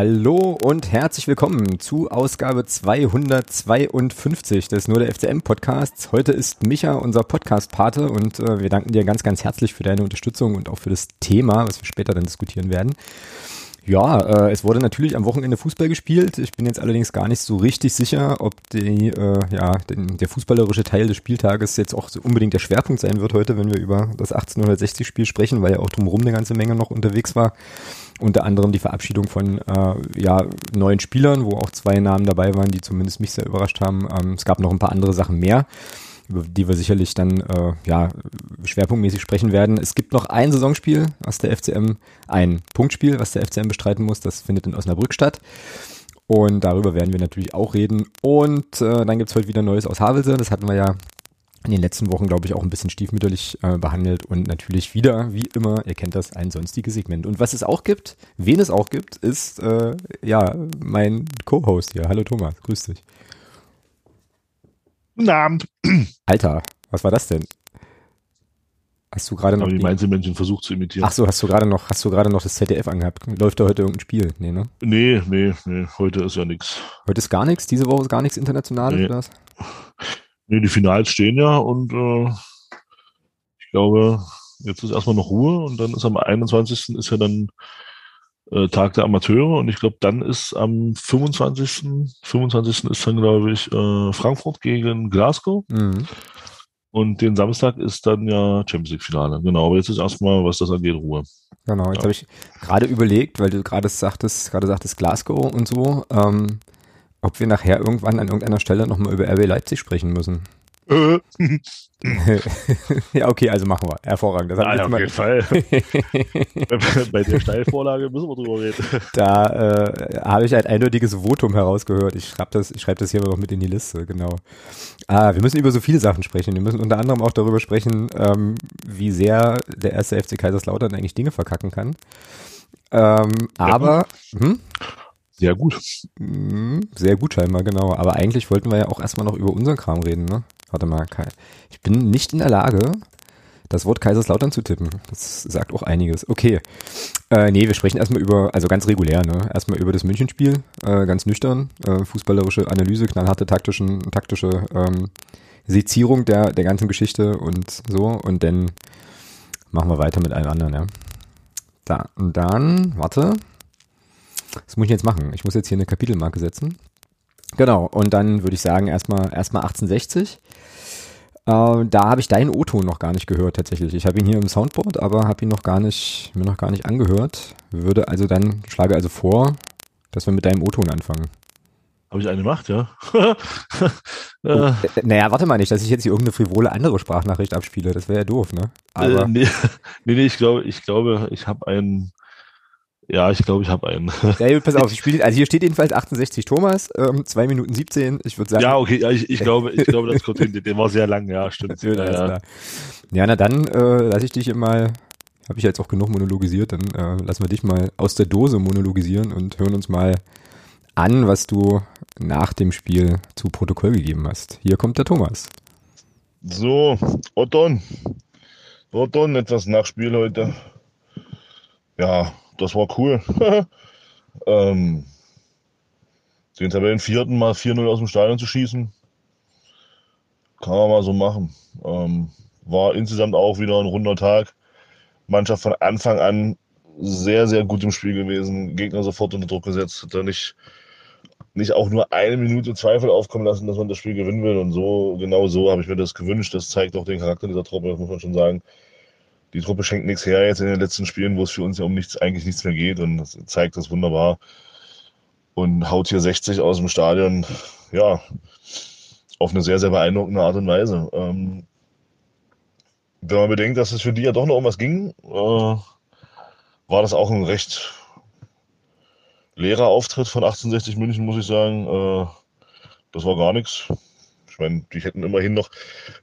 Hallo und herzlich willkommen zu Ausgabe 252 des Nur der FCM Podcasts. Heute ist Micha unser Podcast-Pate und äh, wir danken dir ganz, ganz herzlich für deine Unterstützung und auch für das Thema, was wir später dann diskutieren werden. Ja, äh, es wurde natürlich am Wochenende Fußball gespielt. Ich bin jetzt allerdings gar nicht so richtig sicher, ob die, äh, ja, den, der fußballerische Teil des Spieltages jetzt auch so unbedingt der Schwerpunkt sein wird heute, wenn wir über das 1860-Spiel sprechen, weil ja auch drumherum eine ganze Menge noch unterwegs war. Unter anderem die Verabschiedung von äh, ja, neuen Spielern, wo auch zwei Namen dabei waren, die zumindest mich sehr überrascht haben. Ähm, es gab noch ein paar andere Sachen mehr über die wir sicherlich dann äh, ja schwerpunktmäßig sprechen werden. Es gibt noch ein Saisonspiel, was der FCM, ein Punktspiel, was der FCM bestreiten muss. Das findet in Osnabrück statt. Und darüber werden wir natürlich auch reden. Und äh, dann gibt's heute wieder Neues aus Havelse. Das hatten wir ja in den letzten Wochen, glaube ich, auch ein bisschen stiefmütterlich äh, behandelt. Und natürlich wieder, wie immer, ihr kennt das, ein sonstiges Segment. Und was es auch gibt, wen es auch gibt, ist äh, ja mein Co-Host hier. Hallo Thomas, grüß dich. Guten Abend. Alter, was war das denn? Hast du gerade noch die, die Einzelmännchen versucht zu imitieren? Ach so, hast du gerade noch, hast du gerade noch das ZDF angehabt? Läuft da heute irgendein Spiel? Nee, ne? Nee, nee, nee, heute ist ja nichts. Heute ist gar nichts? Diese Woche ist gar nichts Internationales nee. oder was? Nee, die Finals stehen ja und äh, ich glaube, jetzt ist erstmal noch Ruhe und dann ist am 21. ist ja dann äh, Tag der Amateure und ich glaube, dann ist am 25. 25. ist dann, glaube ich, äh, Frankfurt gegen Glasgow. Mhm. Und den Samstag ist dann ja Champions League Finale. Genau, aber jetzt ist erstmal, was das angeht, Ruhe. Genau, jetzt ja. habe ich gerade überlegt, weil du gerade sagtest, gerade sagtest Glasgow und so, ähm, ob wir nachher irgendwann an irgendeiner Stelle nochmal über RB Leipzig sprechen müssen. ja, okay, also machen wir. Hervorragend. Das Nein, auf jeden Fall. Bei der Steilvorlage müssen wir drüber reden. Da äh, habe ich ein eindeutiges Votum herausgehört. Ich schreibe das, ich schreib das hier aber noch mit in die Liste, genau. Ah, wir müssen über so viele Sachen sprechen. Wir müssen unter anderem auch darüber sprechen, ähm, wie sehr der erste FC Kaiserslautern eigentlich Dinge verkacken kann. Ähm, ja. aber hm? Sehr gut. Hm, sehr gut scheinbar, genau. Aber eigentlich wollten wir ja auch erstmal noch über unseren Kram reden, ne? Warte mal, ich bin nicht in der Lage, das Wort Kaiserslautern zu tippen. Das sagt auch einiges. Okay. Äh, nee, wir sprechen erstmal über, also ganz regulär, ne? Erstmal über das Münchenspiel, äh, ganz nüchtern, äh, fußballerische Analyse, knallharte taktischen, taktische ähm, Sezierung der, der ganzen Geschichte und so. Und dann machen wir weiter mit allem anderen, ja. Da, und dann, warte. Was muss ich jetzt machen? Ich muss jetzt hier eine Kapitelmarke setzen. Genau, und dann würde ich sagen, erstmal erstmal 1860. Äh, da habe ich deinen O-Ton noch gar nicht gehört tatsächlich. Ich habe ihn hier im Soundboard, aber habe ihn noch gar nicht, mir noch gar nicht angehört. Würde also dann, schlage also vor, dass wir mit deinem O-Ton anfangen. Habe ich eine gemacht, ja? oh, äh, naja, warte mal nicht, dass ich jetzt hier irgendeine frivole andere Sprachnachricht abspiele. Das wäre ja doof, ne? Aber äh, nee, nee, nee, ich glaube, ich glaube, ich habe einen ja, ich glaube, ich habe einen. Ja, pass auf, ich spiele, also hier steht jedenfalls 68 Thomas, ähm, 2 Minuten 17, ich würde sagen. Ja, okay, ja, ich, ich glaube, ich glaube, das kommt hin, der war sehr lang, ja, stimmt. ja, ja. ja, na dann äh, lasse ich dich mal, habe ich jetzt auch genug monologisiert, dann äh, lassen wir dich mal aus der Dose monologisieren und hören uns mal an, was du nach dem Spiel zu Protokoll gegeben hast. Hier kommt der Thomas. So, Otton. Otton, etwas Nachspiel heute. Ja, das war cool. ähm, den Tabellenvierten mal 4-0 aus dem Stadion zu schießen, kann man mal so machen. Ähm, war insgesamt auch wieder ein runder Tag. Mannschaft von Anfang an sehr, sehr gut im Spiel gewesen. Gegner sofort unter Druck gesetzt. Hat er nicht, nicht auch nur eine Minute Zweifel aufkommen lassen, dass man das Spiel gewinnen will. Und so, genau so habe ich mir das gewünscht. Das zeigt auch den Charakter dieser Truppe, das muss man schon sagen die Truppe schenkt nichts her jetzt in den letzten Spielen, wo es für uns ja um nichts, eigentlich nichts mehr geht und das zeigt das wunderbar. Und haut hier 60 aus dem Stadion, ja, auf eine sehr, sehr beeindruckende Art und Weise. Ähm, wenn man bedenkt, dass es für die ja doch noch um was ging, äh, war das auch ein recht leerer Auftritt von 1860 München, muss ich sagen. Äh, das war gar nichts meine, die hätten immerhin noch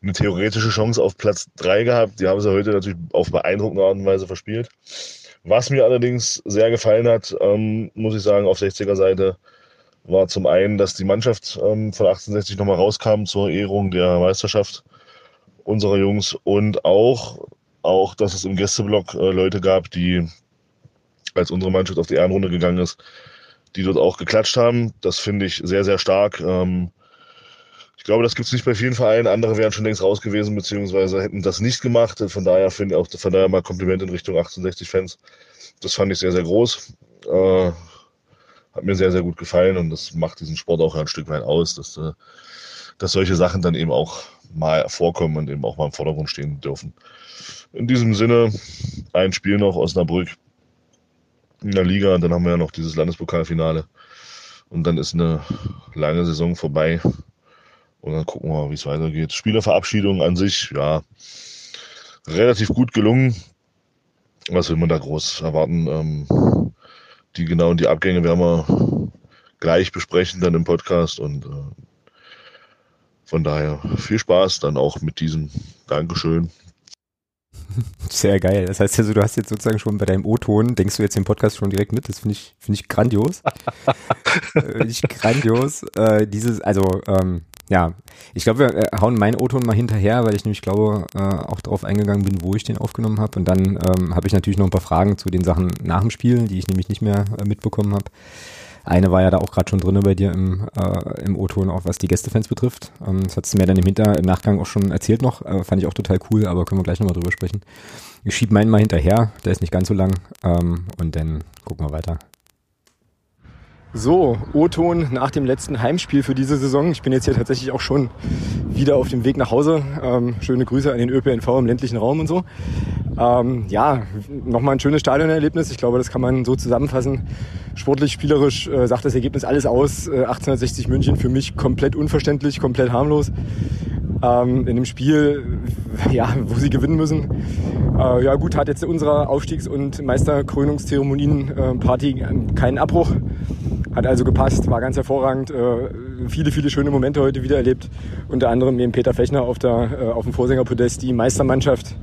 eine theoretische Chance auf Platz 3 gehabt. Die haben sie heute natürlich auf beeindruckende Art und Weise verspielt. Was mir allerdings sehr gefallen hat, ähm, muss ich sagen, auf 60er Seite, war zum einen, dass die Mannschaft ähm, von 1860 nochmal rauskam zur Ehrung der Meisterschaft unserer Jungs und auch, auch dass es im Gästeblock äh, Leute gab, die, als unsere Mannschaft auf die Ehrenrunde gegangen ist, die dort auch geklatscht haben. Das finde ich sehr, sehr stark. Ähm, glaube, das gibt es nicht bei vielen Vereinen. Andere wären schon längst raus gewesen, beziehungsweise hätten das nicht gemacht. Von daher finde auch, von daher mal Kompliment in Richtung 68 Fans. Das fand ich sehr, sehr groß. Äh, hat mir sehr, sehr gut gefallen und das macht diesen Sport auch ein Stück weit aus, dass, äh, dass solche Sachen dann eben auch mal vorkommen und eben auch mal im Vordergrund stehen dürfen. In diesem Sinne, ein Spiel noch Osnabrück in der Liga, und dann haben wir ja noch dieses Landespokalfinale und dann ist eine lange Saison vorbei und dann gucken wir mal, wie es weitergeht. Spielerverabschiedung an sich, ja, relativ gut gelungen. Was will man da groß erwarten? Ähm, die genauen die Abgänge werden wir gleich besprechen dann im Podcast und äh, von daher viel Spaß dann auch mit diesem Dankeschön. Sehr geil. Das heißt also, du hast jetzt sozusagen schon bei deinem O-Ton, denkst du jetzt den Podcast schon direkt mit? Das finde ich, finde ich grandios. äh, finde ich grandios. Äh, dieses, also, ähm, ja, ich glaube, wir äh, hauen meinen O-Ton mal hinterher, weil ich nämlich glaube, äh, auch darauf eingegangen bin, wo ich den aufgenommen habe. Und dann ähm, habe ich natürlich noch ein paar Fragen zu den Sachen nach dem Spiel, die ich nämlich nicht mehr äh, mitbekommen habe. Eine war ja da auch gerade schon drin bei dir im, äh, im O-Ton, auch was die Gästefans betrifft. Ähm, das hat du mir dann im, Hinter-, im Nachgang auch schon erzählt noch. Äh, fand ich auch total cool, aber können wir gleich nochmal drüber sprechen. Ich schiebe meinen mal hinterher, der ist nicht ganz so lang. Ähm, und dann gucken wir weiter. So, O-Ton nach dem letzten Heimspiel für diese Saison. Ich bin jetzt hier tatsächlich auch schon wieder auf dem Weg nach Hause. Ähm, schöne Grüße an den ÖPNV im ländlichen Raum und so. Ähm, ja, nochmal ein schönes Stadionerlebnis. Ich glaube, das kann man so zusammenfassen. Sportlich, spielerisch äh, sagt das Ergebnis alles aus. Äh, 1860 München für mich komplett unverständlich, komplett harmlos. Ähm, in dem Spiel, ja, wo sie gewinnen müssen. Äh, ja gut, hat jetzt unsere Aufstiegs- und Meisterkrönungszeremonien-Party äh, keinen Abbruch. Hat also gepasst, war ganz hervorragend. Äh, viele, viele schöne Momente heute wieder erlebt. Unter anderem neben Peter Fechner auf, der, äh, auf dem Vorsängerpodest die Meistermannschaft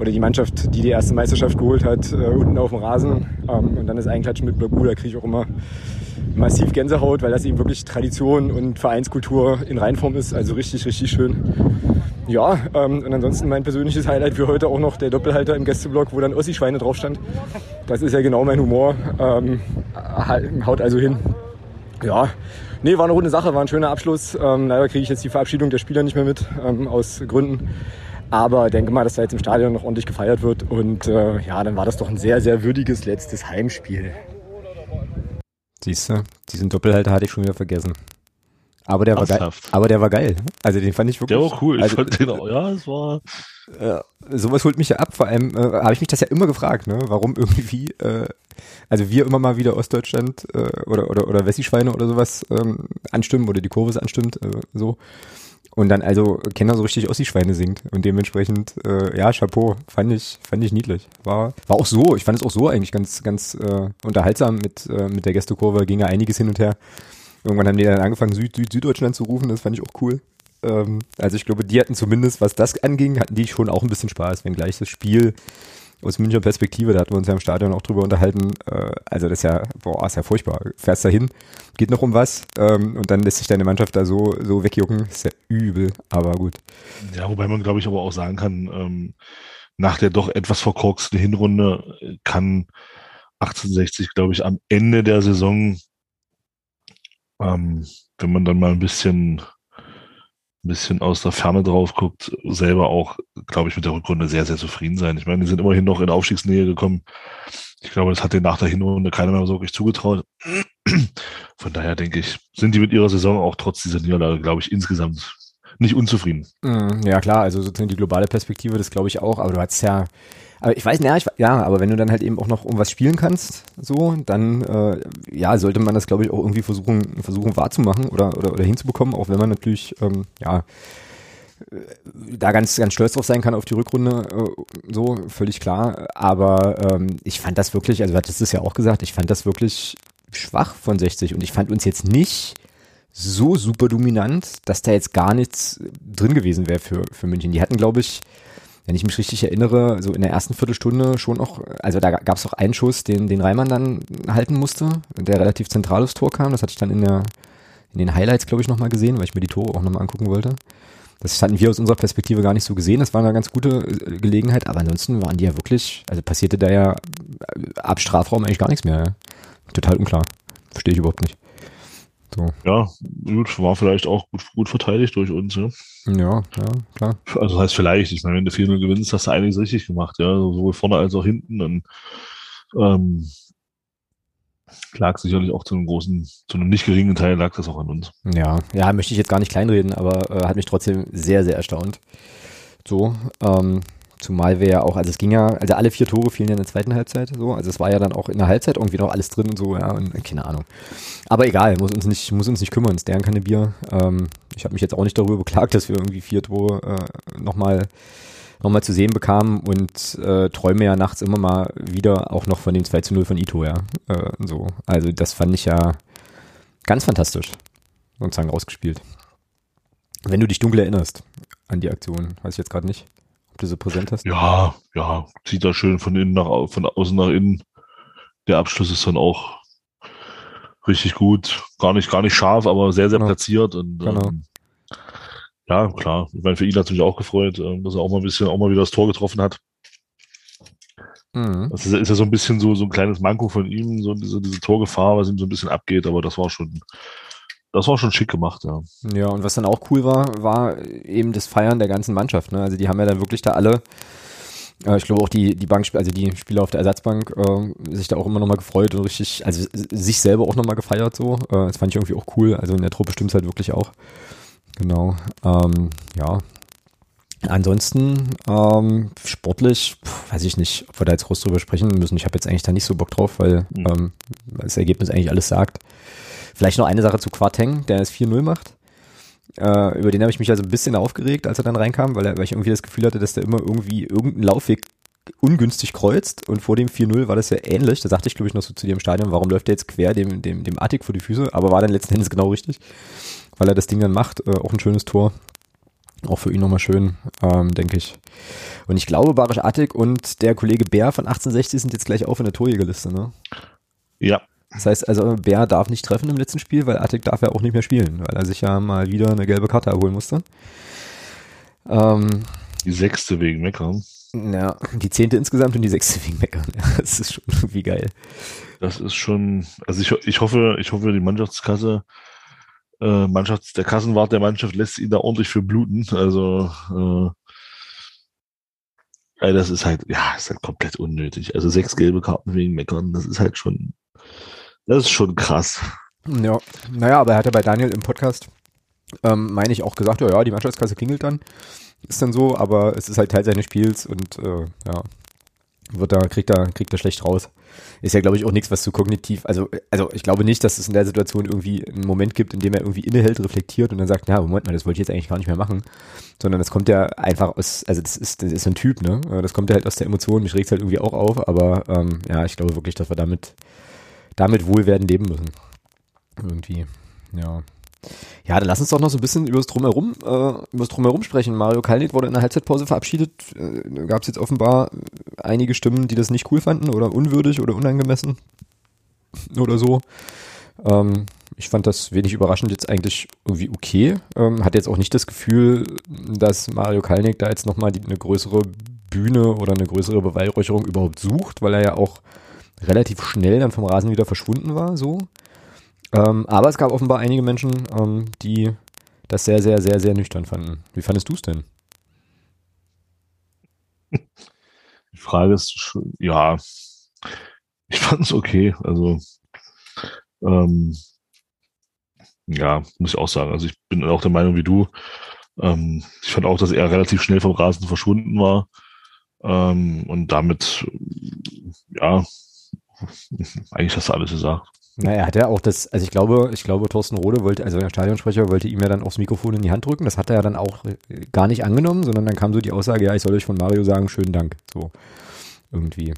oder die Mannschaft, die die erste Meisterschaft geholt hat, äh, unten auf dem Rasen. Ähm, und dann das Einklatschen mit Blagu, da kriege ich auch immer massiv Gänsehaut, weil das eben wirklich Tradition und Vereinskultur in Reinform ist. Also richtig, richtig schön. Ja, ähm, und ansonsten mein persönliches Highlight für heute auch noch der Doppelhalter im Gästeblock, wo dann Ossi-Schweine drauf stand. Das ist ja genau mein Humor. Ähm, haut also hin. Ja, nee, war eine runde Sache, war ein schöner Abschluss. Ähm, leider kriege ich jetzt die Verabschiedung der Spieler nicht mehr mit, ähm, aus Gründen. Aber denke mal, dass da jetzt im Stadion noch ordentlich gefeiert wird. Und äh, ja, dann war das doch ein sehr, sehr würdiges letztes Heimspiel. Siehst du, diesen Doppelhalter hatte ich schon wieder vergessen. Aber der war geil. Aber der war geil. Also den fand ich wirklich. Der war cool. Also, fand den auch, ja, es war. Äh, sowas holt mich ja ab. Vor allem äh, habe ich mich das ja immer gefragt, ne? Warum irgendwie, äh, also wir immer mal wieder Ostdeutschland äh, oder oder oder Wessi-Schweine oder sowas ähm, anstimmen oder die Kurve anstimmt, äh, so. Und dann also Kenner so richtig Ossi-Schweine singt und dementsprechend, äh, ja, Chapeau, fand ich, fand ich niedlich. War, war auch so, ich fand es auch so eigentlich ganz, ganz äh, unterhaltsam mit, äh, mit der Gästekurve, ging ja einiges hin und her. Irgendwann haben die dann angefangen, Süd, Süd, Süddeutschland zu rufen, das fand ich auch cool. Ähm, also ich glaube, die hatten zumindest, was das anging, hatten die schon auch ein bisschen Spaß, wenngleich das Spiel aus Münchner Perspektive, da hatten wir uns ja im Stadion auch drüber unterhalten, äh, also das ist ja, boah, ist ja furchtbar. Fährst da hin, geht noch um was ähm, und dann lässt sich deine Mannschaft da so, so wegjucken, ist ja übel, aber gut. Ja, wobei man, glaube ich, aber auch sagen kann, ähm, nach der doch etwas verkorksten Hinrunde kann 1860, glaube ich, am Ende der Saison ähm, wenn man dann mal ein bisschen, ein bisschen aus der Ferne drauf guckt, selber auch, glaube ich, mit der Rückrunde sehr, sehr zufrieden sein. Ich meine, die sind immerhin noch in Aufstiegsnähe gekommen. Ich glaube, das hat denen nach der Hinrunde keiner mehr so wirklich zugetraut. Von daher denke ich, sind die mit ihrer Saison auch trotz dieser Niederlage, glaube ich, insgesamt nicht unzufrieden. Mm, ja, klar, also sozusagen die globale Perspektive, das glaube ich auch, aber du hast ja aber ich weiß, ja, ich, ja, aber wenn du dann halt eben auch noch um was spielen kannst, so, dann äh, ja, sollte man das, glaube ich, auch irgendwie versuchen, versuchen wahrzumachen oder, oder, oder hinzubekommen, auch wenn man natürlich, ähm, ja, äh, da ganz, ganz stolz drauf sein kann auf die Rückrunde, äh, so, völlig klar. Aber ähm, ich fand das wirklich, also du hattest es ja auch gesagt, ich fand das wirklich schwach von 60 und ich fand uns jetzt nicht so super dominant, dass da jetzt gar nichts drin gewesen wäre für, für München. Die hatten, glaube ich, wenn ich mich richtig erinnere, so in der ersten Viertelstunde schon noch, also da gab es auch einen Schuss, den, den Reimann dann halten musste, der relativ zentral aufs Tor kam. Das hatte ich dann in der, in den Highlights, glaube ich, nochmal gesehen, weil ich mir die Tore auch nochmal angucken wollte. Das hatten wir aus unserer Perspektive gar nicht so gesehen. Das war eine ganz gute äh, Gelegenheit, aber ansonsten waren die ja wirklich, also passierte da ja ab Strafraum eigentlich gar nichts mehr. Total unklar. verstehe ich überhaupt nicht. So. Ja, gut, war vielleicht auch gut, gut verteidigt durch uns, ja. Ja, ja, klar. Also das heißt vielleicht, ich meine, wenn du 4-0 gewinnst, hast du einiges richtig gemacht, ja, sowohl vorne als auch hinten. Und ähm, lag sicherlich auch zu einem großen, zu einem nicht geringen Teil lag das auch an uns. Ja, ja, möchte ich jetzt gar nicht kleinreden, aber äh, hat mich trotzdem sehr, sehr erstaunt. So, ähm, zumal wir ja auch, also es ging ja, also alle vier Tore fielen ja in der zweiten Halbzeit so, also es war ja dann auch in der Halbzeit irgendwie noch alles drin und so, ja, und keine Ahnung. Aber egal, muss uns nicht, muss uns nicht kümmern, ist deren keine Bier. Ähm, ich habe mich jetzt auch nicht darüber beklagt, dass wir irgendwie vier Tore äh, nochmal noch mal zu sehen bekamen und äh, träume ja nachts immer mal wieder auch noch von dem 2 zu 0 von Ito, ja. Äh, so. Also das fand ich ja ganz fantastisch, sozusagen rausgespielt. Wenn du dich dunkel erinnerst an die Aktion, weiß ich jetzt gerade nicht, ob du so präsent hast. Ja, ja, zieht da schön von innen nach von außen nach innen. Der Abschluss ist dann auch richtig gut, gar nicht, gar nicht scharf, aber sehr, sehr genau. platziert und genau. ähm, ja, klar. Ich meine, für ihn hat es mich auch gefreut, ähm, dass er auch mal ein bisschen, auch mal wieder das Tor getroffen hat. Mhm. Das ist, ist, ja so ein bisschen so, so ein kleines Manko von ihm, so diese, diese Torgefahr, was ihm so ein bisschen abgeht, aber das war schon, das war schon schick gemacht, ja. Ja, und was dann auch cool war, war eben das Feiern der ganzen Mannschaft. Ne? Also die haben ja dann wirklich da alle, äh, ich glaube auch die, die Bank, also die Spieler auf der Ersatzbank, äh, sich da auch immer nochmal gefreut und richtig, also sich selber auch nochmal gefeiert so. Äh, das fand ich irgendwie auch cool. Also in der Truppe stimmt es halt wirklich auch. Genau. Ähm, ja. Ansonsten ähm, sportlich, pf, weiß ich nicht, ob wir da jetzt groß drüber sprechen müssen. Ich habe jetzt eigentlich da nicht so Bock drauf, weil mhm. ähm, das Ergebnis eigentlich alles sagt. Vielleicht noch eine Sache zu Quarteng, der es 4-0 macht. Äh, über den habe ich mich also ein bisschen aufgeregt, als er dann reinkam, weil, er, weil ich irgendwie das Gefühl hatte, dass der immer irgendwie irgendeinen Laufweg ungünstig kreuzt und vor dem 4-0 war das ja ähnlich. Da sagte ich, glaube ich, noch so zu dir im Stadion, warum läuft der jetzt quer dem, dem, dem Attic vor die Füße, aber war dann letzten Endes genau richtig weil er das Ding dann macht. Äh, auch ein schönes Tor. Auch für ihn nochmal schön, ähm, denke ich. Und ich glaube, Barisch Attik und der Kollege Bär von 1860 sind jetzt gleich auf in der Torjägerliste, ne? Ja. Das heißt also, Bär darf nicht treffen im letzten Spiel, weil Attik darf ja auch nicht mehr spielen, weil er sich ja mal wieder eine gelbe Karte erholen musste. Ähm, die sechste wegen Meckern. Ja, die zehnte insgesamt und die sechste wegen Meckern. Ja, das ist schon irgendwie geil. Das ist schon, also ich, ich hoffe, ich hoffe, die Mannschaftskasse äh, Mannschafts-, der Kassenwart der Mannschaft lässt ihn da ordentlich für bluten. Also äh, das ist halt, ja, ist halt komplett unnötig. Also sechs gelbe Karten wegen Meckern, das ist halt schon, das ist schon krass. Ja, naja, aber er hat ja bei Daniel im Podcast, ähm, meine ich, auch gesagt, ja, ja, die Mannschaftskasse klingelt dann. Ist dann so, aber es ist halt Teil seines Spiels und äh, ja, wird da, kriegt er, kriegt er schlecht raus. Ist ja, glaube ich, auch nichts, was zu kognitiv, also, also ich glaube nicht, dass es in der Situation irgendwie einen Moment gibt, in dem er irgendwie innehält, reflektiert und dann sagt, ja, Moment mal, das wollte ich jetzt eigentlich gar nicht mehr machen. Sondern das kommt ja einfach aus, also das ist, das ist ein Typ, ne? Das kommt ja halt aus der Emotion, mich regt halt irgendwie auch auf, aber ähm, ja, ich glaube wirklich, dass wir damit, damit wohlwerden leben müssen. Irgendwie, ja. Ja, dann lass uns doch noch so ein bisschen über das Drumherum, äh, über das Drumherum sprechen. Mario Kalnick wurde in der Halbzeitpause verabschiedet. Äh, Gab es jetzt offenbar einige Stimmen, die das nicht cool fanden oder unwürdig oder unangemessen oder so. Ähm, ich fand das wenig überraschend jetzt eigentlich irgendwie okay. Ähm, hatte jetzt auch nicht das Gefühl, dass Mario Kalnick da jetzt nochmal eine größere Bühne oder eine größere Beweihräucherung überhaupt sucht, weil er ja auch relativ schnell dann vom Rasen wieder verschwunden war, so. Ähm, aber es gab offenbar einige Menschen, ähm, die das sehr, sehr, sehr, sehr nüchtern fanden. Wie fandest du es denn? Die Frage ist, ja, ich fand es okay. Also, ähm, ja, muss ich auch sagen. Also ich bin auch der Meinung wie du. Ähm, ich fand auch, dass er relativ schnell vom Rasen verschwunden war. Ähm, und damit, ja, eigentlich hast du alles gesagt. Naja, hat er auch das, also ich glaube, ich glaube, Thorsten Rode wollte, also der Stadionsprecher wollte ihm ja dann aufs Mikrofon in die Hand drücken. Das hat er ja dann auch äh, gar nicht angenommen, sondern dann kam so die Aussage, ja, ich soll euch von Mario sagen, schönen Dank. So, irgendwie.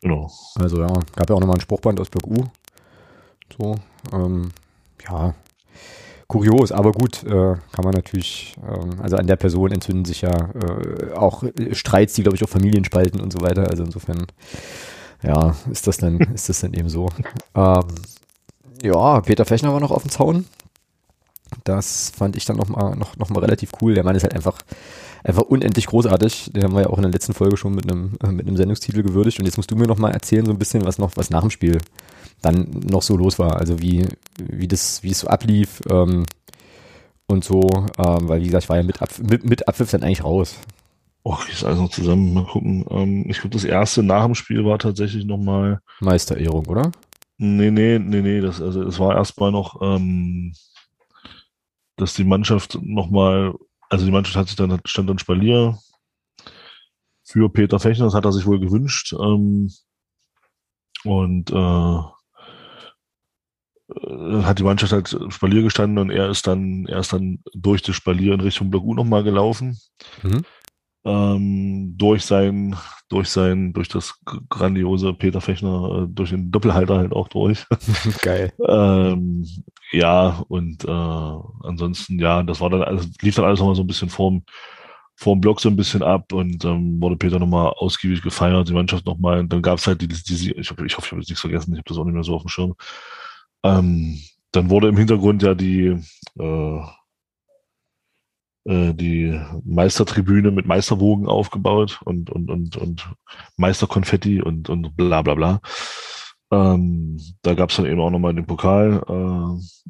Genau. Also ja, gab ja auch nochmal ein Spruchband aus Block U. So, ähm, ja, kurios, aber gut, äh, kann man natürlich, ähm, also an der Person entzünden sich ja äh, auch Streits, die, glaube ich, auch Familien spalten und so weiter. Also insofern ja, ist das dann, ist das dann eben so. Ähm, ja, Peter Fechner war noch auf dem Zaun. Das fand ich dann nochmal noch, noch mal relativ cool. Der Mann ist halt einfach, einfach unendlich großartig. Den haben wir ja auch in der letzten Folge schon mit einem, äh, mit einem Sendungstitel gewürdigt. Und jetzt musst du mir nochmal erzählen, so ein bisschen, was noch, was nach dem Spiel dann noch so los war. Also wie, wie das, wie es so ablief ähm, und so, ähm, weil wie gesagt, ich war ja mit, Ab mit, mit Abpfiff dann eigentlich raus. Oh, ich ist alles noch zusammen. Mal gucken. Ähm, ich glaube, das erste nach dem Spiel war tatsächlich nochmal. Meisterehrung, oder? Nee, nee, nee, nee. Das, also, es war erstmal noch, ähm, dass die Mannschaft nochmal, also die Mannschaft hat sich dann, stand dann Spalier für Peter Fechner, das hat er sich wohl gewünscht. Ähm, und äh, äh, hat die Mannschaft halt Spalier gestanden und er ist dann, er ist dann durch das Spalier in Richtung Block U nochmal gelaufen. Mhm. Ähm, durch sein, durch sein, durch das grandiose Peter Fechner, äh, durch den Doppelhalter halt auch durch. Geil. ähm, ja, und äh, ansonsten, ja, das war dann alles, lief dann alles nochmal so ein bisschen vorm, vorm Block so ein bisschen ab und ähm, wurde Peter nochmal ausgiebig gefeiert, die Mannschaft nochmal. Und dann gab es halt die, die, die ich, hoffe, ich hoffe, ich habe jetzt nichts vergessen, ich habe das auch nicht mehr so auf dem Schirm. Ähm, dann wurde im Hintergrund ja die, äh, die Meistertribüne mit Meisterwogen aufgebaut und, und, und, und Meisterkonfetti und, und bla bla bla. Ähm, da gab es dann eben auch nochmal den Pokal. Äh,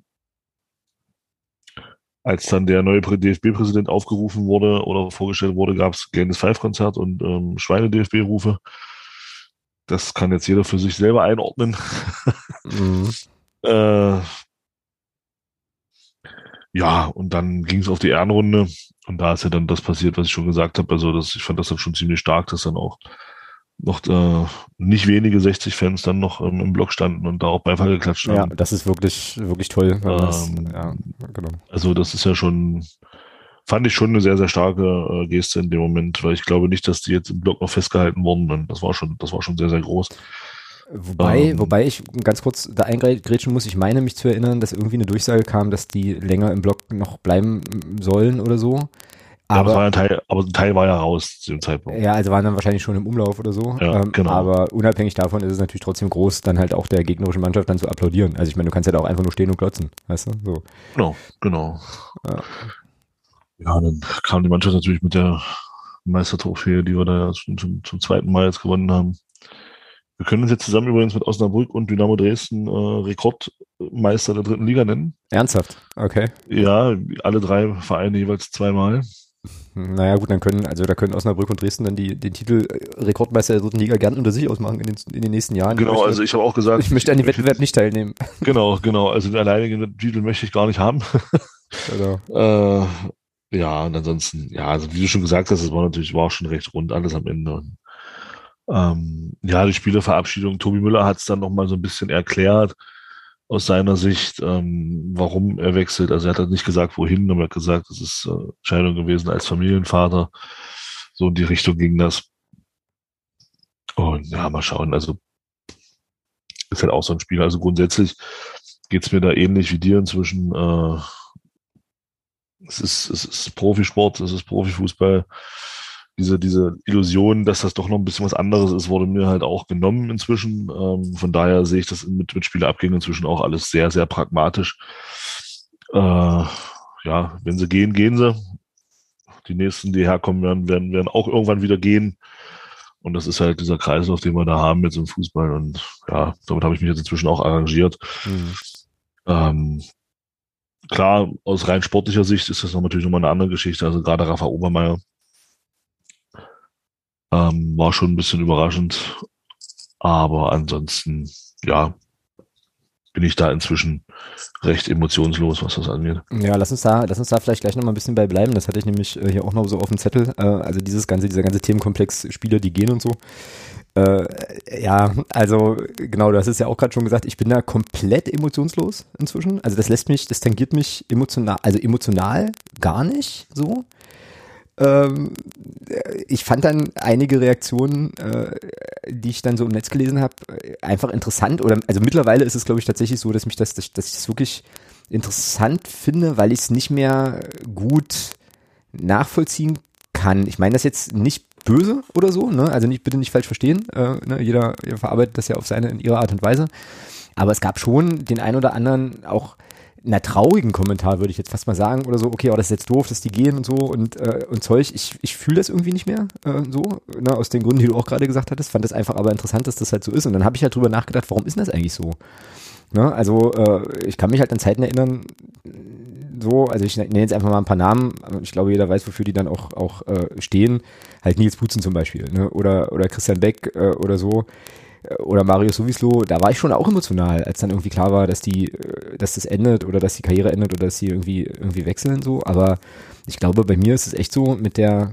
als dann der neue DFB-Präsident aufgerufen wurde oder vorgestellt wurde, gab es Geldes Pfeifkonzert und ähm, Schweine-DFB-Rufe. Das kann jetzt jeder für sich selber einordnen. Mhm. Äh, ja, und dann ging es auf die Ehrenrunde und da ist ja dann das passiert, was ich schon gesagt habe. Also das, ich fand das dann schon ziemlich stark, dass dann auch noch äh, nicht wenige 60 Fans dann noch ähm, im Block standen und da auch Beifall geklatscht haben. Ja, das ist wirklich, wirklich toll. Ähm, das, ja, genau. Also das ist ja schon, fand ich schon eine sehr, sehr starke äh, Geste in dem Moment, weil ich glaube nicht, dass die jetzt im Block noch festgehalten wurden. Das war schon, das war schon sehr, sehr groß. Wobei, ähm, wobei ich ganz kurz da eingrätschen muss, ich meine mich zu erinnern, dass irgendwie eine Durchsage kam, dass die länger im Block noch bleiben sollen oder so. Aber, ja, ein Teil, aber ein Teil war ja raus zu dem Zeitpunkt. Ja, also waren dann wahrscheinlich schon im Umlauf oder so. Ja, ähm, genau. Aber unabhängig davon ist es natürlich trotzdem groß, dann halt auch der gegnerischen Mannschaft dann zu applaudieren. Also ich meine, du kannst ja da auch einfach nur stehen und klotzen, weißt du? So. Genau, genau. Ja. ja, dann kam die Mannschaft natürlich mit der Meistertrophäe, die wir da zum, zum, zum zweiten Mal jetzt gewonnen haben. Wir können uns jetzt zusammen übrigens mit Osnabrück und Dynamo Dresden äh, Rekordmeister der dritten Liga nennen. Ernsthaft? Okay. Ja, alle drei Vereine jeweils zweimal. Naja, gut, dann können, also da können Osnabrück und Dresden dann die, den Titel äh, Rekordmeister der dritten Liga gern unter sich ausmachen in den, in den nächsten Jahren. Genau, möchte, also ich habe auch gesagt. Ich möchte an dem Wettbewerb nicht teilnehmen. Genau, genau. Also den alleinigen Titel möchte ich gar nicht haben. Genau. äh, ja, und ansonsten, ja, also wie du schon gesagt hast, es war natürlich, war auch schon recht rund alles am Ende. Und ähm, ja, die Spielerverabschiedung, Tobi Müller hat es dann nochmal so ein bisschen erklärt aus seiner Sicht, ähm, warum er wechselt. Also er hat halt nicht gesagt, wohin, aber er hat gesagt, es ist äh, Entscheidung gewesen als Familienvater. So in die Richtung ging das. Und ja, mal schauen. Also ist halt auch so ein Spiel. Also grundsätzlich geht's mir da ähnlich wie dir inzwischen. Äh, es ist, es ist Profisport, es ist Profifußball diese, diese Illusion, dass das doch noch ein bisschen was anderes ist, wurde mir halt auch genommen inzwischen. Ähm, von daher sehe ich das mit, mit Spielerabgängen inzwischen auch alles sehr, sehr pragmatisch. Äh, ja, wenn sie gehen, gehen sie. Die nächsten, die herkommen werden, werden, werden auch irgendwann wieder gehen. Und das ist halt dieser Kreislauf, den wir da haben mit so einem Fußball. Und ja, damit habe ich mich jetzt inzwischen auch arrangiert. Mhm. Ähm, klar, aus rein sportlicher Sicht ist das noch natürlich nochmal eine andere Geschichte. Also gerade Rafa Obermeier ähm, war schon ein bisschen überraschend. Aber ansonsten, ja, bin ich da inzwischen recht emotionslos, was das angeht. Ja, lass uns da, lass uns da vielleicht gleich noch mal ein bisschen bei bleiben. Das hatte ich nämlich äh, hier auch noch so auf dem Zettel. Äh, also dieses ganze, dieser ganze Themenkomplex Spieler, die gehen und so. Äh, ja, also genau, du hast es ja auch gerade schon gesagt, ich bin da komplett emotionslos inzwischen. Also das lässt mich, das tangiert mich emotional, also emotional gar nicht so. Ähm, ich fand dann einige Reaktionen, äh, die ich dann so im Netz gelesen habe, einfach interessant. Oder also mittlerweile ist es, glaube ich, tatsächlich so, dass mich das, dass, dass ich das wirklich interessant finde, weil ich es nicht mehr gut nachvollziehen kann. Ich meine das jetzt nicht böse oder so, ne? Also nicht bitte nicht falsch verstehen. Äh, ne? jeder, jeder verarbeitet das ja auf seine in ihrer Art und Weise. Aber es gab schon den ein oder anderen auch einer traurigen Kommentar, würde ich jetzt fast mal sagen, oder so, okay, oh, das ist jetzt doof, dass die gehen und so und, äh, und Zeug. Ich, ich fühle das irgendwie nicht mehr äh, so, ne, aus den Gründen, die du auch gerade gesagt hattest. Fand das einfach aber interessant, dass das halt so ist. Und dann habe ich halt drüber nachgedacht, warum ist das eigentlich so? Ne? Also äh, ich kann mich halt an Zeiten erinnern, so, also ich nenne jetzt einfach mal ein paar Namen, ich glaube, jeder weiß, wofür die dann auch, auch äh, stehen. Halt Nils Butzen zum Beispiel, ne? oder, oder Christian Beck äh, oder so oder Mario Suvislo, da war ich schon auch emotional, als dann irgendwie klar war, dass die, äh, dass das endet oder dass die Karriere endet oder dass sie irgendwie, irgendwie wechseln so. Aber ich glaube, bei mir ist es echt so mit der,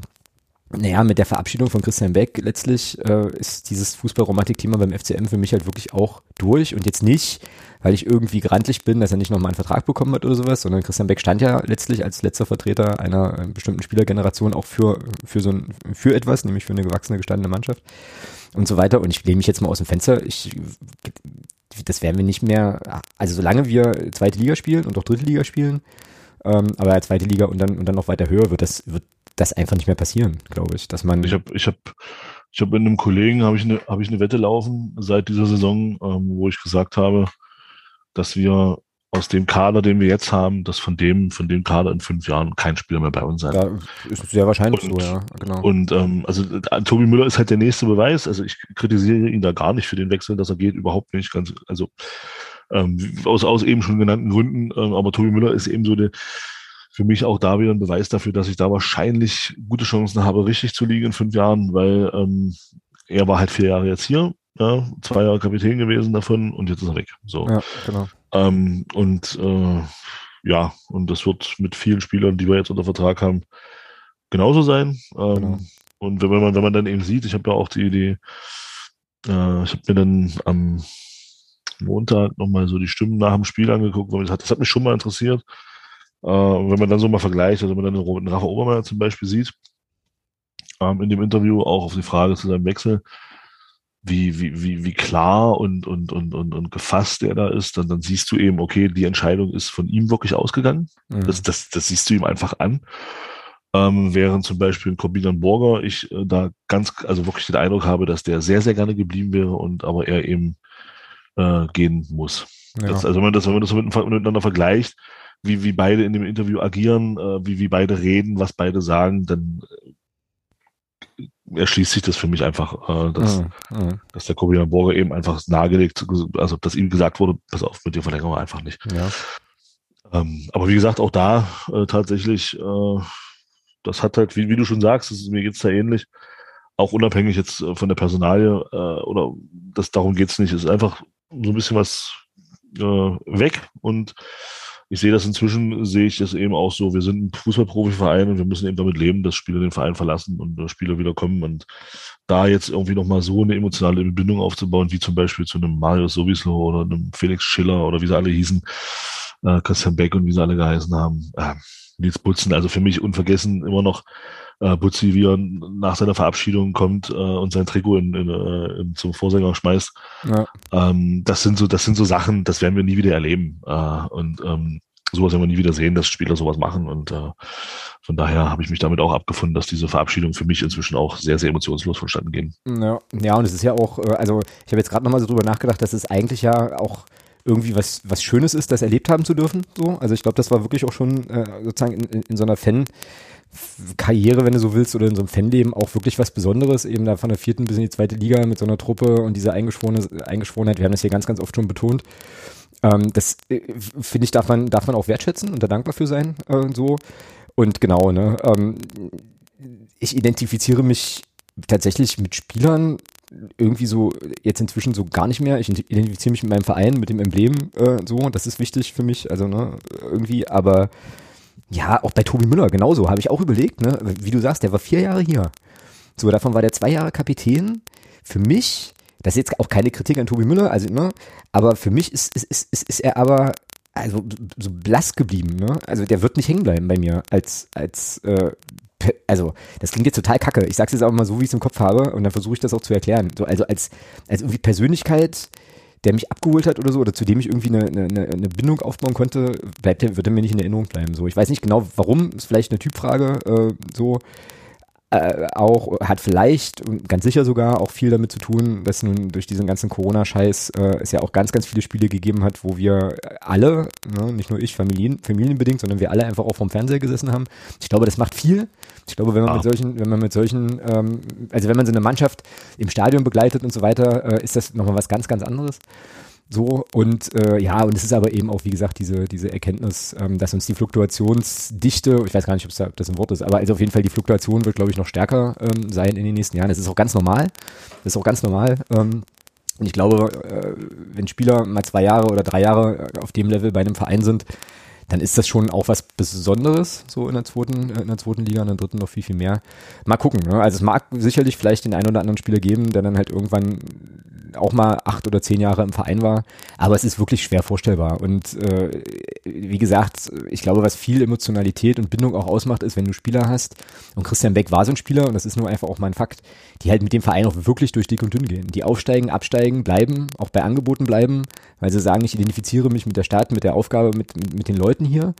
naja, mit der Verabschiedung von Christian Beck letztlich äh, ist dieses Fußballromantik-Thema beim FCM für mich halt wirklich auch durch und jetzt nicht, weil ich irgendwie grantlich bin, dass er nicht nochmal einen Vertrag bekommen hat oder sowas, sondern Christian Beck stand ja letztlich als letzter Vertreter einer äh, bestimmten Spielergeneration auch für, für so ein, für etwas, nämlich für eine gewachsene, gestandene Mannschaft und so weiter. Und ich lehne mich jetzt mal aus dem Fenster. Ich, das werden wir nicht mehr, also solange wir zweite Liga spielen und auch dritte Liga spielen, ähm, aber zweite Liga und dann, und dann noch weiter höher, wird das, wird das einfach nicht mehr passieren, glaube ich, dass man. Ich habe, ich habe, ich habe mit einem Kollegen habe ich eine, habe ich eine Wette laufen seit dieser Saison, ähm, wo ich gesagt habe, dass wir aus dem Kader, den wir jetzt haben, dass von dem, von dem Kader in fünf Jahren kein Spieler mehr bei uns sein. Ja, ist sehr wahrscheinlich und, so, ja, genau. Und ähm, also äh, Tobi Müller ist halt der nächste Beweis. Also ich kritisiere ihn da gar nicht für den Wechsel, dass er geht, überhaupt nicht. Ganz, also ähm, aus, aus eben schon genannten Gründen. Ähm, aber Tobi Müller ist eben so der für mich auch da wieder ein Beweis dafür, dass ich da wahrscheinlich gute Chancen habe, richtig zu liegen in fünf Jahren, weil ähm, er war halt vier Jahre jetzt hier, ja, zwei Jahre Kapitän gewesen davon und jetzt ist er weg. So. Ja, genau. Ähm, und äh, ja, und das wird mit vielen Spielern, die wir jetzt unter Vertrag haben, genauso sein. Ähm, genau. Und wenn man, wenn man dann eben sieht, ich habe ja auch die, die äh, ich habe mir dann am Montag nochmal so die Stimmen nach dem Spiel angeguckt, weil das hat, das hat mich schon mal interessiert. Äh, wenn man dann so mal vergleicht, also wenn man dann Rafa Obermeier zum Beispiel sieht, ähm, in dem Interview auch auf die Frage zu seinem Wechsel, wie, wie, wie, wie klar und, und, und, und, und gefasst er da ist, dann, dann siehst du eben, okay, die Entscheidung ist von ihm wirklich ausgegangen. Mhm. Das, das, das siehst du ihm einfach an. Ähm, während zum Beispiel ein Corbinian Borger ich äh, da ganz, also wirklich den Eindruck habe, dass der sehr, sehr gerne geblieben wäre und aber er eben äh, gehen muss. Ja. Das, also wenn man das, wenn man das miteinander vergleicht, wie, wie beide in dem Interview agieren, äh, wie, wie beide reden, was beide sagen, dann erschließt sich das für mich einfach, äh, dass, mhm. mhm. dass der Corbinian Borger eben einfach nahegelegt, also dass ihm gesagt wurde, pass auf, mit dir verlängern wir einfach nicht. Ja. Ähm, aber wie gesagt, auch da äh, tatsächlich, äh, das hat halt, wie, wie du schon sagst, ist, mir geht's da ähnlich, auch unabhängig jetzt äh, von der Personalie äh, oder das darum geht's nicht, es ist einfach so ein bisschen was äh, weg und ich sehe das inzwischen, sehe ich das eben auch so. Wir sind ein Fußballprofiverein und wir müssen eben damit leben, dass Spieler den Verein verlassen und äh, Spieler wieder kommen. Und da jetzt irgendwie nochmal so eine emotionale Bindung aufzubauen, wie zum Beispiel zu einem Mario Sowieso oder einem Felix Schiller oder wie sie alle hießen, äh, Christian Beck und wie sie alle geheißen haben, äh, Nils Butzen, also für mich unvergessen immer noch äh, Butzi, wie er nach seiner Verabschiedung kommt äh, und sein Trikot in, in, äh, in, zum Vorsänger schmeißt. Ja. Ähm, das sind so, das sind so Sachen, das werden wir nie wieder erleben. Äh, und ähm, sowas werden wir nie wieder sehen, dass Spieler sowas machen. Und äh, von daher habe ich mich damit auch abgefunden, dass diese Verabschiedungen für mich inzwischen auch sehr, sehr emotionslos vonstatten gehen. Ja, ja und es ist ja auch, äh, also ich habe jetzt gerade nochmal so drüber nachgedacht, dass es eigentlich ja auch irgendwie was, was Schönes ist, das erlebt haben zu dürfen. So. Also ich glaube, das war wirklich auch schon äh, sozusagen in, in, in so einer Fan- Karriere, wenn du so willst, oder in so einem Fanleben auch wirklich was Besonderes, eben da von der vierten bis in die zweite Liga mit so einer Truppe und dieser Eingeschworene, Eingeschworenheit, wir haben das hier ganz, ganz oft schon betont. Ähm, das äh, finde ich, darf man, darf man auch wertschätzen und da dankbar für sein, äh, so. Und genau, ne, ähm, ich identifiziere mich tatsächlich mit Spielern irgendwie so jetzt inzwischen so gar nicht mehr. Ich identifiziere mich mit meinem Verein, mit dem Emblem äh, so, das ist wichtig für mich, also ne, irgendwie, aber ja, auch bei Tobi Müller genauso, habe ich auch überlegt, ne? Wie du sagst, der war vier Jahre hier. So, davon war der zwei Jahre Kapitän. Für mich, das ist jetzt auch keine Kritik an Tobi Müller, also, ne? Aber für mich ist, ist, ist, ist, ist er aber also so blass geblieben, ne? Also der wird nicht hängen bleiben bei mir als, als, äh, also das klingt jetzt total kacke. Ich sag's jetzt auch mal so, wie ich es im Kopf habe und dann versuche ich das auch zu erklären. So, also als, als irgendwie Persönlichkeit, der mich abgeholt hat oder so, oder zu dem ich irgendwie eine, eine, eine Bindung aufbauen konnte, bleibt er, wird er mir nicht in Erinnerung bleiben. So, ich weiß nicht genau warum, ist vielleicht eine Typfrage, äh, so. äh, auch hat vielleicht und ganz sicher sogar auch viel damit zu tun, dass nun durch diesen ganzen Corona-Scheiß äh, es ja auch ganz, ganz viele Spiele gegeben hat, wo wir alle, ne, nicht nur ich Familien, familienbedingt, sondern wir alle einfach auch vom Fernseher gesessen haben. Ich glaube, das macht viel. Ich glaube, wenn man ah. mit solchen, wenn man mit solchen, ähm, also wenn man so eine Mannschaft im Stadion begleitet und so weiter, äh, ist das nochmal was ganz, ganz anderes. So, und äh, ja, und es ist aber eben auch, wie gesagt, diese, diese Erkenntnis, ähm, dass uns die Fluktuationsdichte, ich weiß gar nicht, ob, da, ob das ein Wort ist, aber also auf jeden Fall die Fluktuation wird, glaube ich, noch stärker ähm, sein in den nächsten Jahren. Das ist auch ganz normal. Das ist auch ganz normal. Ähm, und ich glaube, äh, wenn Spieler mal zwei Jahre oder drei Jahre auf dem Level bei einem Verein sind, dann ist das schon auch was Besonderes, so in der zweiten, äh, in der zweiten Liga, in der dritten noch viel, viel mehr. Mal gucken, ne? Also es mag sicherlich vielleicht den einen oder anderen Spieler geben, der dann halt irgendwann auch mal acht oder zehn Jahre im Verein war, aber es ist wirklich schwer vorstellbar. Und äh, wie gesagt, ich glaube, was viel Emotionalität und Bindung auch ausmacht, ist, wenn du Spieler hast, und Christian Beck war so ein Spieler, und das ist nur einfach auch mal ein Fakt, die halt mit dem Verein auch wirklich durch dick und dünn gehen. Die aufsteigen, absteigen, bleiben, auch bei Angeboten bleiben, weil sie sagen, ich identifiziere mich mit der Stadt, mit der Aufgabe, mit, mit, den Leuten hier.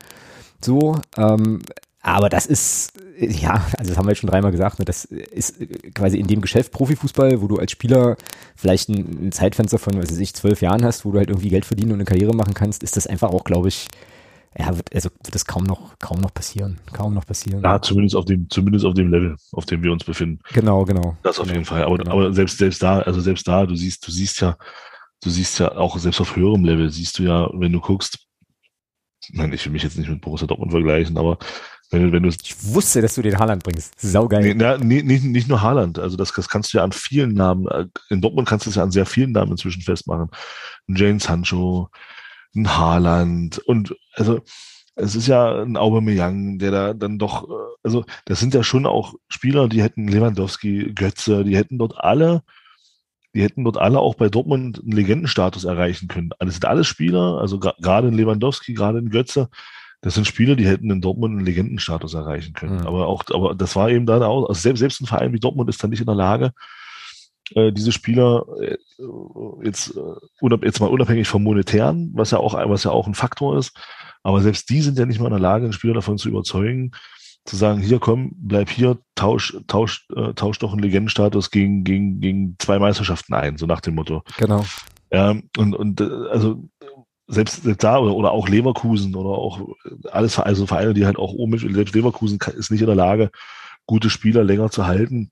So, ähm, aber das ist, ja, also das haben wir jetzt schon dreimal gesagt, ne, das ist quasi in dem Geschäft Profifußball, wo du als Spieler vielleicht ein, ein Zeitfenster von, was weiß ich, zwölf Jahren hast, wo du halt irgendwie Geld verdienen und eine Karriere machen kannst, ist das einfach auch, glaube ich, ja, wird, also wird das kaum noch, kaum noch passieren. Kaum noch passieren. Ja, zumindest auf dem, zumindest auf dem Level, auf dem wir uns befinden. Genau, genau. Das auf genau, jeden Fall. Aber, genau. aber selbst, selbst da, also selbst da, du siehst, du siehst ja, du siehst ja auch selbst auf höherem Level, siehst du ja, wenn du guckst, nein, ich will mich jetzt nicht mit Borussia Dortmund vergleichen, aber wenn, wenn ich wusste, dass du den Haaland bringst. Saugeil. Nee, na, nee, nicht, nicht nur Haaland. Also das, das kannst du ja an vielen Namen, äh, in Dortmund kannst du es ja an sehr vielen Namen inzwischen festmachen. Ein Jane Sancho, ein Haaland und also es ist ja ein Aubameyang, der da dann doch, äh, also das sind ja schon auch Spieler, die hätten Lewandowski, Götze, die hätten dort alle, die hätten dort alle auch bei Dortmund einen Legendenstatus erreichen können. Das sind alles Spieler, also gerade in Lewandowski, gerade in Götze, das sind Spieler, die hätten in Dortmund einen Legendenstatus erreichen können. Mhm. Aber auch, aber das war eben dann auch, also selbst, selbst ein Verein wie Dortmund ist dann nicht in der Lage, äh, diese Spieler äh, jetzt, äh, jetzt mal unabhängig vom Monetären, was ja auch, was ja auch ein Faktor ist, aber selbst die sind ja nicht mal in der Lage, einen Spieler davon zu überzeugen, zu sagen, hier komm, bleib hier, tausch, tausch, äh, tausch doch einen Legendenstatus gegen, gegen, gegen zwei Meisterschaften ein, so nach dem Motto. Genau. Ja, und, und äh, also selbst da oder, oder auch Leverkusen oder auch alles, also Vereine, die halt auch oben selbst Leverkusen ist nicht in der Lage, gute Spieler länger zu halten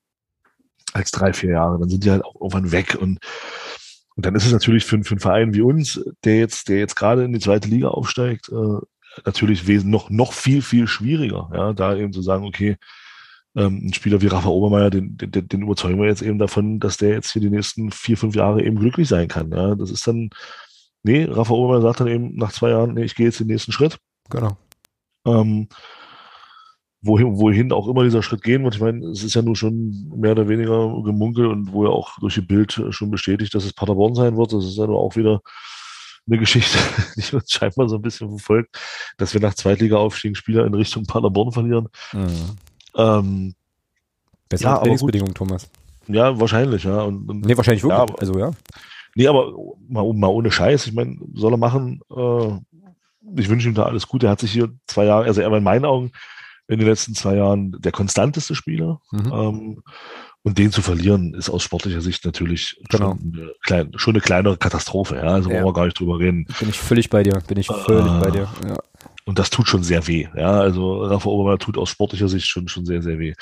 als drei, vier Jahre. Dann sind die halt auch irgendwann weg und, und dann ist es natürlich für, für einen Verein wie uns, der jetzt, der jetzt gerade in die zweite Liga aufsteigt, äh, natürlich noch, noch viel, viel schwieriger, ja, da eben zu sagen, okay, ähm, ein Spieler wie Rafa Obermeier, den, den, den überzeugen wir jetzt eben davon, dass der jetzt hier die nächsten vier, fünf Jahre eben glücklich sein kann. Ja, das ist dann, Nee, Rafa Obermann sagt dann eben nach zwei Jahren, nee, ich gehe jetzt den nächsten Schritt. Genau. Ähm, wohin, wohin auch immer dieser Schritt gehen wird. Ich meine, es ist ja nur schon mehr oder weniger gemunkelt und wo ja auch durch die Bild schon bestätigt, dass es Paderborn sein wird. Das ist ja nur auch wieder eine Geschichte, die uns scheinbar so ein bisschen verfolgt, dass wir nach Zweitliga-Aufstiegen Spieler in Richtung Paderborn verlieren. Mhm. Ähm, Bessere ja, Trainingsbedingungen, Thomas. Ja, wahrscheinlich, ja. Und, und nee, wahrscheinlich wirklich. Ja, also ja. Nee, aber mal, mal ohne Scheiß, ich meine, soll er machen. Äh, ich wünsche ihm da alles Gute. Er hat sich hier zwei Jahre, also er war in meinen Augen in den letzten zwei Jahren der konstanteste Spieler. Mhm. Ähm, und den zu verlieren, ist aus sportlicher Sicht natürlich genau. schon, eine klein, schon eine kleinere Katastrophe. Ja? Also ja. wollen wir gar nicht drüber reden. Bin ich völlig bei dir. Bin ich völlig äh, bei dir. Ja. Und das tut schon sehr weh. Ja, also Rafa Obermeier tut aus sportlicher Sicht schon, schon sehr, sehr weh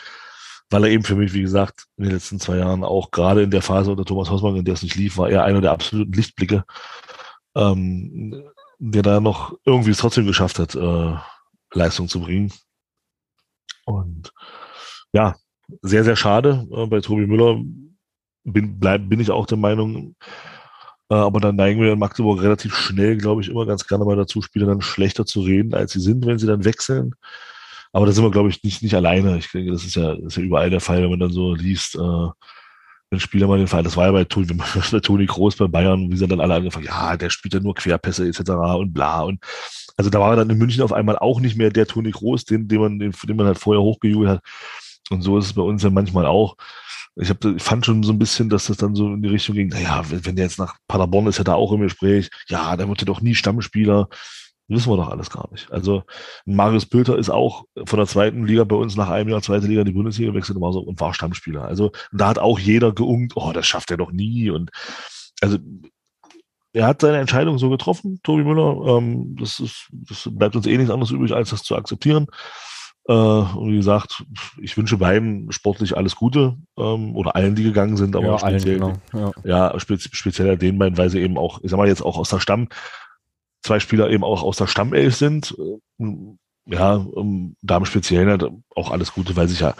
weil er eben für mich, wie gesagt, in den letzten zwei Jahren auch gerade in der Phase unter Thomas Hausmann, in der es nicht lief, war er einer der absoluten Lichtblicke, ähm, der da noch irgendwie es trotzdem geschafft hat, äh, Leistung zu bringen. Und ja, sehr, sehr schade. Äh, bei Tobi Müller bin, bleib, bin ich auch der Meinung, äh, aber dann neigen wir in Magdeburg relativ schnell, glaube ich, immer ganz gerne mal dazu, Spieler dann schlechter zu reden, als sie sind, wenn sie dann wechseln. Aber da sind wir, glaube ich, nicht, nicht alleine. Ich denke, das ist ja, das ist ja überall der Fall, wenn man dann so liest, äh, wenn Spieler mal den Fall, das war ja bei Toni, bei Toni Groß bei Bayern, wie sie dann alle angefangen, ja, der spielt ja nur Querpässe etc. und bla. Und also da war er dann in München auf einmal auch nicht mehr der Toni Groß, den, den man, den, den man halt vorher hochgejubelt hat. Und so ist es bei uns ja manchmal auch. Ich, hab, ich fand schon so ein bisschen, dass das dann so in die Richtung ging, naja, wenn, der jetzt nach Paderborn ist, ja da auch im Gespräch, ja, der wird ja doch nie Stammspieler Wissen wir doch alles gar nicht. Also Marius Bülter ist auch von der zweiten Liga bei uns nach einem Jahr zweite Liga in die Bundesliga gewechselt und war, so, und war Stammspieler. Also da hat auch jeder geungt, oh, das schafft er doch nie. Und also er hat seine Entscheidung so getroffen, Tobi Müller. Ähm, das, ist, das bleibt uns eh nichts anderes übrig, als das zu akzeptieren. Äh, und wie gesagt, ich wünsche beiden sportlich alles Gute ähm, oder allen, die gegangen sind, aber ja, speziell, allen, genau. ja. ja spez speziell den beiden, weil sie eben auch, ich sag mal jetzt auch aus der Stamm, zwei Spieler eben auch aus der Stammelf sind. Äh, ja, um, Damen speziell halt auch alles Gute, weil sich ja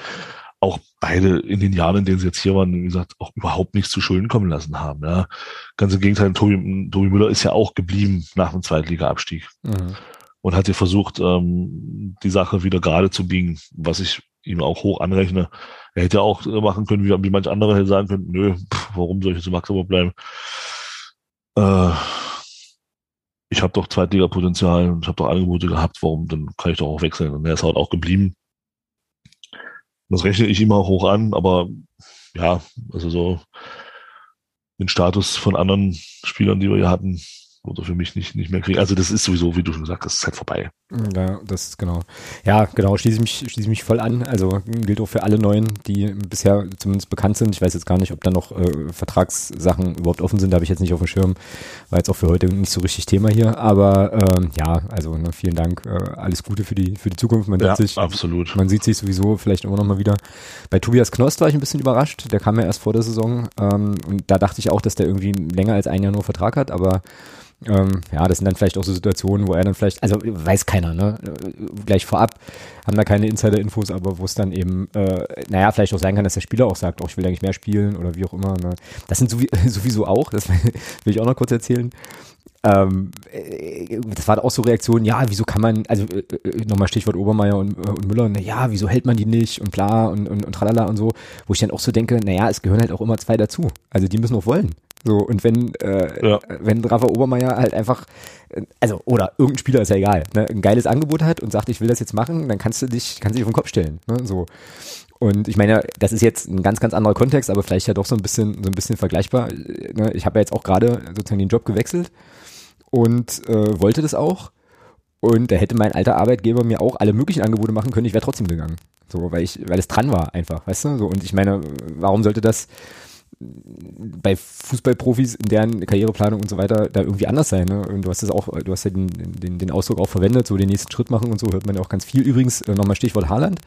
auch beide in den Jahren, in denen sie jetzt hier waren, wie gesagt, auch überhaupt nichts zu Schulden kommen lassen haben. Ja. Ganz im Gegenteil, Tobi, Tobi Müller ist ja auch geblieben nach dem Zweitliga-Abstieg mhm. und hat ja versucht, ähm, die Sache wieder gerade zu biegen, was ich ihm auch hoch anrechne. Er hätte auch machen können, wie, wie manch andere hätte sagen können, nö, pff, warum soll ich jetzt im Magdeburg bleiben? Äh, ich habe doch Zweitliga-Potenzial und ich habe doch Angebote gehabt, warum, dann kann ich doch auch wechseln. Und er ist halt auch geblieben. Das rechne ich immer hoch an, aber ja, also so den Status von anderen Spielern, die wir hier hatten, oder für mich nicht, nicht mehr kriegen. Also das ist sowieso, wie du schon gesagt hast, ist halt vorbei. Ja, das ist genau. Ja, genau, schließe ich mich, schließe ich mich voll an. Also gilt auch für alle Neuen, die bisher zumindest bekannt sind. Ich weiß jetzt gar nicht, ob da noch äh, Vertragssachen überhaupt offen sind, da habe ich jetzt nicht auf dem Schirm. War jetzt auch für heute nicht so richtig Thema hier. Aber ähm, ja, also ne, vielen Dank. Äh, alles Gute für die, für die Zukunft. Man ja, sich, absolut. Man sieht sich sowieso vielleicht immer noch mal wieder. Bei Tobias Knost war ich ein bisschen überrascht. Der kam ja erst vor der Saison. Ähm, und da dachte ich auch, dass der irgendwie länger als ein Jahr nur Vertrag hat, aber ähm, ja, das sind dann vielleicht auch so Situationen, wo er dann vielleicht, also weiß keiner, ne? Gleich vorab haben da keine Insider-Infos, aber wo es dann eben, äh, naja, vielleicht auch sein kann, dass der Spieler auch sagt, oh, ich will eigentlich mehr spielen oder wie auch immer. Ne? Das sind sowieso auch, das will ich auch noch kurz erzählen. Ähm, äh, das war auch so Reaktionen, ja, wieso kann man, also äh, äh nochmal Stichwort Obermeier und, und Müller, na ja, wieso hält man die nicht und bla und, und, und tralala und so, wo ich dann auch so denke, naja, es gehören halt auch immer zwei dazu. Also die müssen auch wollen. So, und wenn, äh, ja. wenn Rafa Obermeier halt einfach, also, oder irgendein Spieler ist ja egal, ne, ein geiles Angebot hat und sagt, ich will das jetzt machen, dann kannst du dich, kannst du dich auf den Kopf stellen. Ne, so. Und ich meine, das ist jetzt ein ganz, ganz anderer Kontext, aber vielleicht ja doch so ein bisschen, so ein bisschen vergleichbar. Ne, ich habe ja jetzt auch gerade sozusagen den Job gewechselt und äh, wollte das auch. Und da hätte mein alter Arbeitgeber mir auch alle möglichen Angebote machen können, ich wäre trotzdem gegangen. So, weil ich, weil es dran war einfach, weißt du? So, und ich meine, warum sollte das bei Fußballprofis in deren Karriereplanung und so weiter da irgendwie anders sein. Ne? Und du hast das auch, du hast ja den, den, den Ausdruck auch verwendet, so den nächsten Schritt machen und so hört man ja auch ganz viel. Übrigens, äh, nochmal Stichwort Haaland,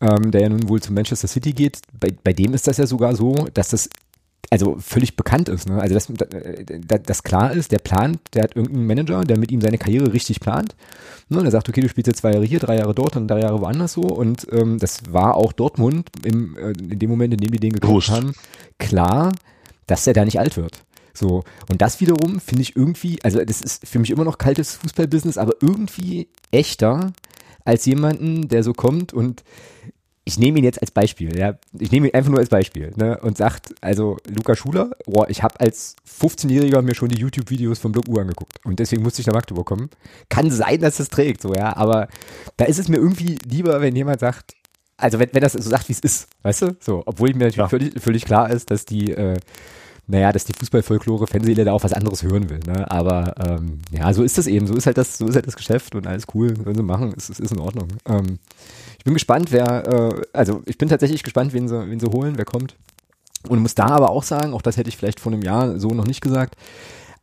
ähm, der ja nun wohl zu Manchester City geht. Bei, bei dem ist das ja sogar so, dass das also völlig bekannt ist. Ne? Also dass das, das klar ist, der plant, der hat irgendeinen Manager, der mit ihm seine Karriere richtig plant. Ne? Der sagt, okay, du spielst jetzt zwei Jahre hier, drei Jahre dort und drei Jahre woanders so. Und ähm, das war auch Dortmund im, äh, in dem Moment, in dem die den gekauft haben, klar, dass er da nicht alt wird. So, und das wiederum finde ich irgendwie, also das ist für mich immer noch kaltes Fußballbusiness, aber irgendwie echter als jemanden, der so kommt und ich nehme ihn jetzt als Beispiel, ja. Ich nehme ihn einfach nur als Beispiel, ne? Und sagt, also Luca Schuler, boah, ich habe als 15-Jähriger mir schon die YouTube-Videos vom Block U angeguckt und deswegen musste ich nach Magdeburg kommen. Kann sein, dass es trägt, so, ja, aber da ist es mir irgendwie lieber, wenn jemand sagt, also wenn, wenn das so sagt, wie es ist, weißt du? So, obwohl mir natürlich ja. völlig, völlig klar ist, dass die, äh, naja, dass die Fußballfolklore Fanseele da auch was anderes hören will, ne? Aber ähm, ja, so ist das eben, so ist halt das, so ist halt das Geschäft und alles cool, sollen sie machen, ist, ist in Ordnung. Ähm, bin gespannt, wer, äh, also ich bin tatsächlich gespannt, wen sie, wen sie holen, wer kommt. Und muss da aber auch sagen, auch das hätte ich vielleicht vor einem Jahr so noch nicht gesagt,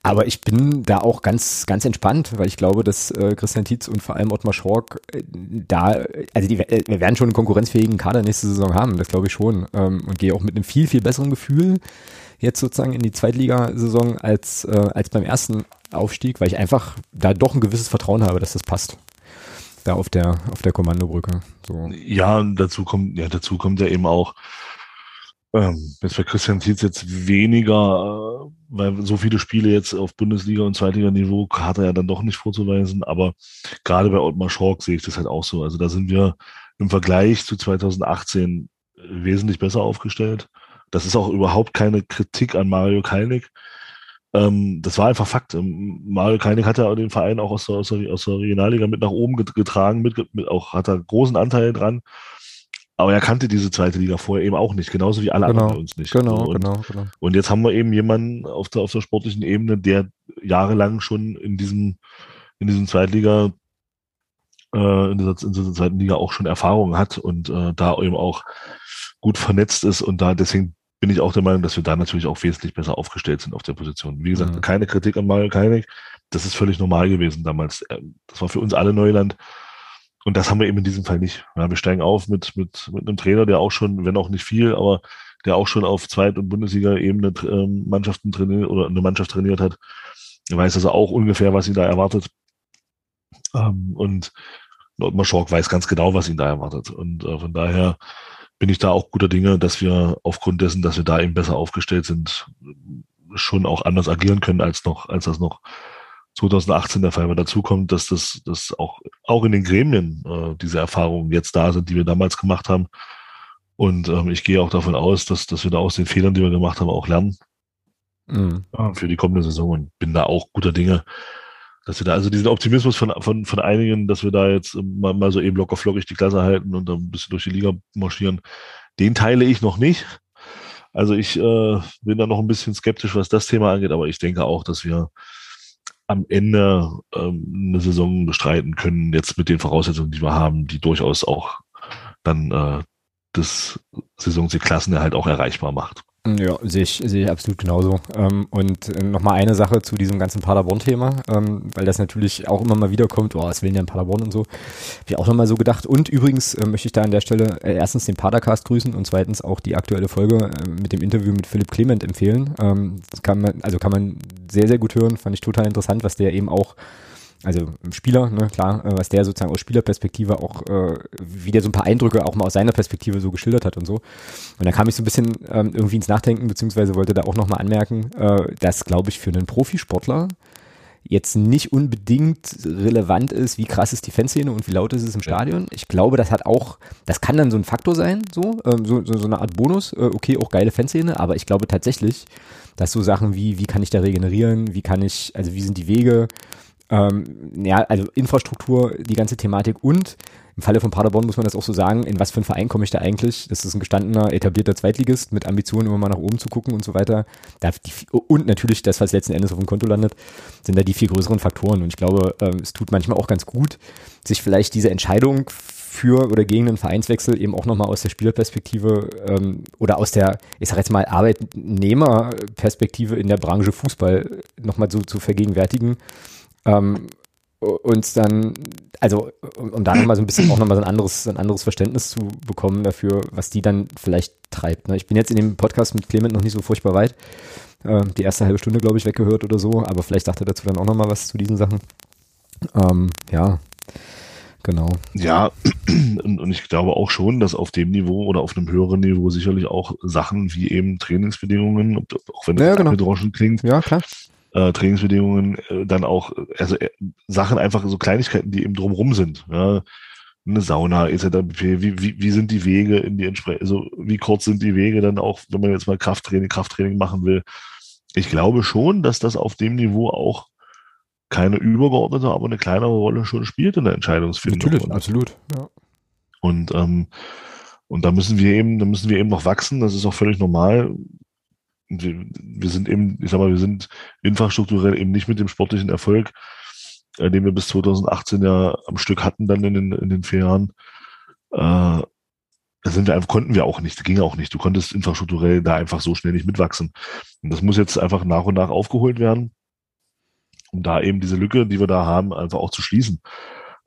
aber ich bin da auch ganz, ganz entspannt, weil ich glaube, dass äh, Christian Tietz und vor allem Ottmar Schork äh, da, also die, äh, wir werden schon einen konkurrenzfähigen Kader nächste Saison haben, das glaube ich schon. Ähm, und gehe auch mit einem viel, viel besseren Gefühl jetzt sozusagen in die Zweitligasaison als, äh, als beim ersten Aufstieg, weil ich einfach da doch ein gewisses Vertrauen habe, dass das passt da auf der, auf der Kommandobrücke. So. Ja, dazu kommt, ja, dazu kommt ja eben auch, ähm, jetzt bei Christian Tietz jetzt weniger, äh, weil so viele Spiele jetzt auf Bundesliga- und Zweitliga-Niveau hat er ja dann doch nicht vorzuweisen, aber gerade bei Ottmar Schork sehe ich das halt auch so. Also da sind wir im Vergleich zu 2018 wesentlich besser aufgestellt. Das ist auch überhaupt keine Kritik an Mario Kalnick. Ähm, das war einfach Fakt. Mario Keinig hat ja den Verein auch aus der, aus der, aus der Regionalliga mit nach oben getragen, mit, mit auch hat er großen Anteil dran. Aber er kannte diese zweite Liga vorher eben auch nicht, genauso wie alle genau, anderen bei uns nicht. Genau, und, genau, genau. Und jetzt haben wir eben jemanden auf der, auf der sportlichen Ebene, der jahrelang schon in diesem in diesem Zweitliga, äh, in, dieser, in dieser zweiten Liga auch schon Erfahrung hat und äh, da eben auch gut vernetzt ist und da deswegen bin ich auch der Meinung, dass wir da natürlich auch wesentlich besser aufgestellt sind auf der Position. Wie gesagt, mhm. keine Kritik an Mario Keinig. Das ist völlig normal gewesen damals. Äh, das war für uns alle Neuland. Und das haben wir eben in diesem Fall nicht. Ja, wir steigen auf mit, mit, mit einem Trainer, der auch schon, wenn auch nicht viel, aber der auch schon auf Zweit- und Bundesliga-Ebene ähm, Mannschaften trainiert oder eine Mannschaft trainiert hat. Er weiß also auch ungefähr, was ihn da erwartet. Ähm, und Ottmar Schork weiß ganz genau, was ihn da erwartet. Und äh, von daher bin ich da auch guter Dinge, dass wir aufgrund dessen, dass wir da eben besser aufgestellt sind, schon auch anders agieren können als noch, als das noch 2018 der Fall war. Dazu kommt, dass das, dass auch, auch in den Gremien äh, diese Erfahrungen jetzt da sind, die wir damals gemacht haben. Und ähm, ich gehe auch davon aus, dass, dass wir da aus den Fehlern, die wir gemacht haben, auch lernen mhm. äh, für die kommende Saison und bin da auch guter Dinge, dass wir da also diesen Optimismus von, von, von einigen, dass wir da jetzt mal, mal so eben locker flockig die Klasse halten und dann ein bisschen durch die Liga marschieren, den teile ich noch nicht. Also ich äh, bin da noch ein bisschen skeptisch, was das Thema angeht, aber ich denke auch, dass wir am Ende ähm, eine Saison bestreiten können, jetzt mit den Voraussetzungen, die wir haben, die durchaus auch dann äh, das Saisonsieg halt auch erreichbar macht. Ja, sehe ich, sehe ich absolut genauso. Ähm, und nochmal eine Sache zu diesem ganzen Paderborn-Thema, ähm, weil das natürlich auch immer mal wieder kommt, oh, was will denn Paderborn und so. Habe ich auch nochmal so gedacht. Und übrigens äh, möchte ich da an der Stelle äh, erstens den Padercast grüßen und zweitens auch die aktuelle Folge äh, mit dem Interview mit Philipp Clement empfehlen. Ähm, das kann man, also kann man sehr, sehr gut hören, fand ich total interessant, was der eben auch also Spieler, ne, klar, äh, was der sozusagen aus Spielerperspektive auch, äh, wie der so ein paar Eindrücke auch mal aus seiner Perspektive so geschildert hat und so. Und da kam ich so ein bisschen ähm, irgendwie ins Nachdenken, beziehungsweise wollte da auch nochmal anmerken, äh, dass, glaube ich, für einen Profisportler jetzt nicht unbedingt relevant ist, wie krass ist die Fanszene und wie laut ist es im Stadion. Ich glaube, das hat auch, das kann dann so ein Faktor sein, so, ähm, so, so, so eine Art Bonus. Äh, okay, auch geile Fanszene, aber ich glaube tatsächlich, dass so Sachen wie, wie kann ich da regenerieren, wie kann ich, also wie sind die Wege, ähm, ja, also Infrastruktur, die ganze Thematik und im Falle von Paderborn muss man das auch so sagen, in was für einen Verein komme ich da eigentlich? Das ist ein gestandener, etablierter Zweitligist mit Ambitionen, immer mal nach oben zu gucken und so weiter. Und natürlich das, was letzten Endes auf dem Konto landet, sind da die viel größeren Faktoren. Und ich glaube, äh, es tut manchmal auch ganz gut, sich vielleicht diese Entscheidung für oder gegen einen Vereinswechsel eben auch nochmal aus der Spielerperspektive ähm, oder aus der, ich sag jetzt mal, Arbeitnehmerperspektive in der Branche Fußball nochmal so zu vergegenwärtigen ähm, uns dann, also um, um da nochmal so ein bisschen auch nochmal so ein anderes, ein anderes Verständnis zu bekommen dafür, was die dann vielleicht treibt. Ne? Ich bin jetzt in dem Podcast mit Clement noch nicht so furchtbar weit. Äh, die erste halbe Stunde, glaube ich, weggehört oder so, aber vielleicht sagt er dazu dann auch nochmal was zu diesen Sachen. Ähm, ja, genau. Ja, und, und ich glaube auch schon, dass auf dem Niveau oder auf einem höheren Niveau sicherlich auch Sachen wie eben Trainingsbedingungen, auch wenn das ja, genau. klingt, ja, klar äh, Trainingsbedingungen, äh, dann auch, also äh, Sachen einfach so Kleinigkeiten, die eben drumrum sind. Ja? Eine Sauna etc. Wie, wie, wie sind die Wege in die entsprechend, also wie kurz sind die Wege dann auch, wenn man jetzt mal Krafttraining, Krafttraining machen will. Ich glaube schon, dass das auf dem Niveau auch keine übergeordnete, aber eine kleinere Rolle schon spielt in der Entscheidungsfindung. Natürlich, und, absolut. Ja. Und ähm, und da müssen wir eben, da müssen wir eben noch wachsen. Das ist auch völlig normal wir, wir sind eben, ich sag mal, wir sind infrastrukturell eben nicht mit dem sportlichen Erfolg, äh, den wir bis 2018 ja am Stück hatten, dann in den, in den vier Jahren. Äh, sind wir konnten wir auch nicht, ging auch nicht. Du konntest infrastrukturell da einfach so schnell nicht mitwachsen. Und das muss jetzt einfach nach und nach aufgeholt werden, um da eben diese Lücke, die wir da haben, einfach auch zu schließen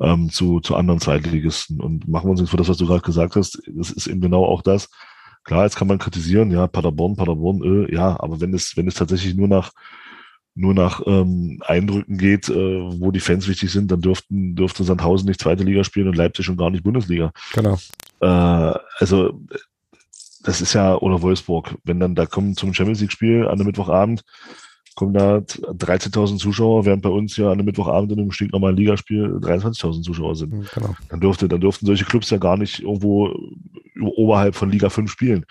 ähm, zu, zu anderen Zweitligisten. Und machen wir uns jetzt für das, was du gerade gesagt hast, das ist eben genau auch das, Klar, jetzt kann man kritisieren, ja, Paderborn, Paderborn, äh, ja, aber wenn es, wenn es tatsächlich nur nach nur nach ähm, Eindrücken geht, äh, wo die Fans wichtig sind, dann dürften, dürfte Sandhausen nicht zweite Liga spielen und Leipzig schon gar nicht Bundesliga. Genau. Äh, also das ist ja, oder Wolfsburg, wenn dann da kommen zum Champions League-Spiel an einem Mittwochabend, kommen da 13.000 Zuschauer, während bei uns ja an einem Mittwochabend in einem stinknormalen Ligaspiel 23.000 Zuschauer sind. Mhm, genau. Dann dürfte, dann dürften solche Clubs ja gar nicht irgendwo oberhalb von Liga 5 spielen.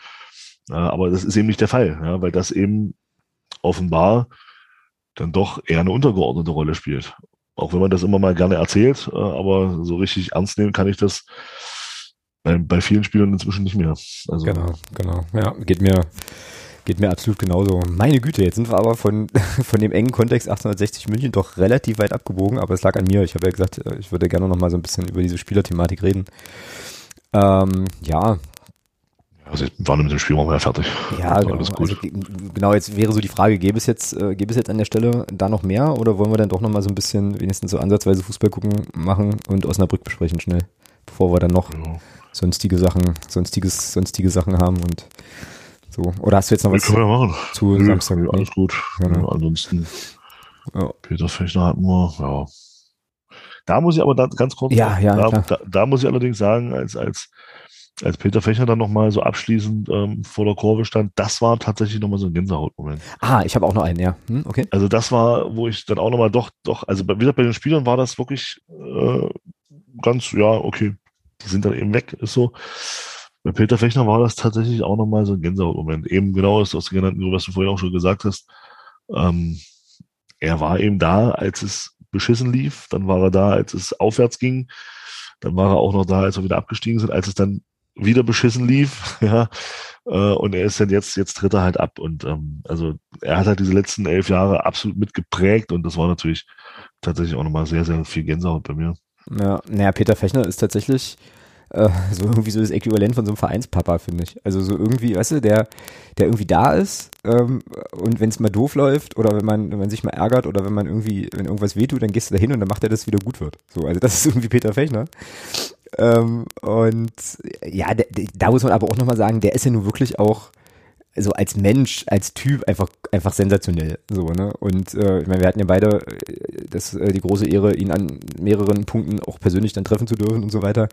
Aber das ist eben nicht der Fall, ja, weil das eben offenbar dann doch eher eine untergeordnete Rolle spielt. Auch wenn man das immer mal gerne erzählt, äh, aber so richtig ernst nehmen kann ich das bei, bei vielen Spielern inzwischen nicht mehr. Also, genau, genau. Ja, geht mir, Geht mir absolut genauso. Meine Güte, jetzt sind wir aber von, von dem engen Kontext 1860 München doch relativ weit abgebogen, aber es lag an mir. Ich habe ja gesagt, äh, ich würde gerne noch mal so ein bisschen über diese Spielerthematik reden. Ähm, ja. Also waren mit dem Spiel waren wir ja fertig. Ja, genau. Alles gut. Also, genau, jetzt wäre so die Frage, gäbe es jetzt, äh, gäbe es jetzt an der Stelle da noch mehr oder wollen wir dann doch noch mal so ein bisschen wenigstens so ansatzweise Fußball gucken, machen und Osnabrück besprechen schnell, bevor wir dann noch ja. sonstige Sachen, sonstiges, sonstige Sachen haben und so. Oder hast du jetzt noch was wir machen. zu Nö, Samstag? Nee, alles gut. Genau. ansonsten ja. Peter Fechner hatten wir, ja. Da muss ich aber da, ganz kurz, ja, ja, da, da, da, muss ich allerdings sagen, als, als, als Peter Fechner dann nochmal so abschließend ähm, vor der Kurve stand, das war tatsächlich nochmal so ein Gänsehautmoment. Ah, ich habe auch noch einen, ja. Hm, okay. Also das war, wo ich dann auch nochmal doch, doch, also wie gesagt, bei den Spielern war das wirklich äh, ganz, ja, okay, die sind dann eben weg, ist so. Bei Peter Fechner war das tatsächlich auch nochmal so ein Gänsehautmoment. Eben genau ist aus den genannten, was du vorhin auch schon gesagt hast. Ähm, er war eben da, als es beschissen lief. Dann war er da, als es aufwärts ging. Dann war er auch noch da, als wir wieder abgestiegen sind, als es dann wieder beschissen lief. ja. Äh, und er ist dann jetzt, jetzt tritt er halt ab. Und ähm, also er hat halt diese letzten elf Jahre absolut mitgeprägt und das war natürlich tatsächlich auch nochmal sehr, sehr viel Gänsehaut bei mir. Ja, naja, Peter Fechner ist tatsächlich äh, so irgendwie so das Äquivalent von so einem Vereinspapa, finde ich. Also so irgendwie, weißt du, der, der irgendwie da ist ähm, und wenn es mal doof läuft oder wenn man, wenn man sich mal ärgert oder wenn man irgendwie, wenn irgendwas wehtut, dann gehst du da hin und dann macht er, dass es wieder gut wird. So, also das ist irgendwie Peter Fechner. Ähm, und ja, der, da muss man aber auch nochmal sagen, der ist ja nun wirklich auch so als Mensch, als Typ einfach einfach sensationell. So, ne? Und äh, ich meine, wir hatten ja beide äh, das, äh, die große Ehre, ihn an mehreren Punkten auch persönlich dann treffen zu dürfen und so weiter.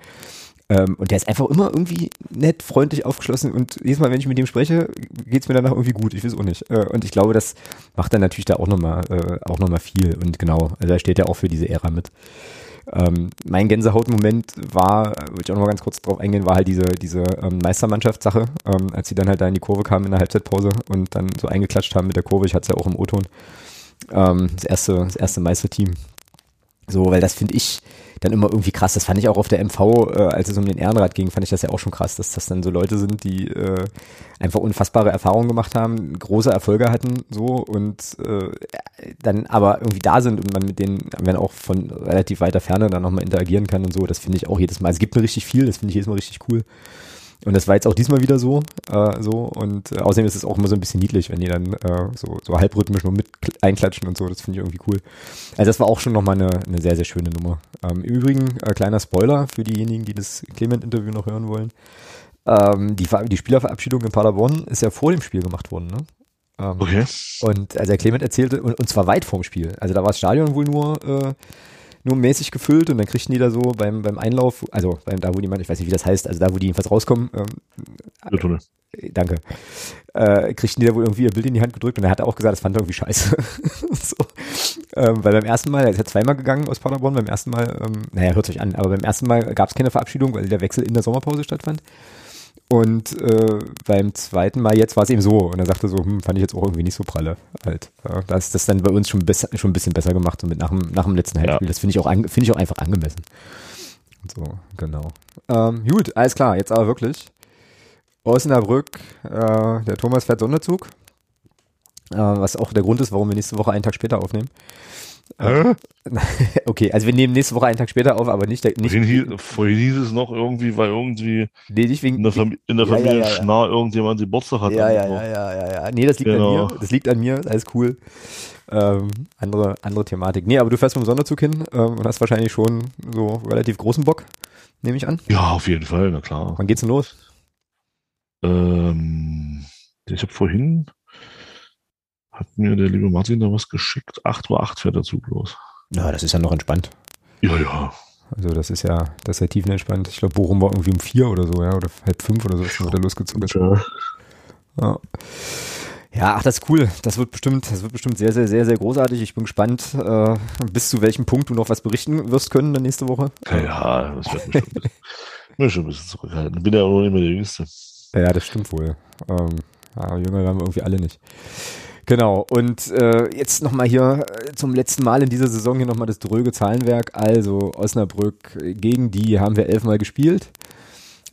Ähm, und der ist einfach immer irgendwie nett, freundlich, aufgeschlossen und jedes Mal, wenn ich mit ihm spreche, geht's mir danach irgendwie gut. Ich weiß auch nicht. Äh, und ich glaube, das macht dann natürlich da auch nochmal äh, auch noch mal viel. Und genau, also er steht ja auch für diese Ära mit. Ähm, mein Gänsehautmoment war, würde ich auch noch mal ganz kurz drauf eingehen, war halt diese, diese ähm, Meistermannschaftssache, ähm, als sie dann halt da in die Kurve kamen in der Halbzeitpause und dann so eingeklatscht haben mit der Kurve. Ich hatte es ja auch im O-Ton. Ähm, das erste, das erste Meisterteam. So, weil das finde ich, dann immer irgendwie krass. Das fand ich auch auf der MV, äh, als es um den Ehrenrat ging, fand ich das ja auch schon krass, dass das dann so Leute sind, die äh, einfach unfassbare Erfahrungen gemacht haben, große Erfolge hatten, so und äh, dann aber irgendwie da sind und man mit denen wenn auch von relativ weiter Ferne dann nochmal interagieren kann und so. Das finde ich auch jedes Mal. Es gibt mir richtig viel, das finde ich jedes Mal richtig cool. Und das war jetzt auch diesmal wieder so. Äh, so und äh, außerdem ist es auch immer so ein bisschen niedlich, wenn die dann äh, so, so halbrhythmisch nur mit einklatschen und so. Das finde ich irgendwie cool. Also das war auch schon nochmal eine, eine sehr, sehr schöne Nummer. Ähm, Im Übrigen, äh, kleiner Spoiler für diejenigen, die das Clement-Interview noch hören wollen. Ähm, die, die Spielerverabschiedung in Paderborn ist ja vor dem Spiel gemacht worden, ne? Ähm, okay. Und also der Clement erzählte, und, und zwar weit vorm Spiel. Also da war das Stadion wohl nur äh, nur mäßig gefüllt und dann kriegten die da so beim, beim Einlauf, also beim, da wo die, ich weiß nicht, wie das heißt, also da wo die jedenfalls rauskommen, ähm. Äh, danke, äh, kriegten die da wohl irgendwie ihr Bild in die Hand gedrückt und er hat auch gesagt, das fand er irgendwie scheiße. so. ähm, weil beim ersten Mal, er ist ja zweimal gegangen aus Paderborn, beim ersten Mal, ähm, naja, hört euch an, aber beim ersten Mal gab es keine Verabschiedung, weil der Wechsel in der Sommerpause stattfand. Und äh, beim zweiten Mal jetzt war es eben so. Und er sagte so, hm, fand ich jetzt auch irgendwie nicht so pralle. Halt. Ja, da ist das dann bei uns schon, besser, schon ein bisschen besser gemacht, so mit nach dem, nach dem letzten Heimspiel. Ja. Das finde ich, auch finde ich auch einfach angemessen. So, genau. Ähm, gut, alles klar, jetzt aber wirklich. Osnabrück, äh, der Thomas fährt Sonderzug. Äh, was auch der Grund ist, warum wir nächste Woche einen Tag später aufnehmen. Äh? okay, also wir nehmen nächste Woche einen Tag später auf, aber nicht. nicht vorhin, hieß, vorhin hieß es noch irgendwie, weil irgendwie nee, nicht wegen, in der, Fam in der Familie ja, ja, ja, Schnarr irgendjemand Geburtstag hat. Ja, ja, ja, ja, ja, ja. Nee, das liegt genau. an mir. Das liegt an mir, alles cool. Ähm, andere, andere Thematik. Nee, aber du fährst vom Sonderzug hin ähm, und hast wahrscheinlich schon so relativ großen Bock, nehme ich an. Ja, auf jeden Fall, na klar. Wann geht's denn los? Ähm, ich habe vorhin hat mir der liebe Martin da was geschickt. 8 Uhr 8 fährt der Zug los. Na, das ist ja noch entspannt. Ja, ja. Also das ist ja, das ist ja tiefenentspannt. Ich glaube, Bochum war irgendwie um vier oder so, ja, oder halb fünf oder so, ist wieder losgezogen. Ja. ja. Ja, ach, das ist cool. Das wird bestimmt, das wird bestimmt sehr, sehr, sehr, sehr großartig. Ich bin gespannt, äh, bis zu welchem Punkt du noch was berichten wirst können dann nächste Woche. Ja, das wird mich schon, mich schon ein bisschen zurückhalten. Ich bin ja auch noch nicht mehr der Jüngste. Ja, das stimmt wohl. Ähm, ja, jünger waren wir irgendwie alle nicht. Genau, und äh, jetzt nochmal hier äh, zum letzten Mal in dieser Saison hier nochmal das dröge Zahlenwerk. Also Osnabrück gegen die haben wir elfmal gespielt.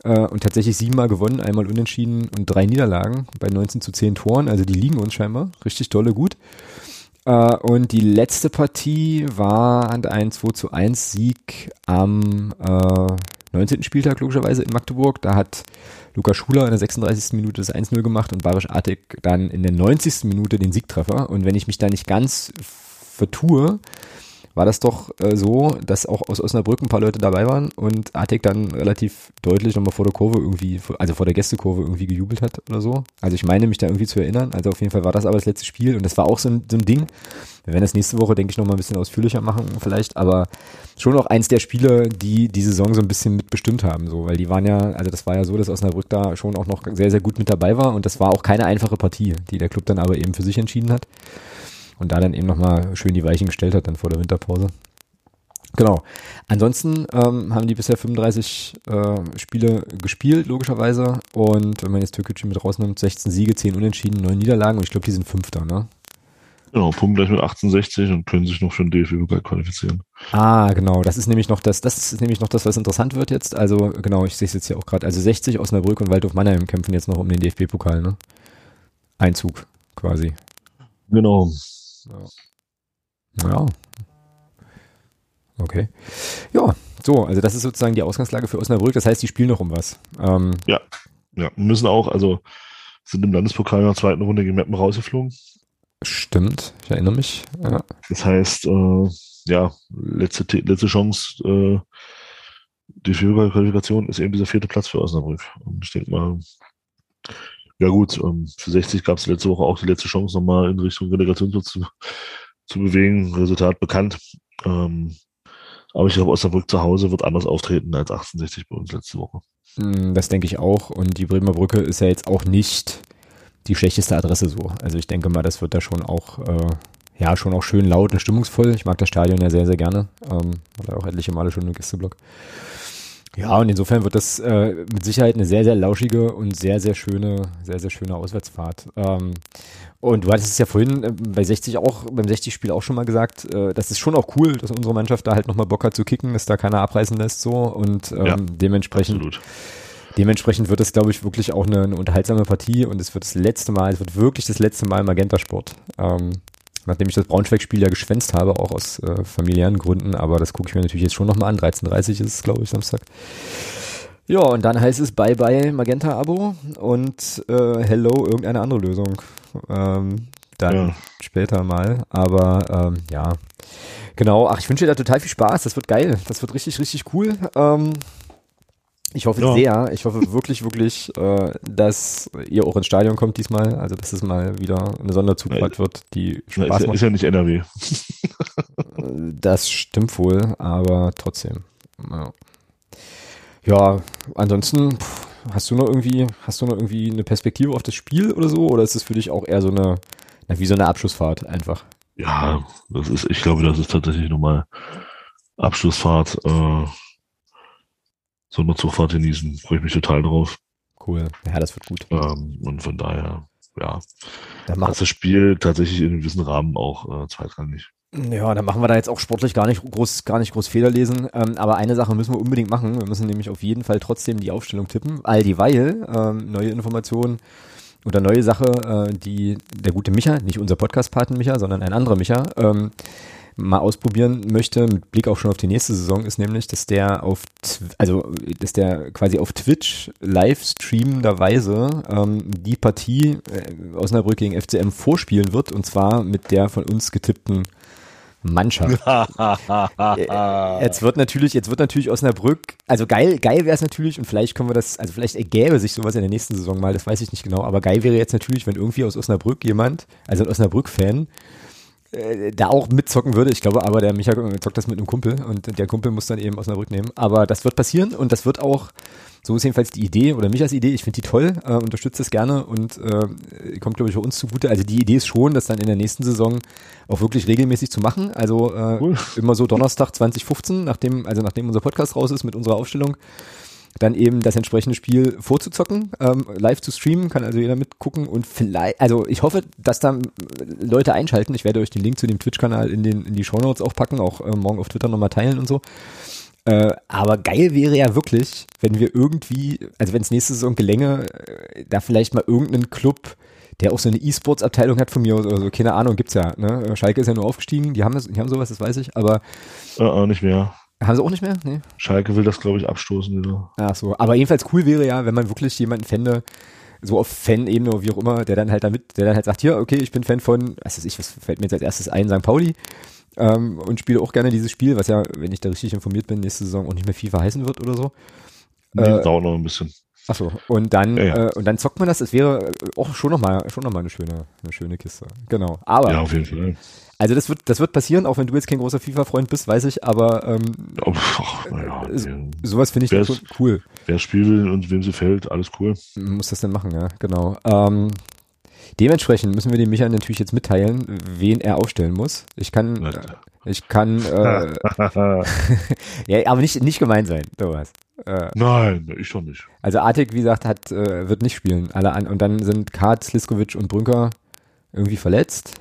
äh, und tatsächlich siebenmal gewonnen, einmal unentschieden und drei Niederlagen bei 19 zu 10 Toren. Also die liegen uns scheinbar richtig dolle gut. Äh, und die letzte Partie war ein 2 zu 1 Sieg am äh, 19. Spieltag logischerweise in Magdeburg. Da hat Lukas Schuler in der 36. Minute das 1-0 gemacht und Barisch Artig dann in der 90. Minute den Siegtreffer. Und wenn ich mich da nicht ganz vertue, war das doch äh, so, dass auch aus Osnabrück ein paar Leute dabei waren und Artig dann relativ deutlich nochmal vor der Kurve irgendwie, also vor der Gästekurve irgendwie gejubelt hat oder so. Also ich meine mich da irgendwie zu erinnern. Also auf jeden Fall war das aber das letzte Spiel und das war auch so ein, so ein Ding. Wir werden das nächste Woche, denke ich, nochmal ein bisschen ausführlicher machen vielleicht, aber schon auch eins der Spiele, die die Saison so ein bisschen mitbestimmt haben, so, weil die waren ja, also das war ja so, dass Osnabrück da schon auch noch sehr, sehr gut mit dabei war und das war auch keine einfache Partie, die der Club dann aber eben für sich entschieden hat und da dann eben nochmal schön die Weichen gestellt hat dann vor der Winterpause. Genau. Ansonsten ähm, haben die bisher 35 äh, Spiele gespielt, logischerweise. Und wenn man jetzt Türkgücü mit rausnimmt, 16 Siege, 10 Unentschieden, 9 Niederlagen. Und ich glaube, die sind Fünfter, ne? Genau, Punkt gleich mit 1860 und können sich noch für den DFB-Pokal qualifizieren. Ah, genau. Das ist nämlich noch das, das ist nämlich noch das, was interessant wird jetzt. Also, genau, ich sehe es jetzt hier auch gerade. Also 60 Osnabrück und Waldhof Mannheim kämpfen jetzt noch um den DFB-Pokal, ne? Einzug, quasi. Genau. Ja. ja. Okay. Ja, so, also das ist sozusagen die Ausgangslage für Osnabrück. Das heißt, die spielen noch um was. Ähm, ja, ja, müssen auch, also sind im Landespokal in der zweiten Runde gegen Meppen rausgeflogen. Stimmt, ich erinnere mich. Ja. Das heißt, äh, ja, letzte, letzte Chance, äh, die Qualifikation ist eben dieser vierte Platz für Osnabrück. Und ich denke mal, ja gut, ähm, für 60 gab es letzte Woche auch die letzte Chance, nochmal in Richtung Relegation zu, zu bewegen. Resultat bekannt. Ähm, aber ich glaube, Osnabrück zu Hause wird anders auftreten als 68 bei uns letzte Woche. Hm, das denke ich auch. Und die Bremer Brücke ist ja jetzt auch nicht die schlechteste Adresse so. Also ich denke mal, das wird da schon auch, äh, ja, schon auch schön laut und stimmungsvoll. Ich mag das Stadion ja sehr, sehr gerne. Ähm, war auch etliche Male schon im Gästeblock. Ja, und insofern wird das äh, mit Sicherheit eine sehr, sehr lauschige und sehr, sehr schöne, sehr, sehr schöne Auswärtsfahrt. Ähm, und du hattest es ja vorhin äh, bei 60 auch, beim 60-Spiel auch schon mal gesagt, äh, das ist schon auch cool, dass unsere Mannschaft da halt nochmal Bock hat zu kicken, dass da keiner abreißen lässt so und ähm, ja, dementsprechend. Absolut. Dementsprechend wird es, glaube ich, wirklich auch eine, eine, unterhaltsame Partie und es wird das letzte Mal, es wird wirklich das letzte Mal Magenta Sport. Ähm, nachdem ich das Braunschweig-Spiel ja geschwänzt habe, auch aus äh, familiären Gründen, aber das gucke ich mir natürlich jetzt schon nochmal an. 13.30 ist es, glaube ich, Samstag. Ja, und dann heißt es Bye-bye Magenta-Abo und äh, Hello irgendeine andere Lösung. Ähm, dann ja. später mal. Aber ähm, ja, genau. Ach, ich wünsche dir da total viel Spaß. Das wird geil. Das wird richtig, richtig cool. Ähm, ich hoffe ja. sehr, ich hoffe wirklich, wirklich, äh, dass ihr auch ins Stadion kommt diesmal. Also, dass es mal wieder eine Sonderzugfahrt wird, die Spaß Na, ist, macht. Ist ja nicht NRW. das stimmt wohl, aber trotzdem. Ja, ja ansonsten pff, hast du noch irgendwie, hast du noch irgendwie eine Perspektive auf das Spiel oder so? Oder ist es für dich auch eher so eine, na, wie so eine Abschlussfahrt einfach? Ja, das ist, ich glaube, das ist tatsächlich nochmal Abschlussfahrt. Äh, so eine Zugfahrt genießen. Freue ich mich total drauf. Cool. Ja, das wird gut. Ähm, und von daher, ja, dann macht das Spiel tatsächlich in einem gewissen Rahmen auch äh, zweitrangig. Ja, dann machen wir da jetzt auch sportlich gar nicht groß, gar nicht groß Fehler lesen. Ähm, aber eine Sache müssen wir unbedingt machen. Wir müssen nämlich auf jeden Fall trotzdem die Aufstellung tippen. All dieweil ähm, neue Informationen oder neue Sache, äh, die der gute Micha, nicht unser Podcast-Paten Micha, sondern ein anderer Micha, ähm, mal ausprobieren möchte, mit Blick auch schon auf die nächste Saison, ist nämlich, dass der auf, also, dass der quasi auf Twitch live streamenderweise ähm, die Partie äh, Osnabrück gegen FCM vorspielen wird und zwar mit der von uns getippten Mannschaft. Äh, jetzt wird natürlich, jetzt wird natürlich Osnabrück, also geil, geil wäre es natürlich und vielleicht können wir das, also vielleicht ergäbe sich sowas in der nächsten Saison mal, das weiß ich nicht genau, aber geil wäre jetzt natürlich, wenn irgendwie aus Osnabrück jemand, also ein Osnabrück-Fan, da auch mitzocken würde. Ich glaube aber, der Micha zockt das mit einem Kumpel und der Kumpel muss dann eben aus einer Rücknehmen. Aber das wird passieren und das wird auch, so ist jedenfalls die Idee oder Michas Idee. Ich finde die toll, äh, unterstütze es gerne und äh, kommt, glaube ich, für uns zugute. Also die Idee ist schon, das dann in der nächsten Saison auch wirklich regelmäßig zu machen. Also äh, cool. immer so Donnerstag 2015, nachdem, also nachdem unser Podcast raus ist mit unserer Aufstellung dann eben das entsprechende Spiel vorzuzocken, ähm, live zu streamen, kann also jeder mitgucken und vielleicht, also ich hoffe, dass da Leute einschalten. Ich werde euch den Link zu dem Twitch-Kanal in, den, in die Show Notes auch packen, auch äh, morgen auf Twitter nochmal teilen und so. Äh, aber geil wäre ja wirklich, wenn wir irgendwie, also wenn es nächste Saison gelänge, äh, da vielleicht mal irgendeinen Club, der auch so eine E-Sports-Abteilung hat von mir oder so, keine Ahnung, gibt's ja. Ne? Schalke ist ja nur aufgestiegen, die haben das, die haben sowas, das weiß ich, aber. Uh, nicht mehr. Haben sie auch nicht mehr? Nee. Schalke will das, glaube ich, abstoßen wieder. Ach so, aber jedenfalls cool wäre ja, wenn man wirklich jemanden fände, so auf Fan-Ebene oder wie auch immer, der dann halt damit, der dann halt sagt, hier, okay, ich bin Fan von, was weiß ich, was fällt mir jetzt als erstes ein, St. Pauli ähm, und spiele auch gerne dieses Spiel, was ja, wenn ich da richtig informiert bin, nächste Saison auch nicht mehr FIFA heißen wird oder so. Nee, äh, dauert noch ein bisschen. Ach so, und dann, ja, ja. Äh, und dann zockt man das, es wäre auch schon nochmal, schon noch mal eine schöne, eine schöne Kiste. Genau. Aber. Ja, auf jeden Fall. Also das wird, das wird passieren, auch wenn du jetzt kein großer FIFA-Freund bist, weiß ich, aber ähm, oh, ja, so, sowas finde ich schon cool. Wer spielt und wem sie fällt, alles cool. Muss das denn machen, ja, genau. Ähm, dementsprechend müssen wir dem Michael natürlich jetzt mitteilen, wen er aufstellen muss. Ich kann, äh, ich kann, äh, ja, aber nicht, nicht gemein sein, Thomas. Äh, Nein, ich doch nicht. Also Artik, wie gesagt, hat, äh, wird nicht spielen. Alle an, und dann sind Kart, Sliskovic und Brünker irgendwie verletzt.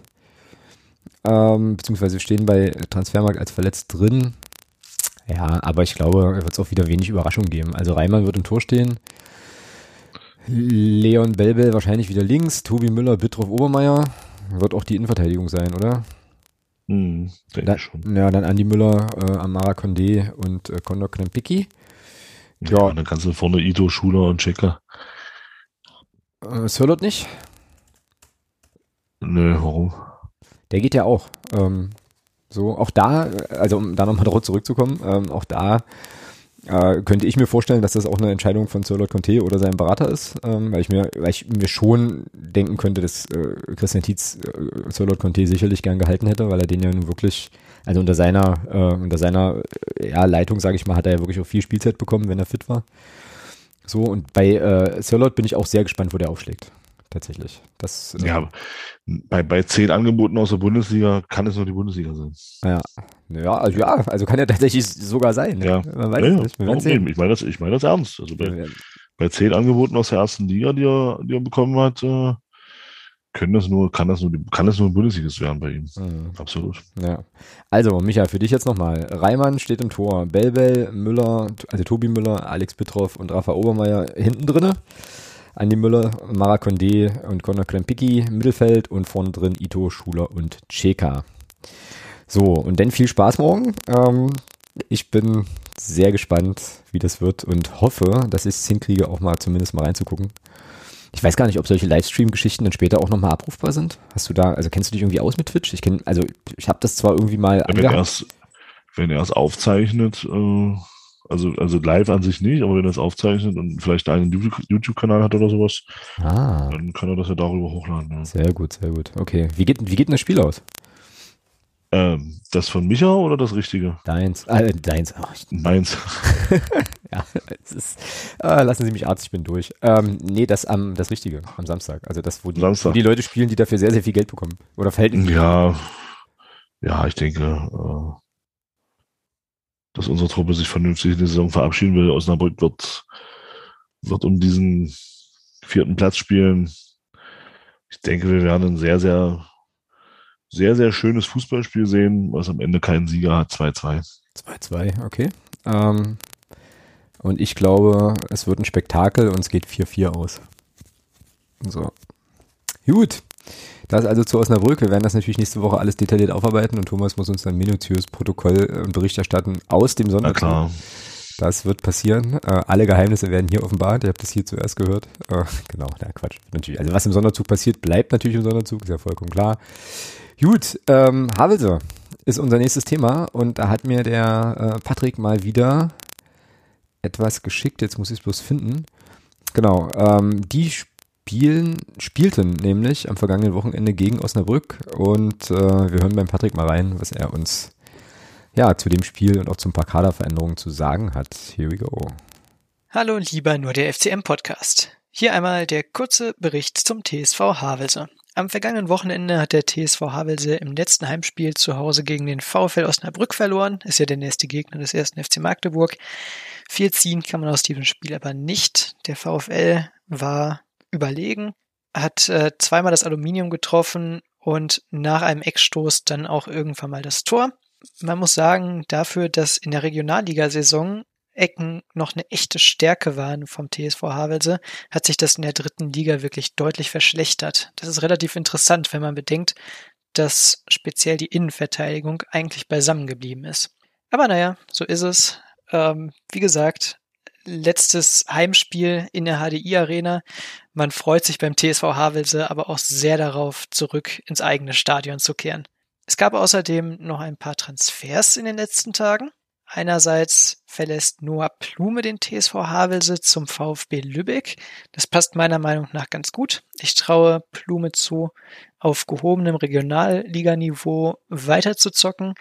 Ähm, beziehungsweise stehen bei Transfermarkt als verletzt drin. Ja, aber ich glaube, wird es auch wieder wenig Überraschung geben. Also Reimann wird im Tor stehen. Leon Belbel wahrscheinlich wieder links. Tobi Müller, Bittroff, Obermeier. Wird auch die Innenverteidigung sein, oder? Hm, denke da, schon. Ja, dann Andi Müller, äh, Amara Condé und äh, Condor Knempicki. Ja, ja, dann kannst du vorne Ito, Schuler und Checker. Äh, Sirlot nicht? Nö, warum? Der geht ja auch. Ähm, so, auch da, also um da nochmal darauf zurückzukommen, ähm, auch da äh, könnte ich mir vorstellen, dass das auch eine Entscheidung von Sir Lord Conte oder seinem Berater ist, ähm, weil ich mir, weil ich mir schon denken könnte, dass äh, Christian Tietz äh, Sir Lord Conte sicherlich gern gehalten hätte, weil er den ja nun wirklich, also unter seiner, äh, unter seiner äh, ja, Leitung, sage ich mal, hat er ja wirklich auch viel Spielzeit bekommen, wenn er fit war. So, und bei äh, Sir Lord bin ich auch sehr gespannt, wo der aufschlägt tatsächlich. Das, äh, ja, bei, bei zehn Angeboten aus der Bundesliga kann es nur die Bundesliga sein. Ja, ja, also, ja, also kann ja tatsächlich sogar sein. Ja, Man weiß ja, nicht. Wir ich meine das, ich meine das ernst. Also bei, ja. bei zehn Angeboten aus der ersten Liga, die er, die er bekommen hat, äh, können das nur, kann das nur, kann das nur ein Bundesliges werden bei ihm. Mhm. Absolut. Ja. Also, Micha, für dich jetzt nochmal. Reimann steht im Tor. Belbel, Müller, also Tobi Müller, Alex Bittroff und Rafa Obermeier hinten drinne. Andi Müller, Mara Condé und Conor Krempicki im Mittelfeld und vorne drin Ito, Schuler und Cheka. So, und dann viel Spaß morgen. Ähm, ich bin sehr gespannt, wie das wird und hoffe, dass ich es hinkriege, auch mal zumindest mal reinzugucken. Ich weiß gar nicht, ob solche Livestream-Geschichten dann später auch nochmal abrufbar sind. Hast du da, also kennst du dich irgendwie aus mit Twitch? Ich kenne, also ich habe das zwar irgendwie mal. Ja, wenn er es wenn er es aufzeichnet, äh, also, also live an sich nicht, aber wenn er es aufzeichnet und vielleicht einen YouTube-Kanal hat oder sowas, ah. dann kann er das ja darüber hochladen. Ja. Sehr gut, sehr gut. Okay. Wie geht, wie geht denn das Spiel aus? Ähm, das von Micha oder das Richtige? Deins. Äh, deins. Oh, Meins. ja, ist, äh, lassen Sie mich Arzt, ich bin durch. Ähm, nee, das am, das Richtige, am Samstag. Also das, wo die, wo die Leute spielen, die dafür sehr, sehr viel Geld bekommen. Oder verhält Ja, ja, ich denke, äh, dass unsere Truppe sich vernünftig in der Saison verabschieden will. Osnabrück wird, wird um diesen vierten Platz spielen. Ich denke, wir werden ein sehr, sehr, sehr, sehr schönes Fußballspiel sehen, was am Ende keinen Sieger hat. 2-2. 2-2, okay. Ähm, und ich glaube, es wird ein Spektakel und es geht 4-4 aus. So. Gut. Das also zu Osnabrück. Wir werden das natürlich nächste Woche alles detailliert aufarbeiten und Thomas muss uns dann minutiös Protokoll äh, und Bericht erstatten aus dem Sonderzug. Das wird passieren. Äh, alle Geheimnisse werden hier offenbart. Ihr habt das hier zuerst gehört. Äh, genau, na Quatsch. Natürlich. Also was im Sonderzug passiert, bleibt natürlich im Sonderzug, ist ja vollkommen klar. Gut, ähm, Havelse ist unser nächstes Thema und da hat mir der äh, Patrick mal wieder etwas geschickt. Jetzt muss ich es bloß finden. Genau, ähm, die spielen, spielten nämlich am vergangenen Wochenende gegen Osnabrück und äh, wir hören beim Patrick mal rein, was er uns ja zu dem Spiel und auch zum paar Kaderveränderungen zu sagen hat. Here we go. Hallo lieber nur der FCM Podcast. Hier einmal der kurze Bericht zum TSV Havelse. Am vergangenen Wochenende hat der TSV Havelse im letzten Heimspiel zu Hause gegen den VfL Osnabrück verloren. Ist ja der nächste Gegner des ersten FC Magdeburg. Viel ziehen kann man aus diesem Spiel aber nicht. Der VfL war überlegen, hat äh, zweimal das Aluminium getroffen und nach einem Eckstoß dann auch irgendwann mal das Tor. man muss sagen, dafür, dass in der Regionalligasaison Ecken noch eine echte Stärke waren vom TSV Havelse, hat sich das in der dritten Liga wirklich deutlich verschlechtert. Das ist relativ interessant, wenn man bedenkt, dass speziell die Innenverteidigung eigentlich beisammen geblieben ist. Aber naja, so ist es. Ähm, wie gesagt, letztes Heimspiel in der HDI Arena. Man freut sich beim TSV Havelse aber auch sehr darauf, zurück ins eigene Stadion zu kehren. Es gab außerdem noch ein paar Transfers in den letzten Tagen. Einerseits verlässt Noah Plume den TSV Havelse zum VfB Lübeck. Das passt meiner Meinung nach ganz gut. Ich traue Plume zu, auf gehobenem Regionalliganiveau weiterzuzocken.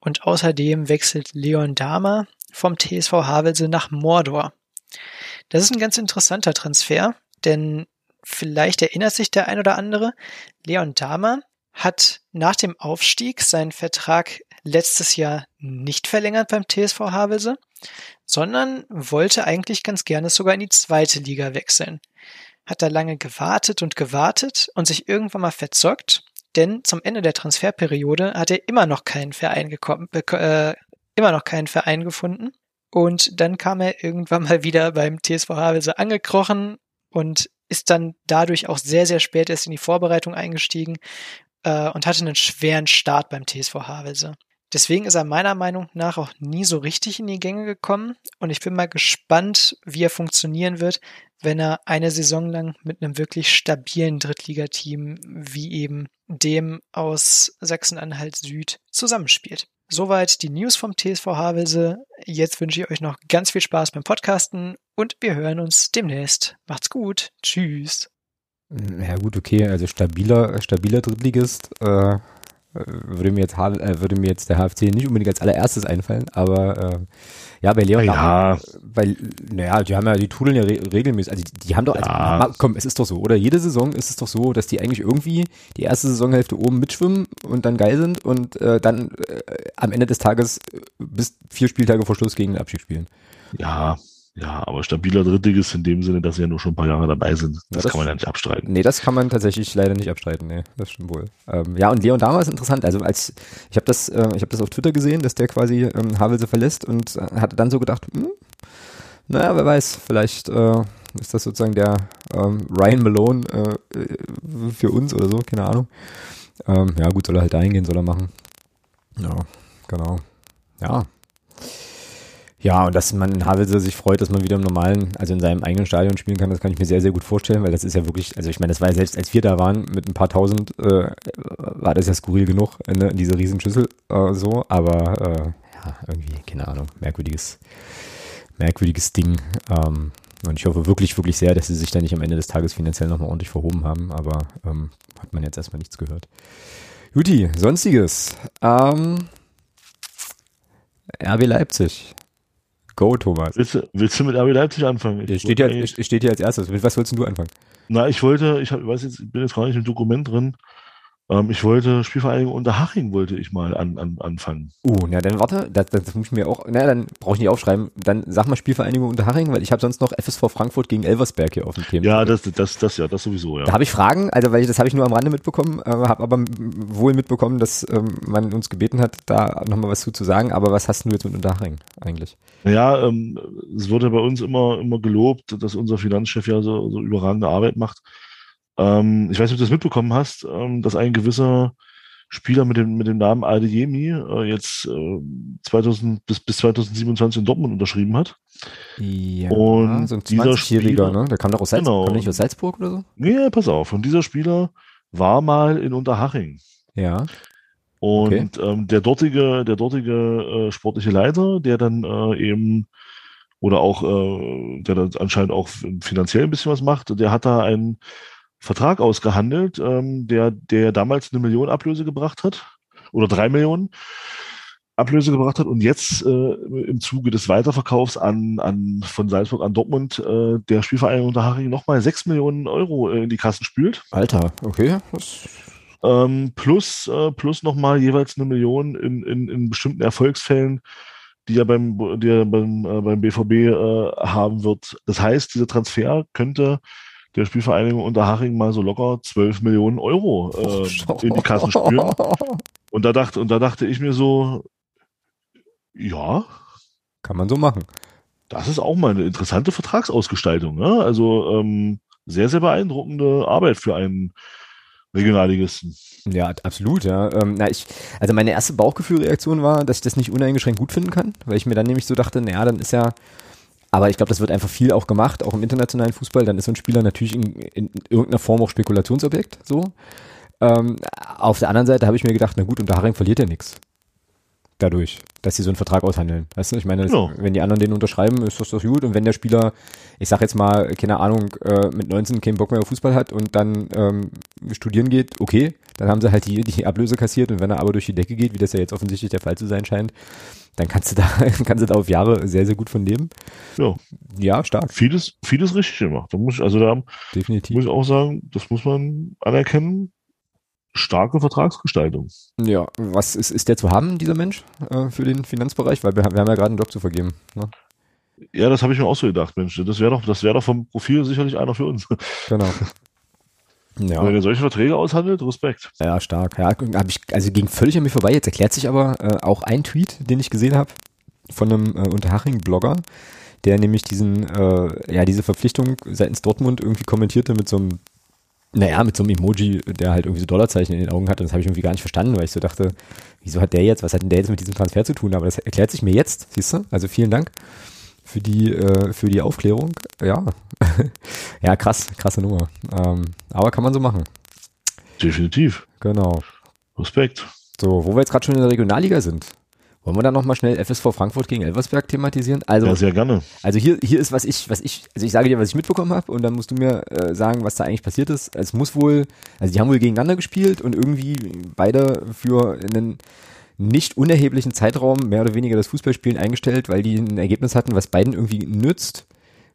Und außerdem wechselt Leon Dahmer vom TSV Havelse nach Mordor. Das ist ein ganz interessanter Transfer, denn vielleicht erinnert sich der ein oder andere. Leon Dahmer hat nach dem Aufstieg seinen Vertrag letztes Jahr nicht verlängert beim TSV Havelse, sondern wollte eigentlich ganz gerne sogar in die zweite Liga wechseln. Hat da lange gewartet und gewartet und sich irgendwann mal verzockt, denn zum Ende der Transferperiode hat er immer noch keinen Verein gekommen, äh, immer noch keinen Verein gefunden. Und dann kam er irgendwann mal wieder beim TSV Havelse angekrochen und ist dann dadurch auch sehr, sehr spät erst in die Vorbereitung eingestiegen äh, und hatte einen schweren Start beim TSV Havelse. Deswegen ist er meiner Meinung nach auch nie so richtig in die Gänge gekommen und ich bin mal gespannt, wie er funktionieren wird, wenn er eine Saison lang mit einem wirklich stabilen Drittligateam wie eben dem aus Sachsen-Anhalt Süd zusammenspielt. Soweit die News vom TSV Havelse. Jetzt wünsche ich euch noch ganz viel Spaß beim Podcasten und wir hören uns demnächst. Macht's gut. Tschüss. Ja gut, okay, also stabiler, stabiler Drittligist. Äh würde mir jetzt äh, würde mir jetzt der HFC nicht unbedingt als allererstes einfallen, aber äh, ja, bei Leon, ja. weil, naja, die haben ja, die tudeln ja re regelmäßig, also die, die haben doch, also, Ja. na, komm, es ist doch so, oder? Jede Saison ist es doch so, dass die eigentlich irgendwie die erste Saisonhälfte oben mitschwimmen und dann geil sind und äh, dann äh, am Ende des Tages äh, bis vier Spieltage vor Schluss gegen den Abstieg spielen. Ja, ja, aber stabiler Drittligist in dem Sinne, dass sie ja nur schon ein paar Jahre dabei sind. Das, das- kann man ja nicht abstreiten. Nee, das kann man tatsächlich leider nicht abstreiten. Nee, das stimmt wohl. Ähm, ja, und Leon Dahmer ist interessant. Also als ich habe das, äh, ich habe das auf Twitter gesehen, dass der quasi ähm, Havelse verlässt und äh, hatte dann so gedacht, hm, naja, wer weiß, vielleicht äh, ist das sozusagen der ähm, Ryan Malone äh, äh, für uns oder so, keine Ahnung. Ähm, ja, gut, soll er halt dahin gehen, soll er machen. Ja, genau. Ja. Ja, und dass man in Havelse sich freut, dass man wieder im normalen, also in seinem eigenen Stadion spielen kann, das kann ich mir sehr, sehr gut vorstellen, weil das ist ja wirklich, also ich meine, das war ja selbst, als wir da waren, mit ein paar tausend, äh, war das ja skurril genug, ne, in diese Riesenschüssel äh, so, aber äh, ja, irgendwie, keine Ahnung, merkwürdiges, merkwürdiges Ding. Ähm, und ich hoffe wirklich, wirklich sehr, dass sie sich da nicht am Ende des Tages finanziell nochmal ordentlich verhoben haben, aber ähm, hat man jetzt erstmal nichts gehört. Juti, sonstiges. Ähm, RB Leipzig. Go, Thomas. Willst, du- willst du mit RB Leipzig anfangen? Ich steht, ja, steht hier als erstes. Mit was wolltest du anfangen? Na, ich wollte, ich hab, weiß jetzt, ich bin jetzt gar nicht im Dokument drin. Ähm, ich wollte Spielvereinigung Unterhaching wollte ich mal an, an, anfangen. Uh, na dann warte, das, das muss ich mir auch, na dann brauche ich nicht aufschreiben. Dann sag mal Spielvereinigung Unterhaching, weil ich habe sonst noch FSV Frankfurt gegen Elversberg hier auf dem Thema. Ja, das, das, das, ja, das sowieso, ja. Da habe ich Fragen, also weil ich, das habe ich nur am Rande mitbekommen, äh, habe aber wohl mitbekommen, dass ähm, man uns gebeten hat, da nochmal was zu, zu sagen. Aber was hast du jetzt mit Unterhaching eigentlich? Ja, ähm, es wurde bei uns immer, immer gelobt, dass unser Finanzchef ja so, so überragende Arbeit macht. Ähm, ich weiß nicht, ob du das mitbekommen hast, ähm, dass ein gewisser Spieler mit dem, mit dem Namen Adeyemi äh, jetzt äh, 2000 bis, bis 2027 in Dortmund unterschrieben hat. Ja, Und so ein dieser 20-Jähriger, Spieler- ne? Der kam doch aus Salzburg, Genau. nicht aus Salzburg oder so? Nee, pass auf. Und dieser Spieler war mal in Unterhaching. Ja. Und ähm, der dortige, der dortige äh, sportliche Leiter, der dann äh, eben oder auch, äh, der dann anscheinend auch finanziell ein bisschen was macht, der hat da einen Vertrag ausgehandelt, ähm, der, der damals eine Million Ablöse gebracht hat oder drei Millionen Ablöse gebracht hat und jetzt äh, im Zuge des Weiterverkaufs an, an von Salzburg an Dortmund äh, der Spielverein Unterhaching nochmal sechs Millionen Euro äh, in die Kassen spült. Alter, okay. Das, Ähm, plus äh, plus nochmal jeweils eine Million in, in, in bestimmten Erfolgsfällen, die er beim, die er beim, äh, beim BVB äh, haben wird. Das heißt, dieser Transfer könnte der Spielvereinigung Unterhaching mal so locker 12 Millionen Euro äh, in die Kassen spülen. Und da dachte, und da dachte ich mir so, Ja. Kann man so machen. Das ist auch mal eine interessante Vertragsausgestaltung. Ne? Also ähm, sehr, sehr beeindruckende Arbeit für einen Regionalligisten. Ja, absolut, ja. Ähm, na, ich, also meine erste Bauchgefühlreaktion war, dass ich das nicht uneingeschränkt gut finden kann, weil ich mir dann nämlich so dachte, naja, dann ist ja, aber ich glaube, das wird einfach viel auch gemacht, auch im internationalen Fußball, dann ist so ein Spieler natürlich in, in irgendeiner Form auch Spekulationsobjekt, so. Ähm, auf der anderen Seite habe ich mir gedacht, na gut, und Haring verliert ja nichts dadurch, dass sie so einen Vertrag aushandeln. Weißt du, ich meine, Genau. wenn die anderen den unterschreiben, ist das doch gut. Und wenn der Spieler, ich sag jetzt mal, keine Ahnung, äh, mit 19 keinen Bock mehr auf Fußball hat und dann ähm, studieren geht, okay, dann haben sie halt die, die Ablöse kassiert und wenn er aber durch die Decke geht, wie das ja jetzt offensichtlich der Fall zu sein scheint, dann kannst du da, kannst du da auf Jahre sehr, sehr gut von leben. Ja, Ja, stark, vieles, vieles richtig gemacht. Da muss ich, also da definitiv. muss ich auch sagen, das muss man anerkennen. Starke Vertragsgestaltung. Ja, was ist, ist der zu haben, dieser Mensch, äh, für den Finanzbereich? Weil wir, wir haben ja gerade einen Job zu vergeben. Ne? Ja, das habe ich mir auch so gedacht, Mensch. Das wäre doch, das wäre doch vom Profil sicherlich einer für uns. Genau. Ja. Wenn er solche Verträge aushandelt, Respekt. Ja, stark. Ja, hab ich, also ging völlig an mir vorbei. Jetzt erklärt sich aber äh, auch ein Tweet, den ich gesehen habe von einem äh, Unterhaching-Blogger, der nämlich diesen, äh, ja, diese Verpflichtung seitens Dortmund irgendwie kommentierte mit so einem, naja, mit so einem Emoji, der halt irgendwie so Dollarzeichen in den Augen hat. Und das habe ich irgendwie gar nicht verstanden, weil ich so dachte, wieso hat der jetzt, was hat denn der jetzt mit diesem Transfer zu tun? Aber das erklärt sich mir jetzt, siehst du? Also vielen Dank für die, äh, für die Aufklärung. Ja. ja, krass, krasse Nummer. Ähm, aber kann man so machen. Definitiv. Genau. Respekt. So, wo wir jetzt gerade schon in der Regionalliga sind, wollen wir dann nochmal schnell FSV Frankfurt gegen Elversberg thematisieren? Also, Ja, sehr gerne. also hier, hier ist, was ich, was ich, also ich sage dir, was ich mitbekommen habe und dann musst du mir äh, sagen, was da eigentlich passiert ist. Es muss wohl, also die haben wohl gegeneinander gespielt und irgendwie beide für einen nicht unerheblichen Zeitraum mehr oder weniger das Fußballspielen eingestellt, weil die ein Ergebnis hatten, was beiden irgendwie nützt.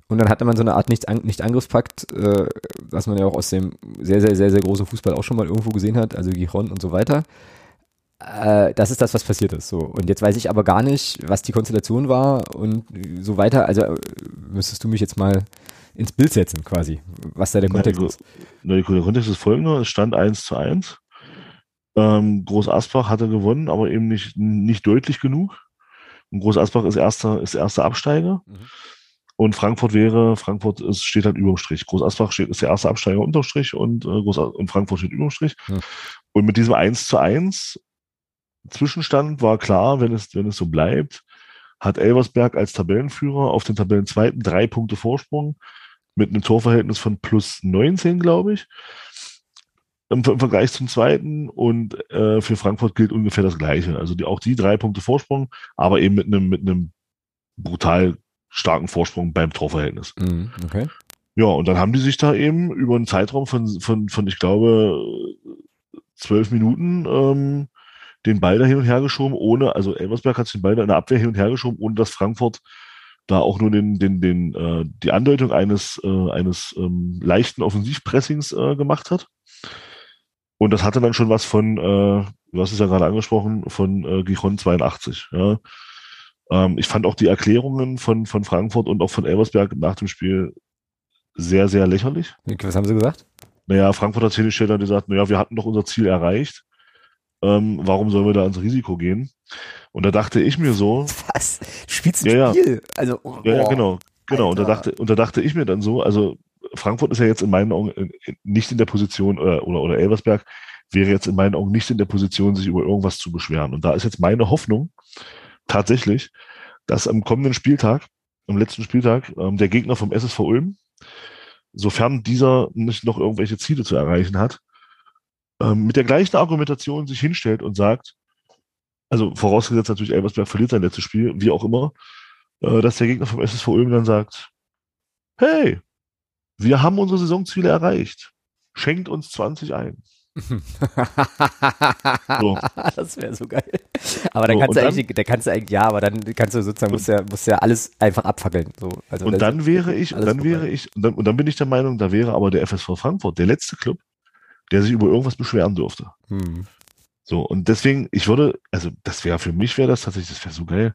Und dann hatte man so eine Art Nicht- Nicht-Angriffspakt, äh, was man ja auch aus dem sehr, sehr, sehr, sehr großen Fußball auch schon mal irgendwo gesehen hat, also Giron und so weiter. Äh, das ist das, was passiert ist. So. Und jetzt weiß ich aber gar nicht, was die Konstellation war und so weiter. Also äh, müsstest du mich jetzt mal ins Bild setzen, quasi, was da der Kontext Na, ist. Der Kontext ist folgender. Es stand 1 zu 1. Ähm, Groß Asbach hatte gewonnen, aber eben nicht, nicht deutlich genug. Und Groß Asbach ist erster, ist erster Absteiger. Mhm. Und Frankfurt wäre, Frankfurt ist, steht halt überm Strich. Groß Asbach steht, ist der erste Absteiger unterm Strich und, äh, Groß, und Frankfurt steht überm Strich. Mhm. Und mit diesem 1 zu 1 Zwischenstand war klar, wenn es, wenn es so bleibt, hat Elversberg als Tabellenführer auf den Tabellenzweiten drei Punkte Vorsprung mit einem Torverhältnis von plus 19, glaube ich, im, Vergleich zum zweiten. Und äh, für Frankfurt gilt ungefähr das Gleiche. Also die, auch die drei Punkte Vorsprung, aber eben mit einem, mit einem brutal starken Vorsprung beim Torverhältnis. Mhm, okay. Ja, und dann haben die sich da eben über einen Zeitraum von, von, von ich glaube, zwölf Minuten ähm, den Ball da hin und her geschoben, ohne, also Elversberg hat sich den Ball da in der Abwehr hin und her geschoben, ohne dass Frankfurt da auch nur den, den, den, äh, die Andeutung eines, äh, eines ähm, leichten Offensivpressings äh, gemacht hat. Und das hatte dann schon was von, äh, du hast es ja gerade angesprochen, von äh, Gijon 82. Ja. Ähm, ich fand auch die Erklärungen von, von Frankfurt und auch von Elversberg nach dem Spiel sehr, sehr lächerlich. Was haben sie gesagt? Naja, Frankfurt hat hingestellt und gesagt, naja, wir hatten doch unser Ziel erreicht. Ähm, warum sollen wir da ins Risiko gehen? Und da dachte ich mir so, Was? Du spielst ein Ja, ja. Spiel? Also, oh, ja, ja, genau, genau. Und da dachte, und da dachte ich mir dann so, also Frankfurt ist ja jetzt in meinen Augen in- in- nicht in der Position, oder, oder, oder Elversberg wäre jetzt in meinen Augen nicht in der Position, sich über irgendwas zu beschweren. Und da ist jetzt meine Hoffnung tatsächlich, dass am kommenden Spieltag, am letzten Spieltag, ähm, der Gegner vom SSV Ulm, sofern dieser nicht noch irgendwelche Ziele zu erreichen hat, ähm, mit der gleichen Argumentation sich hinstellt und sagt, also vorausgesetzt natürlich, Elversberg verliert sein letztes Spiel, wie auch immer, äh, dass der Gegner vom SSV Ulm dann sagt, hey, wir haben unsere Saisonziele erreicht. Schenkt uns 20 ein. So. Das wäre so geil. Aber dann So, kannst du eigentlich, da kannst du eigentlich, ja, aber dann kannst du sozusagen, musst ja, musst ja alles einfach abfackeln. So. Also Und dann wäre ich, und dann vorbei. wäre ich, und dann, und dann bin ich der Meinung, da wäre aber der FSV Frankfurt der letzte Club, der sich über irgendwas beschweren dürfte. Hm. So, und deswegen, ich würde, also das wäre für mich wäre das tatsächlich, das wäre so geil,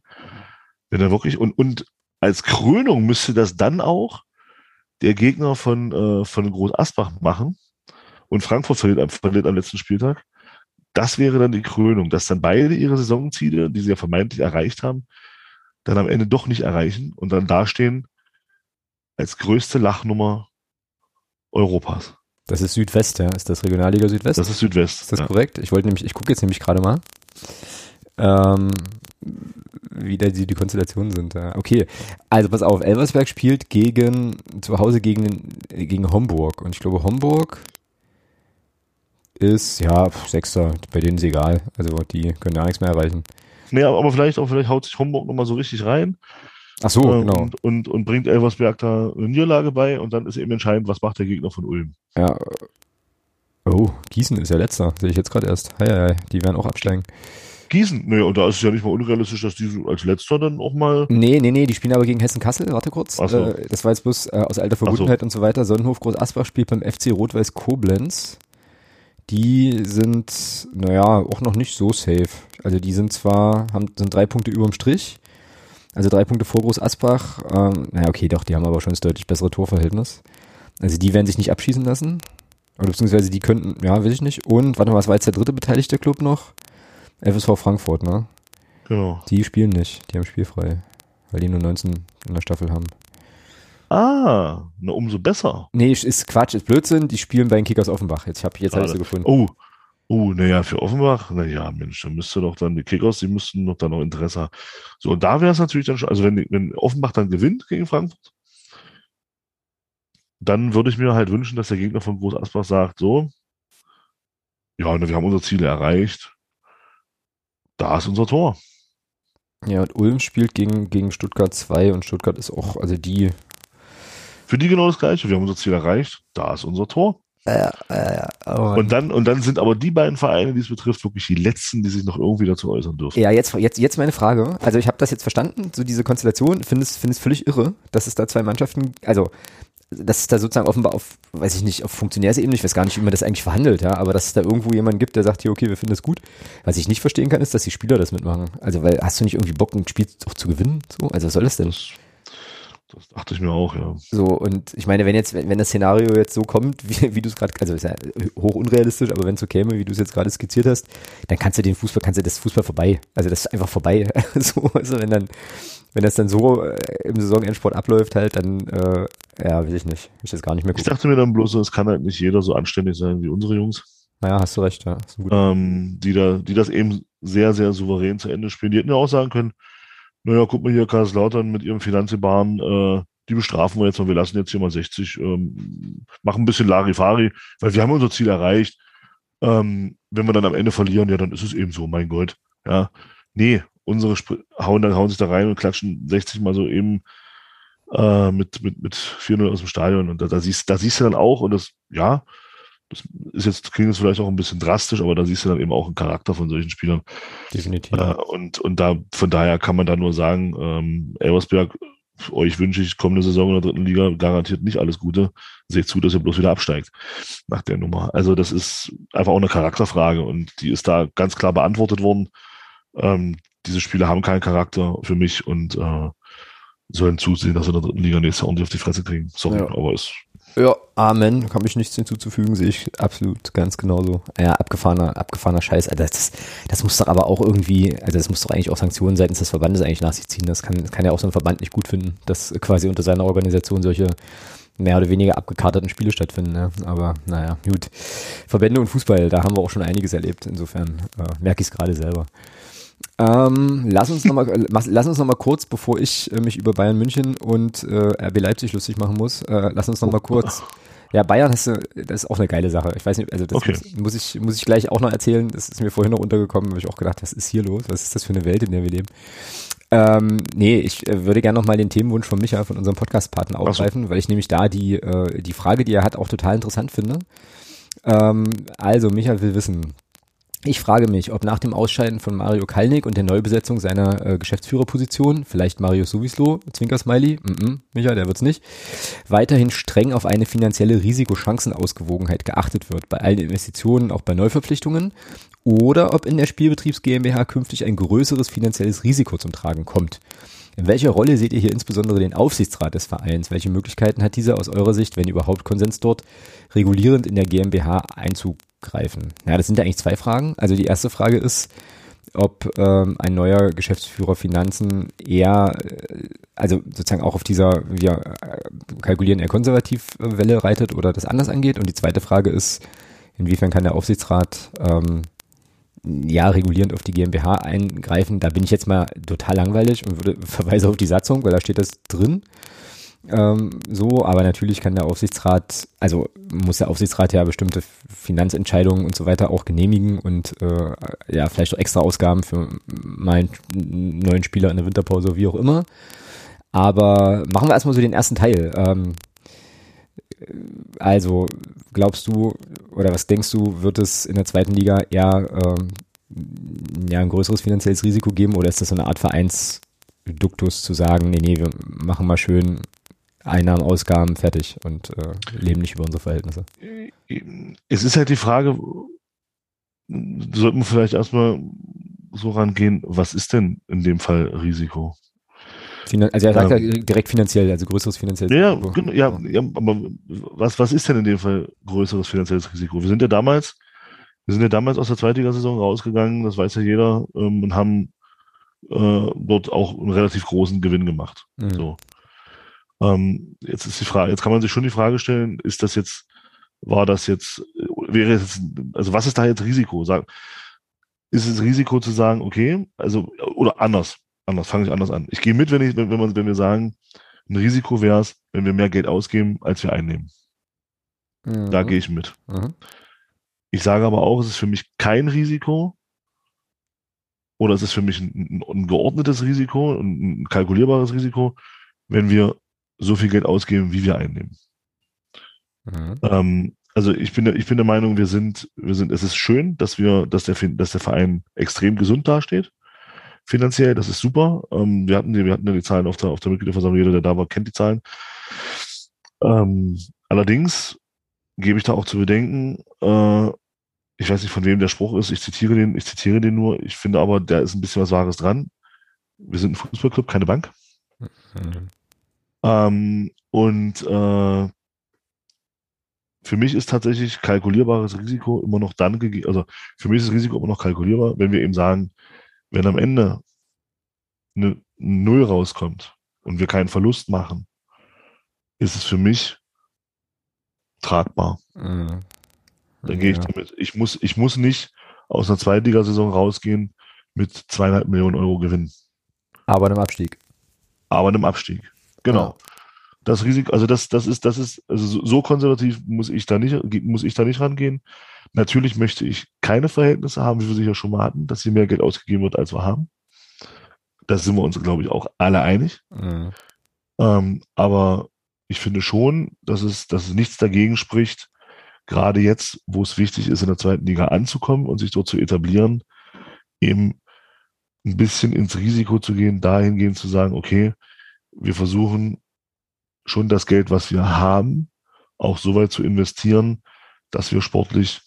wenn er wirklich, und, und als Krönung müsste das dann auch der Gegner von, äh, von Groß Asbach machen und Frankfurt verliert, am- verliert am letzten Spieltag, das wäre dann die Krönung, dass dann beide ihre Saisonziele, die sie ja vermeintlich erreicht haben, dann am Ende doch nicht erreichen und dann dastehen als größte Lachnummer Europas. Das ist Südwest, ja. Ist das Regionalliga Südwest? Das ist Südwest. Ist das ja. korrekt? Ich wollte nämlich, ich gucke jetzt nämlich gerade mal, ähm, wie da die, die Konstellationen sind. Ja. Okay, also pass auf, Elversberg spielt gegen, zu Hause gegen, gegen Homburg. Und ich glaube, Homburg ist, ja, Sechster, bei denen ist egal. Also die können ja nichts mehr erreichen. Nee, aber vielleicht auch, vielleicht haut sich Homburg nochmal so richtig rein. Ach so, äh, genau. Und, und, und, bringt Elversberg da eine Niederlage bei und dann ist eben entscheidend, was macht der Gegner von Ulm. Ja. Oh, Gießen ist ja letzter, sehe ich jetzt gerade erst. Hei, hei, die werden auch absteigen. Gießen, nee, und da ist es ja nicht mal unrealistisch, dass die als letzter dann auch mal. Nee, nee, nee, die spielen aber gegen Hessen-Kassel, warte kurz. So. Äh, das war jetzt bloß äh, aus alter Verbundenheit so. und so weiter. Sonnenhof Groß Asbach spielt beim FC Rot-Weiß Koblenz. Die sind, naja, auch noch nicht so safe. Also die sind zwar, haben, sind drei Punkte überm Strich, also drei Punkte vor Groß Asbach. Ähm, naja, okay, doch, die haben aber schon das deutlich bessere Torverhältnis. Also die werden sich nicht abschießen lassen. Oder beziehungsweise die könnten, ja, will ich nicht. Und, warte mal, was war jetzt der dritte beteiligte Club noch? FSV Frankfurt, ne? Genau. Die spielen nicht, die haben spielfrei. Weil die nur 19 in der Staffel haben. Ah, na umso besser. Nee, ist Quatsch, ist Blödsinn. Die spielen bei den Kickers Offenbach. Jetzt habe jetzt hab ich sie gefunden. Oh, Oh, naja, für Offenbach, naja, Mensch, dann müsste doch dann die Kickers, die müssten doch dann noch Interesse haben. So, und da wäre es natürlich dann schon, also wenn, wenn Offenbach dann gewinnt gegen Frankfurt, dann würde ich mir halt wünschen, dass der Gegner von Groß Asbach sagt, so, ja, wir haben unsere Ziele erreicht. Da ist unser Tor. Ja, und Ulm spielt gegen, gegen Stuttgart 2 und Stuttgart ist auch, also die. Für die genau das Gleiche. Wir haben unser Ziel erreicht. Da ist unser Tor. Äh, äh, oh und dann und dann sind aber die beiden Vereine, die es betrifft, wirklich die letzten, die sich noch irgendwie dazu äußern dürfen. Ja, jetzt jetzt jetzt meine Frage. Also ich habe das jetzt verstanden, so diese Konstellation, finde es völlig irre, dass es da zwei Mannschaften, also dass es da sozusagen offenbar auf, weiß ich nicht, auf Funktionärsebene, ich weiß gar nicht, wie man das eigentlich verhandelt, ja, aber dass es da irgendwo jemanden gibt, der sagt, hier, okay, wir finden das gut. Was ich nicht verstehen kann, ist, dass die Spieler das mitmachen. Also, weil hast du nicht irgendwie Bock, ein Spiel auch zu gewinnen? So, also was soll das denn? Das dachte ich mir auch, ja. So, und ich meine, wenn jetzt, wenn, wenn das Szenario jetzt so kommt, wie, wie du es gerade, also ist ja hoch unrealistisch, aber wenn es so käme, wie du es jetzt gerade skizziert hast, dann kannst du den Fußball, kannst du das Fußball vorbei. Also das ist einfach vorbei. so, also wenn dann, wenn das dann so äh, im Saisonendsport abläuft, halt, dann, äh, ja, weiß ich nicht. Ich das gar nicht mehr gucken. Ich dachte mir dann bloß, es kann halt nicht jeder so anständig sein wie unsere Jungs. Naja, hast du recht, ja. Ähm, die da, die das eben sehr, sehr souverän zu Ende spielen. Die hätten ja auch sagen können, naja, guck mal hier, Kaiserslautern mit ihrem Finanzgebaren, äh, die bestrafen wir jetzt mal, wir lassen jetzt hier mal 60, ähm, machen ein bisschen Larifari, weil wir haben unser Ziel erreicht. Ähm, wenn wir dann am Ende verlieren, ja, dann ist es eben so, mein Gott. Ja, nee, unsere Sp hauen dann hauen sich da rein und klatschen 60 mal so eben äh, mit, mit, mit 4-0 aus dem Stadion. Und da, da, siehst, da siehst du dann auch, und das, ja, das ist jetzt, klingt jetzt vielleicht auch ein bisschen drastisch, aber da siehst du dann eben auch einen Charakter von solchen Spielern. Definitiv. Äh, und, und da, von daher kann man da nur sagen, ähm, Elversberg, euch wünsche ich kommende Saison in der dritten Liga garantiert nicht alles Gute. Seht zu, dass ihr bloß wieder absteigt nach der Nummer. Also das ist einfach auch eine Charakterfrage und die ist da ganz klar beantwortet worden. Ähm, diese Spiele haben keinen Charakter für mich und äh, sollen zusehen, dass wir in der dritten Liga nächstes Jahr ordentlich auf die Fresse kriegen. Sorry, ja. aber es ja, Amen. Kann mich nichts hinzuzufügen, sehe ich absolut ganz genauso. Ja, abgefahrener, abgefahrener Scheiß. Also das, das muss doch aber auch irgendwie, also das muss doch eigentlich auch Sanktionen seitens des Verbandes eigentlich nach sich ziehen. Das kann, kann ja auch so ein Verband nicht gut finden, dass quasi unter seiner Organisation solche mehr oder weniger abgekarteten Spiele stattfinden. Ne? Aber naja, gut. Verbände und Fußball, da haben wir auch schon einiges erlebt. Insofern äh, merke ich es gerade selber. Ähm, lass uns nochmal äh, lass uns noch mal kurz, bevor ich äh, mich über Bayern München und äh, RB Leipzig lustig machen muss, äh, lass uns nochmal kurz. Ja, Bayern hast du, das ist auch eine geile Sache. Ich weiß nicht, also das okay. muss, ich, muss ich gleich auch noch erzählen. Das ist mir vorhin noch untergekommen, habe ich auch gedacht, was ist hier los? Was ist das für eine Welt, in der wir leben? Ähm, nee, ich äh, würde gerne nochmal den Themenwunsch von Micha, von unserem Podcast-Partner aufgreifen, so. weil ich nämlich da die, äh, die Frage, die er hat, auch total interessant finde. Ähm, also, Micha will wissen, ich frage mich, ob nach dem Ausscheiden von Mario Kalnick und der Neubesetzung seiner äh, Geschäftsführerposition, vielleicht Mario Suvislo, Zwinker-Smiley, mm -mm, Micha, der wird's nicht, weiterhin streng auf eine finanzielle Risikochancenausgewogenheit geachtet wird, bei allen Investitionen, auch bei Neuverpflichtungen, oder ob in der Spielbetriebs GmbH künftig ein größeres finanzielles Risiko zum Tragen kommt. In welcher Rolle seht ihr hier insbesondere den Aufsichtsrat des Vereins? Welche Möglichkeiten hat dieser aus eurer Sicht, wenn überhaupt Konsens dort, regulierend in der GmbH Einzug greifen? Ja, das sind ja eigentlich zwei Fragen. Also die erste Frage ist, ob ähm, ein neuer Geschäftsführer Finanzen eher, äh, also sozusagen auch auf dieser, wir äh, kalkulieren eher konservativ äh, Welle reitet oder das anders angeht. Und die zweite Frage ist, inwiefern kann der Aufsichtsrat ähm, ja regulierend auf die GmbH eingreifen? Da bin ich jetzt mal total langweilig und würde verweise auf die Satzung, weil da steht das drin. Ähm, so, aber natürlich kann der Aufsichtsrat, also muss der Aufsichtsrat ja bestimmte Finanzentscheidungen und so weiter auch genehmigen und äh, ja, vielleicht auch extra Ausgaben für meinen neuen Spieler in der Winterpause, wie auch immer. Aber machen wir erstmal so den ersten Teil. Ähm, also, glaubst du oder was denkst du, wird es in der zweiten Liga eher ähm, ja, ein größeres finanzielles Risiko geben oder ist das so eine Art Vereinsduktus zu sagen, nee, nee, wir machen mal schön Einnahmen, Ausgaben, fertig und äh, leben nicht über unsere Verhältnisse. Es ist halt die Frage, sollten wir vielleicht erstmal so rangehen, was ist denn in dem Fall Risiko? Finan also er sagt ähm, ja direkt finanziell, also größeres finanzielles ja, Risiko. Genau, ja, ja, aber was, was ist denn in dem Fall größeres finanzielles Risiko? Wir sind ja damals, wir sind ja damals aus der Zweitligasaison rausgegangen, das weiß ja jeder, ähm, und haben äh, dort auch einen relativ großen Gewinn gemacht. Mhm. So. Ähm, jetzt ist die Frage, jetzt kann man sich schon die Frage stellen, ist das jetzt, war das jetzt, wäre jetzt, also was ist da jetzt Risiko? Sag, ist es Risiko zu sagen, okay, also, oder anders, anders, fange ich anders an. Ich gehe mit, wenn ich, wenn, wenn, man, wenn wir sagen, ein Risiko wäre es, wenn wir mehr Geld ausgeben, als wir einnehmen. Mhm. Da gehe ich mit. Mhm. Ich sage aber auch, es ist für mich kein Risiko, oder es ist für mich ein, ein, geordnetes Risiko, ein kalkulierbares Risiko, wenn wir so viel Geld ausgeben, wie wir einnehmen. Mhm. Ähm, also ich bin, ich bin der Meinung, wir sind, wir sind, es ist schön, dass wir, dass der, dass der Verein extrem gesund dasteht. Finanziell, das ist super. Ähm, wir hatten die, wir hatten ja die Zahlen auf der, auf der Mitgliederversammlung, jeder, der da war, kennt die Zahlen. Ähm, allerdings gebe ich da auch zu bedenken, äh, ich weiß nicht, von wem der Spruch ist, ich zitiere den, ich zitiere den nur, ich finde aber, da ist ein bisschen was Wahres dran. Wir sind ein Fußballclub, keine Bank. Mhm. Ähm, und äh, für mich ist tatsächlich kalkulierbares Risiko immer noch dann gegeben, also für mich ist das Risiko immer noch kalkulierbar, wenn wir eben sagen, wenn am Ende eine Null rauskommt und wir keinen Verlust machen, ist es für mich tragbar. Mhm. Da gehe ich damit. Ich muss, ich muss nicht aus einer Zweitligasaison rausgehen mit zweieinhalb Millionen Euro Gewinn. Aber einem Abstieg. Aber einem Abstieg. Genau. Ja. Das Risiko, also das, das ist, das ist, also so konservativ muss ich da nicht, muss ich da nicht rangehen. Natürlich möchte ich keine Verhältnisse haben, wie wir sicher schon mal hatten, dass hier mehr Geld ausgegeben wird, als wir haben. Da sind wir uns, glaube ich, auch alle einig. Mhm. Ähm, aber ich finde schon, dass es, dass es nichts dagegen spricht, gerade jetzt, wo es wichtig ist, in der zweiten Liga anzukommen und sich dort zu etablieren, eben ein bisschen ins Risiko zu gehen, dahingehend zu sagen, okay, wir versuchen schon das Geld, was wir haben, auch so weit zu investieren, dass wir sportlich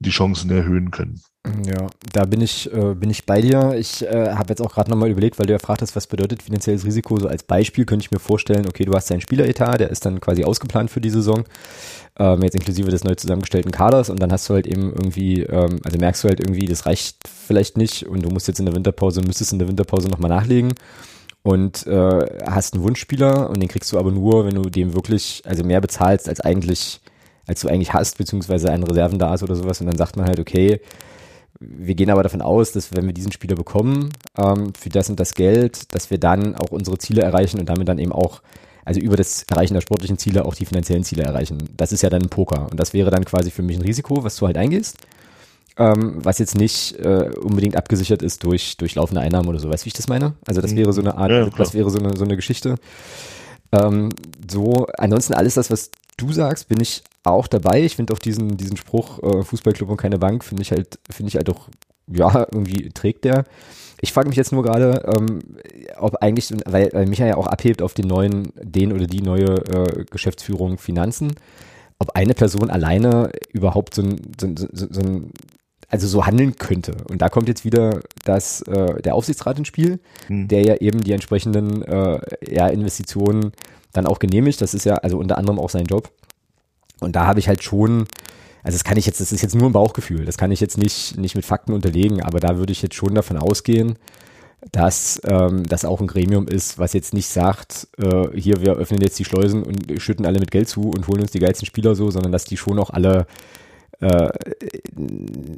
die Chancen erhöhen können. Ja, da bin ich, äh, bin ich bei dir. Ich äh, habe jetzt auch gerade nochmal überlegt, weil du ja fragtest, was bedeutet finanzielles Risiko. So als Beispiel könnte ich mir vorstellen, okay, du hast deinen Spieleretat, der ist dann quasi ausgeplant für die Saison, ähm, jetzt inklusive des neu zusammengestellten Kaders und dann hast du halt eben irgendwie, ähm, also merkst du halt irgendwie, das reicht vielleicht nicht und du musst jetzt in der Winterpause, müsstest in der Winterpause nochmal nachlegen und äh, hast einen Wunschspieler und den kriegst du aber nur, wenn du dem wirklich, also mehr bezahlst als eigentlich, als du eigentlich hast, beziehungsweise einen Reserven da ist oder sowas. Und dann sagt man halt, okay, wir gehen aber davon aus, dass wenn wir diesen Spieler bekommen, ähm, für das und das Geld, dass wir dann auch unsere Ziele erreichen und damit dann eben auch, also über das Erreichen der sportlichen Ziele auch die finanziellen Ziele erreichen. Das ist ja dann ein Poker. Und das wäre dann quasi für mich ein Risiko, was du halt eingehst ähm, was jetzt nicht äh, unbedingt abgesichert ist durch, durch laufende Einnahmen oder so. Weißt du, wie ich das meine? Also das wäre so eine Art, ja, das wäre so eine, so eine Geschichte. Ähm, so, ansonsten alles das, was du sagst, bin ich auch dabei. Ich finde auch diesen, diesen Spruch, äh, Fußballclub und keine Bank, finde ich halt, finde ich halt auch, ja, irgendwie trägt der. Ich frage mich jetzt nur gerade, ähm, ob eigentlich, weil, weil Micha ja auch abhebt auf den neuen, den oder die neue äh, Geschäftsführung Finanzen, ob eine Person alleine überhaupt so ein, so, so, so ein also so handeln könnte. Und da kommt jetzt wieder das, äh, der Aufsichtsrat ins Spiel, hm. der ja eben die entsprechenden äh, ja, Investitionen dann auch genehmigt. Das ist ja also unter anderem auch sein Job. Und da habe ich halt schon, also das kann ich jetzt, das ist jetzt nur ein Bauchgefühl, das kann ich jetzt nicht, nicht mit Fakten unterlegen, aber da würde ich jetzt schon davon ausgehen, dass ähm, das auch ein Gremium ist, was jetzt nicht sagt, äh, hier, wir öffnen jetzt die Schleusen und schütten alle mit Geld zu und holen uns die geilsten Spieler so, sondern dass die schon auch alle äh,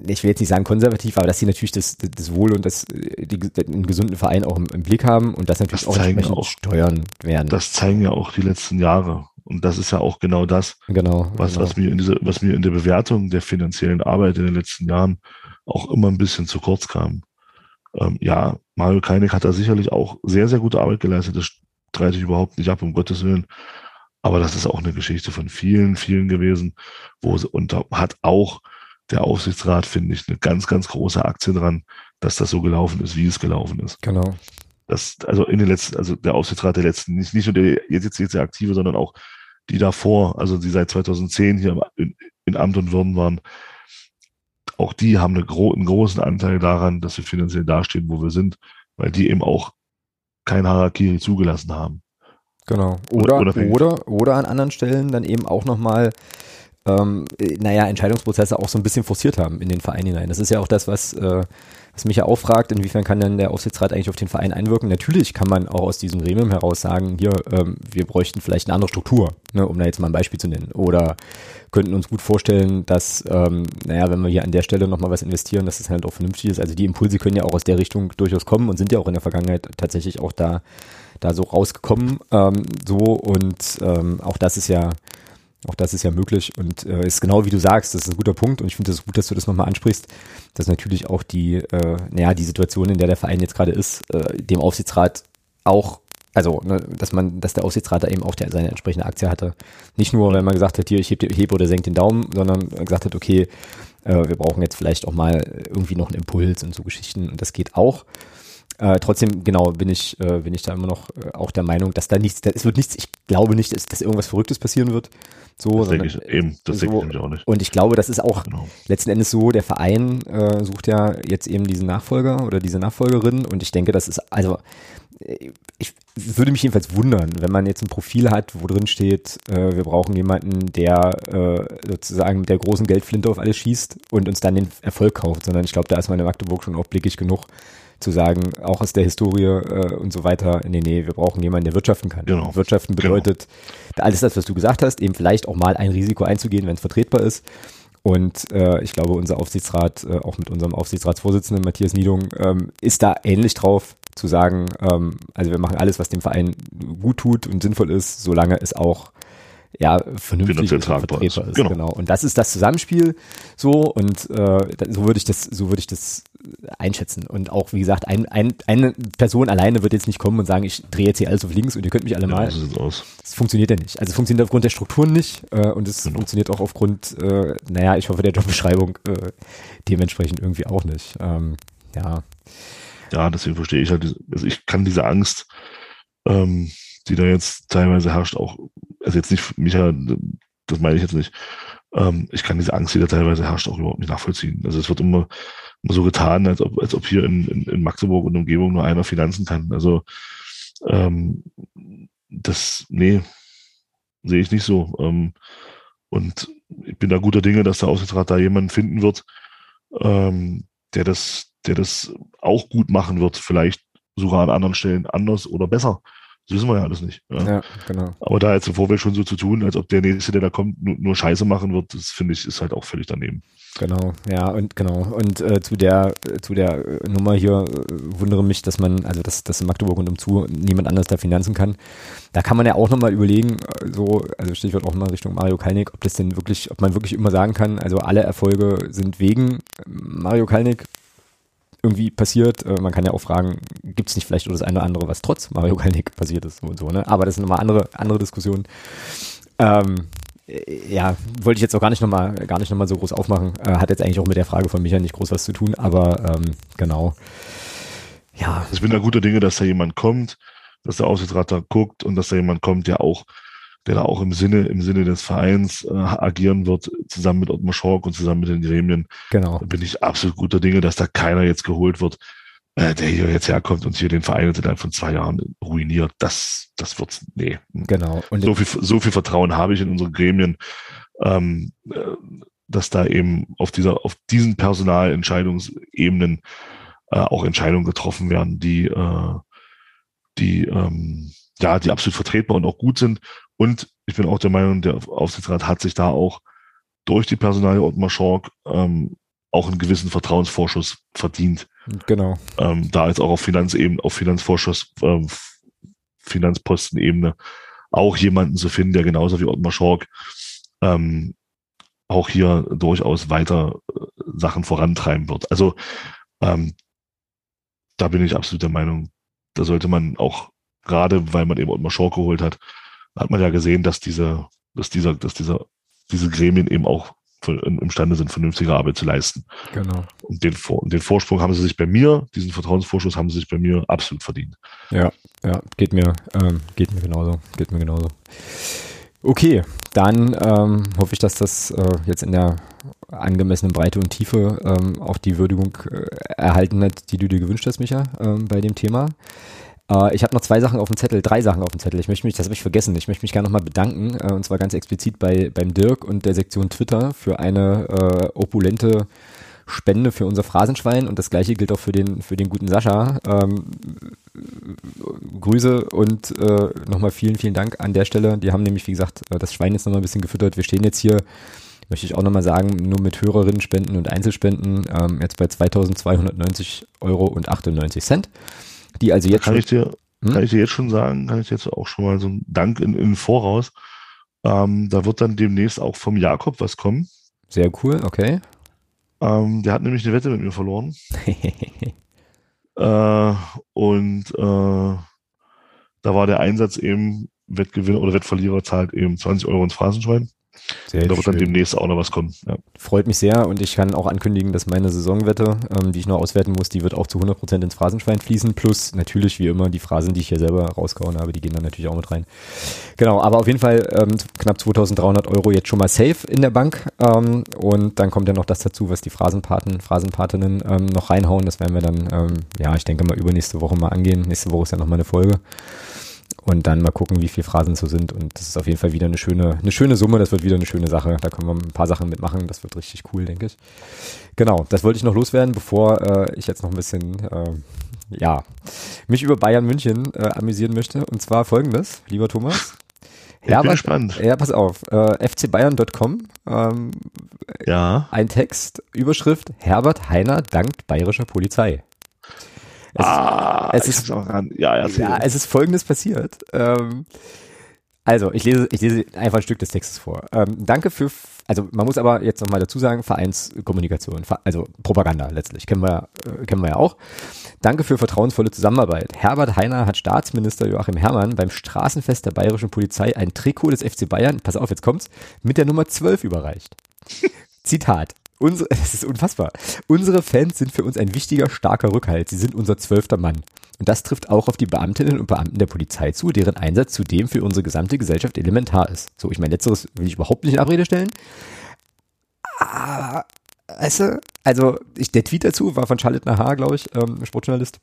ich will jetzt nicht sagen konservativ, aber dass sie natürlich das, das Wohl und das, die, den gesunden Verein auch im, im Blick haben und das natürlich das auch entsprechend auch, steuern werden. Das zeigen ja auch die letzten Jahre. Und das ist ja auch genau das, genau, was, genau. was, mir in diese, was mir in der Bewertung der finanziellen Arbeit in den letzten Jahren auch immer ein bisschen zu kurz kam. Ähm, ja, Mario Keinig hat da sicherlich auch sehr, sehr gute Arbeit geleistet. Das streite ich überhaupt nicht ab, um Gottes Willen. Aber das ist auch eine Geschichte von vielen, vielen gewesen, wo sie, und da hat auch der Aufsichtsrat, finde ich, eine ganz, ganz große Aktie dran, dass das so gelaufen ist, wie es gelaufen ist. Genau. Das, also in den letzten, also der Aufsichtsrat der letzten, nicht, nicht nur der jetzt, jetzt der aktive, sondern auch die davor, also die seit 2010 hier in, in Amt und Würden waren, auch die haben eine gro einen großen Anteil daran, dass wir finanziell dastehen, wo wir sind, weil die eben auch kein Harakiri zugelassen haben. Genau. Oder, oder, oder an anderen Stellen dann eben auch nochmal, ähm, naja, Entscheidungsprozesse auch so ein bisschen forciert haben in den Verein hinein. Das ist ja auch das, was, äh, was mich ja auch fragt, inwiefern kann denn der Aufsichtsrat eigentlich auf den Verein einwirken? Natürlich kann man auch aus diesem Gremium heraus sagen, hier, ähm, wir bräuchten vielleicht eine andere Struktur, ne, um da jetzt mal ein Beispiel zu nennen. Oder könnten uns gut vorstellen, dass, ähm, naja, wenn wir hier an der Stelle nochmal was investieren, dass das halt auch vernünftig ist. Also die Impulse können ja auch aus der Richtung durchaus kommen und sind ja auch in der Vergangenheit tatsächlich auch da da so rausgekommen. Ähm, so und ähm, auch das ist ja auch das ist ja möglich und äh, ist genau wie du sagst, das ist ein guter Punkt und ich finde es gut, dass du das nochmal ansprichst, dass natürlich auch die, äh, naja, die Situation, in der der Verein jetzt gerade ist, äh, dem Aufsichtsrat auch, also, ne, dass man, dass der Aufsichtsrat da eben auch der, seine entsprechende Aktie hatte. Nicht nur, wenn man gesagt hat, hier, ich hebe heb oder senke den Daumen, sondern gesagt hat, okay, äh, wir brauchen jetzt vielleicht auch mal irgendwie noch einen Impuls und so Geschichten und das geht auch. Äh, trotzdem, genau, bin ich, äh, bin ich da immer noch äh, auch der Meinung, dass da nichts, da, es wird nichts, ich glaube nicht, dass, dass irgendwas Verrücktes passieren wird. So, das denke ich eben, das so, denke ich auch nicht. Und ich glaube, das ist auch genau. letzten Endes so, der Verein äh, sucht ja jetzt eben diesen Nachfolger oder diese Nachfolgerin und ich denke, das ist, also ich würde mich jedenfalls wundern, wenn man jetzt ein Profil hat, wo drin steht, äh, wir brauchen jemanden, der äh, sozusagen mit der großen Geldflinte auf alles schießt und uns dann den Erfolg kauft, sondern ich glaube, da ist man in Magdeburg schon auch blickig genug, zu sagen, auch aus der Historie äh, und so weiter, nee, nee, wir brauchen jemanden, der wirtschaften kann. Genau. Wirtschaften genau. bedeutet genau. alles das, was du gesagt hast, eben vielleicht auch mal ein Risiko einzugehen, wenn es vertretbar ist. Und äh, ich glaube, unser Aufsichtsrat, äh, auch mit unserem Aufsichtsratsvorsitzenden Matthias Niedung, ähm, ist da ähnlich drauf zu sagen, ähm, also wir machen alles, was dem Verein gut tut und sinnvoll ist, solange es auch ja, vernünftig und vertretbar ist. ist. Genau. genau. Und das ist das Zusammenspiel so und äh, so würde ich das, so würde ich das einschätzen. Und auch, wie gesagt, ein, ein, eine Person alleine wird jetzt nicht kommen und sagen, ich drehe jetzt hier alles auf links und ihr könnt mich alle ja, mal. Aus. Das funktioniert ja nicht. Also es funktioniert aufgrund der Strukturen nicht äh, und es genau. funktioniert auch aufgrund, äh, naja, ich hoffe, der Jobbeschreibung äh, dementsprechend irgendwie auch nicht. Ähm, ja. Ja, deswegen verstehe ich halt, also ich kann diese Angst, ähm, die da jetzt teilweise herrscht, auch, also jetzt nicht, Micha, das meine ich jetzt nicht, ähm, ich kann diese Angst, die da teilweise herrscht, auch überhaupt nicht nachvollziehen. Also es wird immer so getan, als ob, als ob hier in, in, in Magdeburg und Umgebung nur einer Finanzen kann. Also ähm, das, nee, sehe ich nicht so. Ähm, und ich bin da guter Dinge, dass der Aufsichtsrat da jemanden finden wird, ähm, der das, der das auch gut machen wird, vielleicht sogar an anderen Stellen anders oder besser. Das wissen wir ja alles nicht. Ja. ja, genau. Aber da jetzt im Vorweg schon so zu tun, als ob der Nächste, der da kommt, nur, nur Scheiße machen wird, das finde ich, ist halt auch völlig daneben. Genau, ja, und genau. Und äh, zu der äh, zu der äh, Nummer hier äh, wundere mich, dass man, also dass, dass in Magdeburg und umzu niemand anders da finanzen kann. Da kann man ja auch nochmal überlegen, äh, so, also Stichwort auch mal Richtung Mario Kalnick, ob das denn wirklich, ob man wirklich immer sagen kann, also alle Erfolge sind wegen Mario Kalnick irgendwie passiert. Äh, man kann ja auch fragen, gibt es nicht vielleicht das eine oder andere, was trotz Mario Kalnick passiert ist und so, ne? Aber das sind nochmal andere, andere Diskussionen. Ähm, ja, wollte ich jetzt auch gar nicht nochmal, gar so groß aufmachen. Äh, hat jetzt eigentlich auch mit der Frage von Micha nicht groß was zu tun, aber ähm, genau. Ja. Ich bin da guter Dinge, dass da jemand kommt, dass der Aufsichtsrat da guckt und dass da jemand kommt, der auch der da auch im Sinne, im Sinne des Vereins äh, agieren wird, zusammen mit Ottmar Schork und zusammen mit den Gremien. Genau. Da bin ich absolut guter Dinge, dass da keiner jetzt geholt wird, äh, der hier jetzt herkommt und hier den Verein innerhalb von zwei Jahren ruiniert. Das, das wird's, nee. Genau. Und so viel, so viel Vertrauen habe ich in unsere Gremien. Ähm, äh, dass da eben auf dieser, auf diesen Personalentscheidungsebenen äh, auch Entscheidungen getroffen werden, die, äh, die, ähm, ja, die absolut vertretbar und auch gut sind. Und ich bin auch der Meinung, der Aufsichtsrat hat sich da auch durch die Personalie Ottmar Schork ähm, auch einen gewissen Vertrauensvorschuss verdient. Genau. Ähm, da jetzt auch auf Finanzebene, auf Finanzvorschuss, ähm, Finanzpostenebene auch jemanden zu finden, der genauso wie Ottmar Schork ähm, auch hier durchaus weiter äh, Sachen vorantreiben wird. Also ähm, da bin ich absolut der Meinung, da sollte man auch, gerade weil man eben Ottmar Schork geholt hat, hat man ja gesehen, dass diese, dass dieser, dass dieser, diese Gremien eben auch imstande sind, vernünftige Arbeit zu leisten. Genau. Und den, den Vorsprung haben sie sich bei mir, diesen Vertrauensvorschuss haben sie sich bei mir absolut verdient. Ja, ja, geht mir, ähm, geht mir genauso, geht mir genauso. Okay, dann ähm, hoffe ich, dass das äh, jetzt in der angemessenen Breite und Tiefe ähm, auch die Würdigung äh, erhalten hat, die du dir gewünscht hast, Micha, ähm, bei dem Thema. Äh, ich habe noch zwei Sachen auf dem Zettel, drei Sachen auf dem Zettel. Ich möchte mich, das habe ich vergessen, ich möchte mich gerne nochmal bedanken, äh, und zwar ganz explizit bei beim Dirk und der Sektion Twitter für eine äh, opulente Spende für unser Phrasenschwein und das gleiche gilt auch für den, für den guten Sascha. Ähm, Grüße und äh, nochmal vielen, vielen Dank an der Stelle. Die haben nämlich, wie gesagt, äh, das Schwein jetzt nochmal ein bisschen gefüttert. Wir stehen jetzt hier, möchte ich auch nochmal sagen, nur mit Hörerinnen spenden und Einzelspenden, ähm, jetzt bei 2290 Euro und 98 Cent. Die also jetzt kann schon, ich dir, hm? kann ich dir jetzt schon sagen, kann ich jetzt auch schon mal so ein Dank in, in Voraus. Ähm, da wird dann demnächst auch vom Jakob was kommen. Sehr cool, okay. Ähm, der hat nämlich eine Wette mit mir verloren. äh, und äh, da war der Einsatz eben Wettgewinner oder Wettverlierer zahlt eben 20 Euro ins Phrasenschwein. Sehr da wird schön. dann demnächst auch noch was kommen. Ja. Freut mich sehr und ich kann auch ankündigen, dass meine Saisonwette, ähm, die ich noch auswerten muss, die wird auch zu 100% ins Phrasenschwein fließen. Plus natürlich wie immer die Phrasen, die ich hier selber rausgehauen habe, die gehen dann natürlich auch mit rein. Genau, aber auf jeden Fall ähm, knapp 2300 Euro jetzt schon mal safe in der Bank. Ähm, und dann kommt ja noch das dazu, was die Phrasenpaten, Phrasenpatinnen ähm, noch reinhauen. Das werden wir dann, ähm, ja, ich denke mal übernächste Woche mal angehen. Nächste Woche ist ja nochmal eine Folge und dann mal gucken, wie viele Phrasen so sind. Und das ist auf jeden Fall wieder eine schöne, eine schöne Summe. Das wird wieder eine schöne Sache. Da können wir ein paar Sachen mitmachen. Das wird richtig cool, denke ich. Genau, das wollte ich noch loswerden, bevor äh, ich jetzt noch ein bisschen, äh, ja, mich über Bayern München äh, amüsieren möchte. Und zwar folgendes, lieber Thomas. Herbert, bin gespannt. Ja, pass auf. Äh, fcbayern.com. Ähm, ja. Ein Text, Überschrift: Herbert Heiner dankt bayerischer Polizei. Es ah, ist, es ist, auch ran. Ja, ja, ja, es ist folgendes passiert. Ähm, also, ich lese, ich lese einfach ein Stück des Textes vor. Ähm, danke für, also man muss aber jetzt nochmal dazu sagen, Vereinskommunikation, also Propaganda letztlich, kennen wir, äh, kennen wir ja auch. Danke für vertrauensvolle Zusammenarbeit. Herbert Heiner hat Staatsminister Joachim Herrmann beim Straßenfest der bayerischen Polizei ein Trikot des FC Bayern, pass auf, jetzt kommt's, mit der Nummer 12 überreicht. Zitat. Unsere, das ist unfassbar. Unsere Fans sind für uns ein wichtiger, starker Rückhalt. Sie sind unser zwölfter Mann. Und das trifft auch auf die Beamtinnen und Beamten der Polizei zu, deren Einsatz zudem für unsere gesamte Gesellschaft elementar ist. So, ich meine, letzteres will ich überhaupt nicht in Abrede stellen. Aber, weißt du, also ich, der Tweet dazu war von Charlotte Nahar, glaube ich, ähm, Sportjournalist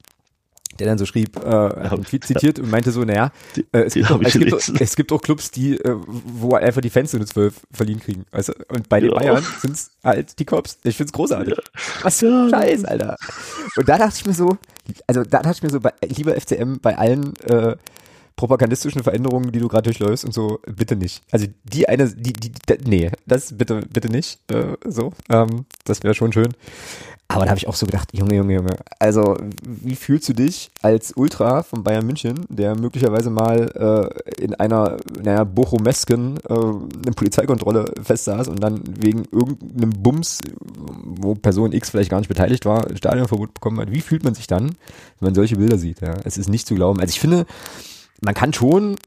der dann so schrieb, äh, Tweet zitiert und meinte so, naja, äh, es, gibt auch, es, gibt es gibt auch Clubs, die, äh, wo einfach die Fans nur zwölf verliehen kriegen. Also, und bei den ja. Bayern sind es halt die Cops. Ich find's großartig. Ja. Was für ein Scheiß, Alter. Und da dachte ich mir so, also da dachte ich mir so, bei, lieber FCM, bei allen äh, propagandistischen Veränderungen, die du gerade durchläufst und so, bitte nicht. Also die eine, die, die, die nee, das bitte, bitte nicht. Äh, so, ähm, das wäre schon schön. Aber da habe ich auch so gedacht, Junge, Junge, Junge, also wie fühlst du dich als Ultra von Bayern München, der möglicherweise mal äh, in einer, naja, Bochumesken äh, eine Polizeikontrolle festsaß und dann wegen irgendeinem Bums, wo Person X vielleicht gar nicht beteiligt war, ein Stadionverbot bekommen hat. Wie fühlt man sich dann, wenn man solche Bilder sieht? Ja? Es ist nicht zu glauben. Also ich finde, man kann schon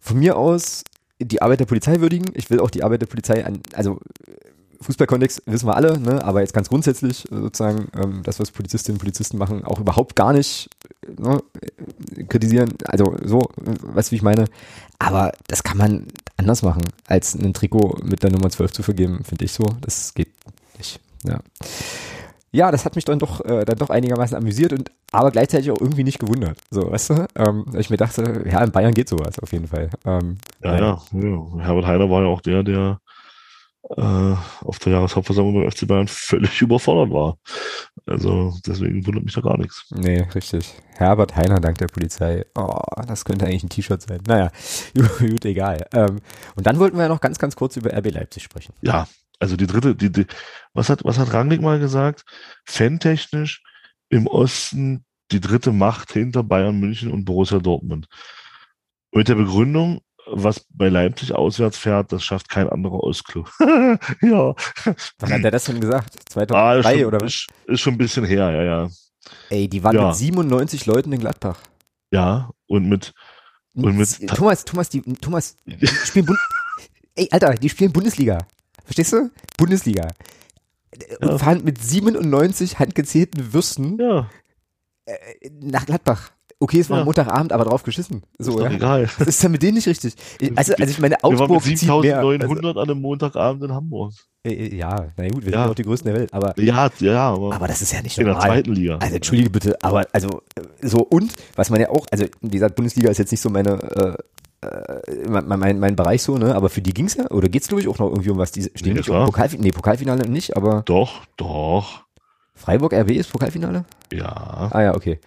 von mir aus die Arbeit der Polizei würdigen. Ich will auch die Arbeit der Polizei an, also Fußballkontext wissen wir alle, ne? aber jetzt ganz grundsätzlich äh, sozusagen ähm, das, was Polizistinnen und Polizisten machen, auch überhaupt gar nicht ne, kritisieren. Also so, weißt du, wie ich meine? Aber das kann man anders machen, als ein Trikot mit der Nummer 12 zu vergeben, finde ich so. Das geht nicht. Ja. Ja, das hat mich dann doch, äh, dann doch einigermaßen amüsiert und aber gleichzeitig auch irgendwie nicht gewundert. So, weißt du? Ähm, ich mir dachte, ja, in Bayern geht sowas auf jeden Fall. Ähm, ja, ja, ja, Herbert Heiner war ja auch der, der äh, auf der Jahreshauptversammlung beim FC Bayern völlig überfordert war. Also deswegen wundert mich da gar nichts. Nee, richtig. Herbert Heiner dank der Polizei. Oh, das könnte eigentlich ein T-Shirt sein. Naja, gut, egal. Ähm, und dann wollten wir ja noch ganz, ganz kurz über RB Leipzig sprechen. Ja, also die dritte, die, die was hat, was hat Rangnick mal gesagt? Fantechnisch im Osten die dritte Macht hinter Bayern München und Borussia Dortmund. Mit der Begründung, was bei Leipzig auswärts fährt, das schafft kein anderer Ostklub. ja. Wann hat der das denn gesagt? Ah, 2003 ist schon, oder was? Ist, ist schon ein bisschen her, ja, ja. Ey, die waren Ja. mit 97 Leuten in Gladbach. Ja, und mit, Und mit- Thomas, Thomas, die, Thomas, die spielen Bund Ey, Alter, die spielen Bundesliga. Verstehst du? Bundesliga. Und Ja. fahren mit 97 handgezählten Würsten ja, nach Gladbach. Okay, es war Ja. Montagabend, aber drauf geschissen. So, ist doch ja. egal. Das ist dann mit denen nicht richtig. Also, also ich meine, Wir waren mit Augsburg zieht mehr. Also, 7900 an einem Montagabend in Hamburg. äh, äh, ja, na gut, wir Ja. sind auch die Größten der Welt, aber, Ja, ja, aber, aber das ist ja nicht in der normal. zweiten Liga. Also entschuldige bitte, aber also äh, so und was man ja auch, also wie gesagt, Bundesliga ist jetzt nicht so meine äh, äh, mein, mein, mein Bereich so, ne? Aber für die ging's ja oder geht's glaube ich auch noch irgendwie um was? Die stehen Ja, nicht um. Pokalfinale, nee, Pokalfinale nicht, aber Doch, doch. Freiburg RB ist Pokalfinale? Ja. Ah ja, okay.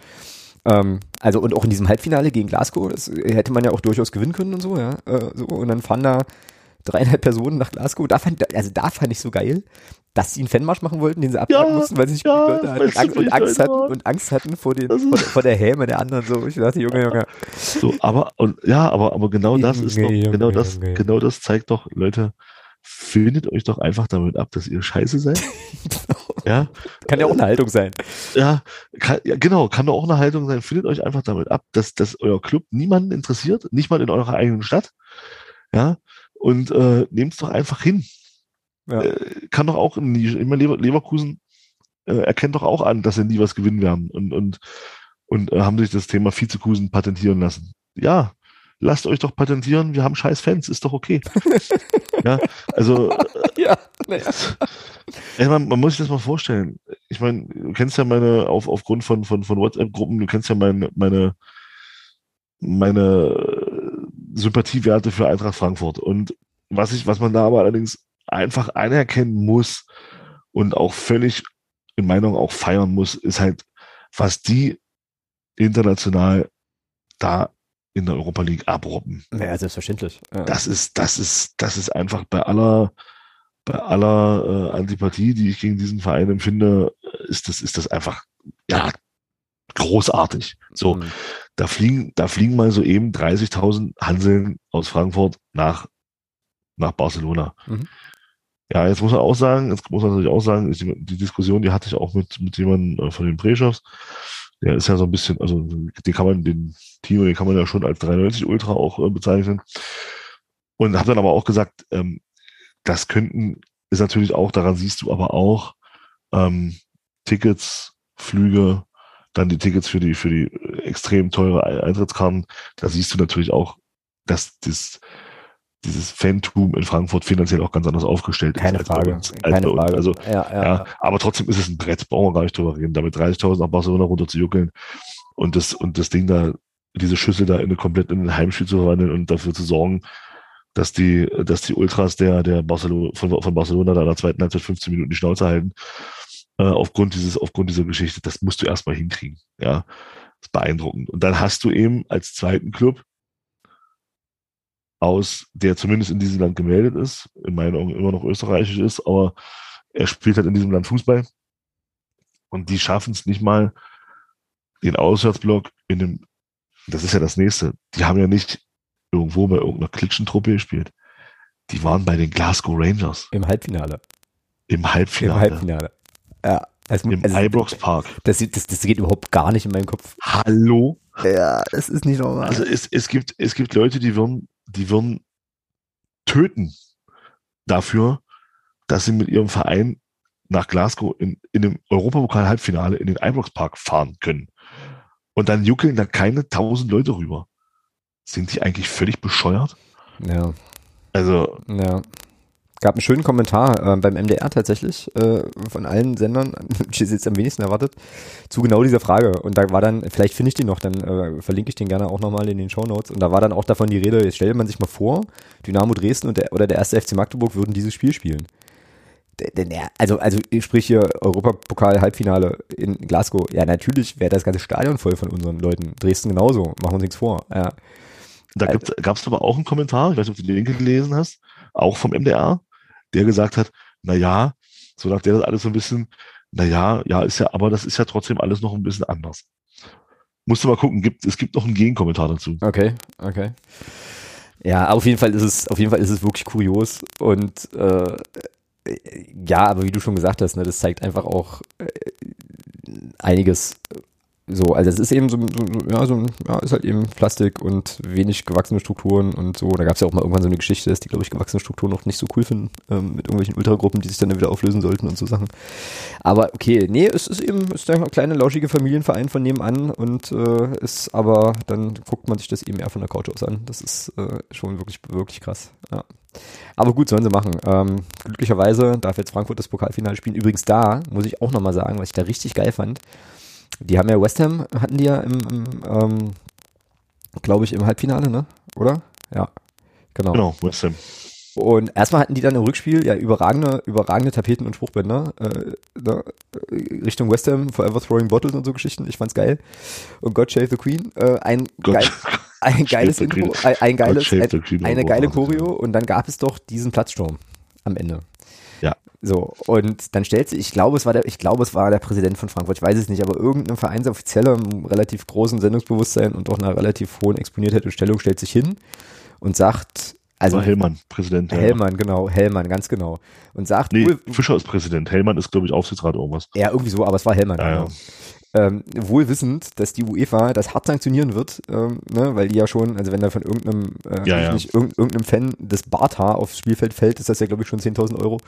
Ähm, also und auch in diesem Halbfinale gegen Glasgow, das hätte man ja auch durchaus gewinnen können und so, ja. Äh, so, und dann fahren da dreieinhalb Personen nach Glasgow. Da fand, also da fand ich so geil, dass sie einen Fanmarsch machen wollten, den sie absagen Ja, mussten, weil sie nicht ja, Leute hatten und, Angst, und, Angst hatten und Angst hatten vor, den, vor, vor der Häme der anderen. So, ich dachte, Junge, Junge. So, aber, und, ja, aber, aber genau das ist doch, genau das, genau das zeigt doch, Leute, findet euch doch einfach damit ab, dass ihr scheiße seid. ja, Kann ja auch eine Haltung sein. ja, kann, ja, genau, kann doch auch eine Haltung sein. Findet euch einfach damit ab, dass, dass euer Club niemanden interessiert, nicht mal in eurer eigenen Stadt. Ja, und äh, nehmt es doch einfach hin. Ja. Äh, kann doch auch nie, immer Lever, Leverkusen äh, erkennt doch auch an, dass sie nie was gewinnen werden und, und, und äh, haben sich das Thema Vizekusen patentieren lassen. Ja, lasst euch doch patentieren, wir haben scheiß Fans, ist doch okay. ja, also ja, naja. Ey, man, man muss sich das mal vorstellen. Ich meine, du kennst ja meine, auf, aufgrund von, von, von WhatsApp-Gruppen, du kennst ja meine, meine, meine Sympathiewerte für Eintracht Frankfurt. Und was ich, was man da aber allerdings einfach anerkennen muss und auch völlig in Meinung auch feiern muss, ist halt, was die international da in der Europa League abrobben Ja, selbstverständlich. Ja. das ist, das ist, das ist einfach bei aller, bei aller äh, Antipathie, die ich gegen diesen Verein empfinde, ist das, ist das einfach, ja, großartig. So, Mhm. da fliegen, da fliegen mal so eben 30.000 Hanseln aus Frankfurt nach, nach Barcelona. Mhm. Ja, jetzt muss man auch sagen, jetzt muss man natürlich auch sagen, die, die Diskussion, die hatte ich auch mit, mit jemandem äh, von den Pre-Shows. Der ist ja so ein bisschen, also den kann man, den Timo, den kann man ja schon als 93 Ultra auch äh, bezeichnen. Und habe dann aber auch gesagt, ähm, das könnten, ist natürlich auch, daran siehst du aber auch ähm, Tickets, Flüge, dann die Tickets für die, für die äh, extrem teure Ei- Eintrittskarten. Da siehst du natürlich auch, dass das, dieses Fantum in Frankfurt finanziell auch ganz anders aufgestellt Keine ist. Frage. Als Keine. Frage. Also, ja, ja, ja, aber trotzdem ist es ein Brett, brauchen wir gar nicht drüber reden, damit 30.000 nach Barcelona runter zu juckeln und das, und das Ding da, diese Schüssel da in eine komplett in ein Heimspiel zu verwandeln und dafür zu sorgen, dass die, dass die Ultras der, der Barcelona, von, von Barcelona da in der zweiten Halbzeit 15 Minuten die Schnauze halten, äh, aufgrund dieses, aufgrund dieser Geschichte, das musst du erstmal hinkriegen, ja. Das ist beeindruckend. Und dann hast du eben als zweiten Club aus, der zumindest in diesem Land gemeldet ist, in meinen Augen immer noch österreichisch ist, aber er spielt halt in diesem Land Fußball. Und die schaffen es nicht mal, den Auswärtsblock in dem, das ist ja das nächste, die haben ja nicht irgendwo bei irgendeiner Klitschentruppe gespielt. Die waren bei den Glasgow Rangers Im Halbfinale. im Im Halbfinale. Halbfinale. Ja. Also, Im also, Ibrox Park. das, das, das geht überhaupt gar nicht in meinem Kopf. Hallo? Ja, das ist nicht normal. Also es, es gibt, es gibt Leute, die würden, die würden töten dafür, dass sie mit ihrem Verein nach Glasgow in, in dem Europapokal-Halbfinale in den Ibrox Park fahren können. Und dann juckeln da keine tausend Leute rüber. Sind die eigentlich völlig bescheuert? ja, Also, ja. Gab einen schönen Kommentar äh, beim MDR tatsächlich äh, von allen Sendern, ich jetzt am wenigsten erwartet, zu genau dieser Frage. Und da war dann, vielleicht finde ich den noch, dann äh, verlinke ich den gerne auch nochmal in den Show Notes. Und da war dann auch davon die Rede, jetzt stellt man sich mal vor, Dynamo Dresden und der, oder der erste FC Magdeburg würden dieses Spiel spielen. Denn also, also sprich hier Europapokal-Halbfinale in Glasgow. Ja, natürlich wäre das ganze Stadion voll von unseren Leuten. Dresden genauso, machen wir uns nichts vor. Ja. Da gab es aber auch einen Kommentar, ich weiß nicht, ob du den gelesen hast, auch vom MDR, der gesagt hat, na ja, so nach der das alles so ein bisschen, na ja, ja, ist ja, aber das ist ja trotzdem alles noch ein bisschen anders. Musst du mal gucken, gibt, es gibt noch einen Gegenkommentar dazu. Okay, okay. Ja, auf jeden Fall ist es, auf jeden Fall ist es wirklich kurios und äh, ja, aber wie du schon gesagt hast, ne, das zeigt einfach auch äh, einiges so, also es ist eben so, so ja, so ja, ist halt eben Plastik und wenig gewachsene Strukturen und so. Da gab es ja auch mal irgendwann so eine Geschichte, dass die, glaube ich, gewachsene Strukturen noch nicht so cool finden, ähm, mit irgendwelchen Ultragruppen, die sich dann wieder auflösen sollten und so Sachen. Aber okay, nee, es ist eben, es ist ein kleiner, lauschige Familienverein von nebenan und äh, ist aber, dann guckt man sich das eben eher von der Couch aus an. Das ist äh, schon wirklich, wirklich krass. Ja. Aber gut, sollen sie machen. Ähm, glücklicherweise darf jetzt Frankfurt das Pokalfinale spielen. Übrigens da, muss ich auch nochmal sagen, was ich da richtig geil fand, die haben ja West Ham, hatten die ja im, im ähm, glaube ich, im Halbfinale, ne? Oder? Ja, genau. Genau, West Ham. Und erstmal hatten die dann im Rückspiel ja überragende, überragende Tapeten und Spruchbänder äh, da, Richtung West Ham, Forever Throwing Bottles und so Geschichten. Ich fand's geil. Und God Save the Queen. Äh, ein, geil, ein geiles Intro, ein, ein geiles, ein, eine geile Choreo. Und dann gab es doch diesen Platzsturm am Ende. Ja. So, und dann stellt sich, ich glaube, es war der, ich glaube, es war der Präsident von Frankfurt, ich weiß es nicht, aber irgendein Vereinsoffizieller im relativ großen Sendungsbewusstsein und auch einer relativ hohen Exponiertheit und Stellung stellt sich hin und sagt, also Hellmann, Präsident. Hellmann, ja. genau, Hellmann, ganz genau. Und sagt, nee, Fischer ist Präsident, Hellmann ist, glaube ich, Aufsichtsrat irgendwas. Ja, irgendwie so, aber es war Hellmann. Ja, genau. Ja ähm, wohl wissend, dass die UEFA das hart sanktionieren wird, ähm, ne, weil die ja schon, also wenn da von irgendeinem, äh, ja, ja. Nicht, irgendeinem Fan das Barthaar aufs Spielfeld fällt, ist das ja glaube ich schon 10.000 Euro.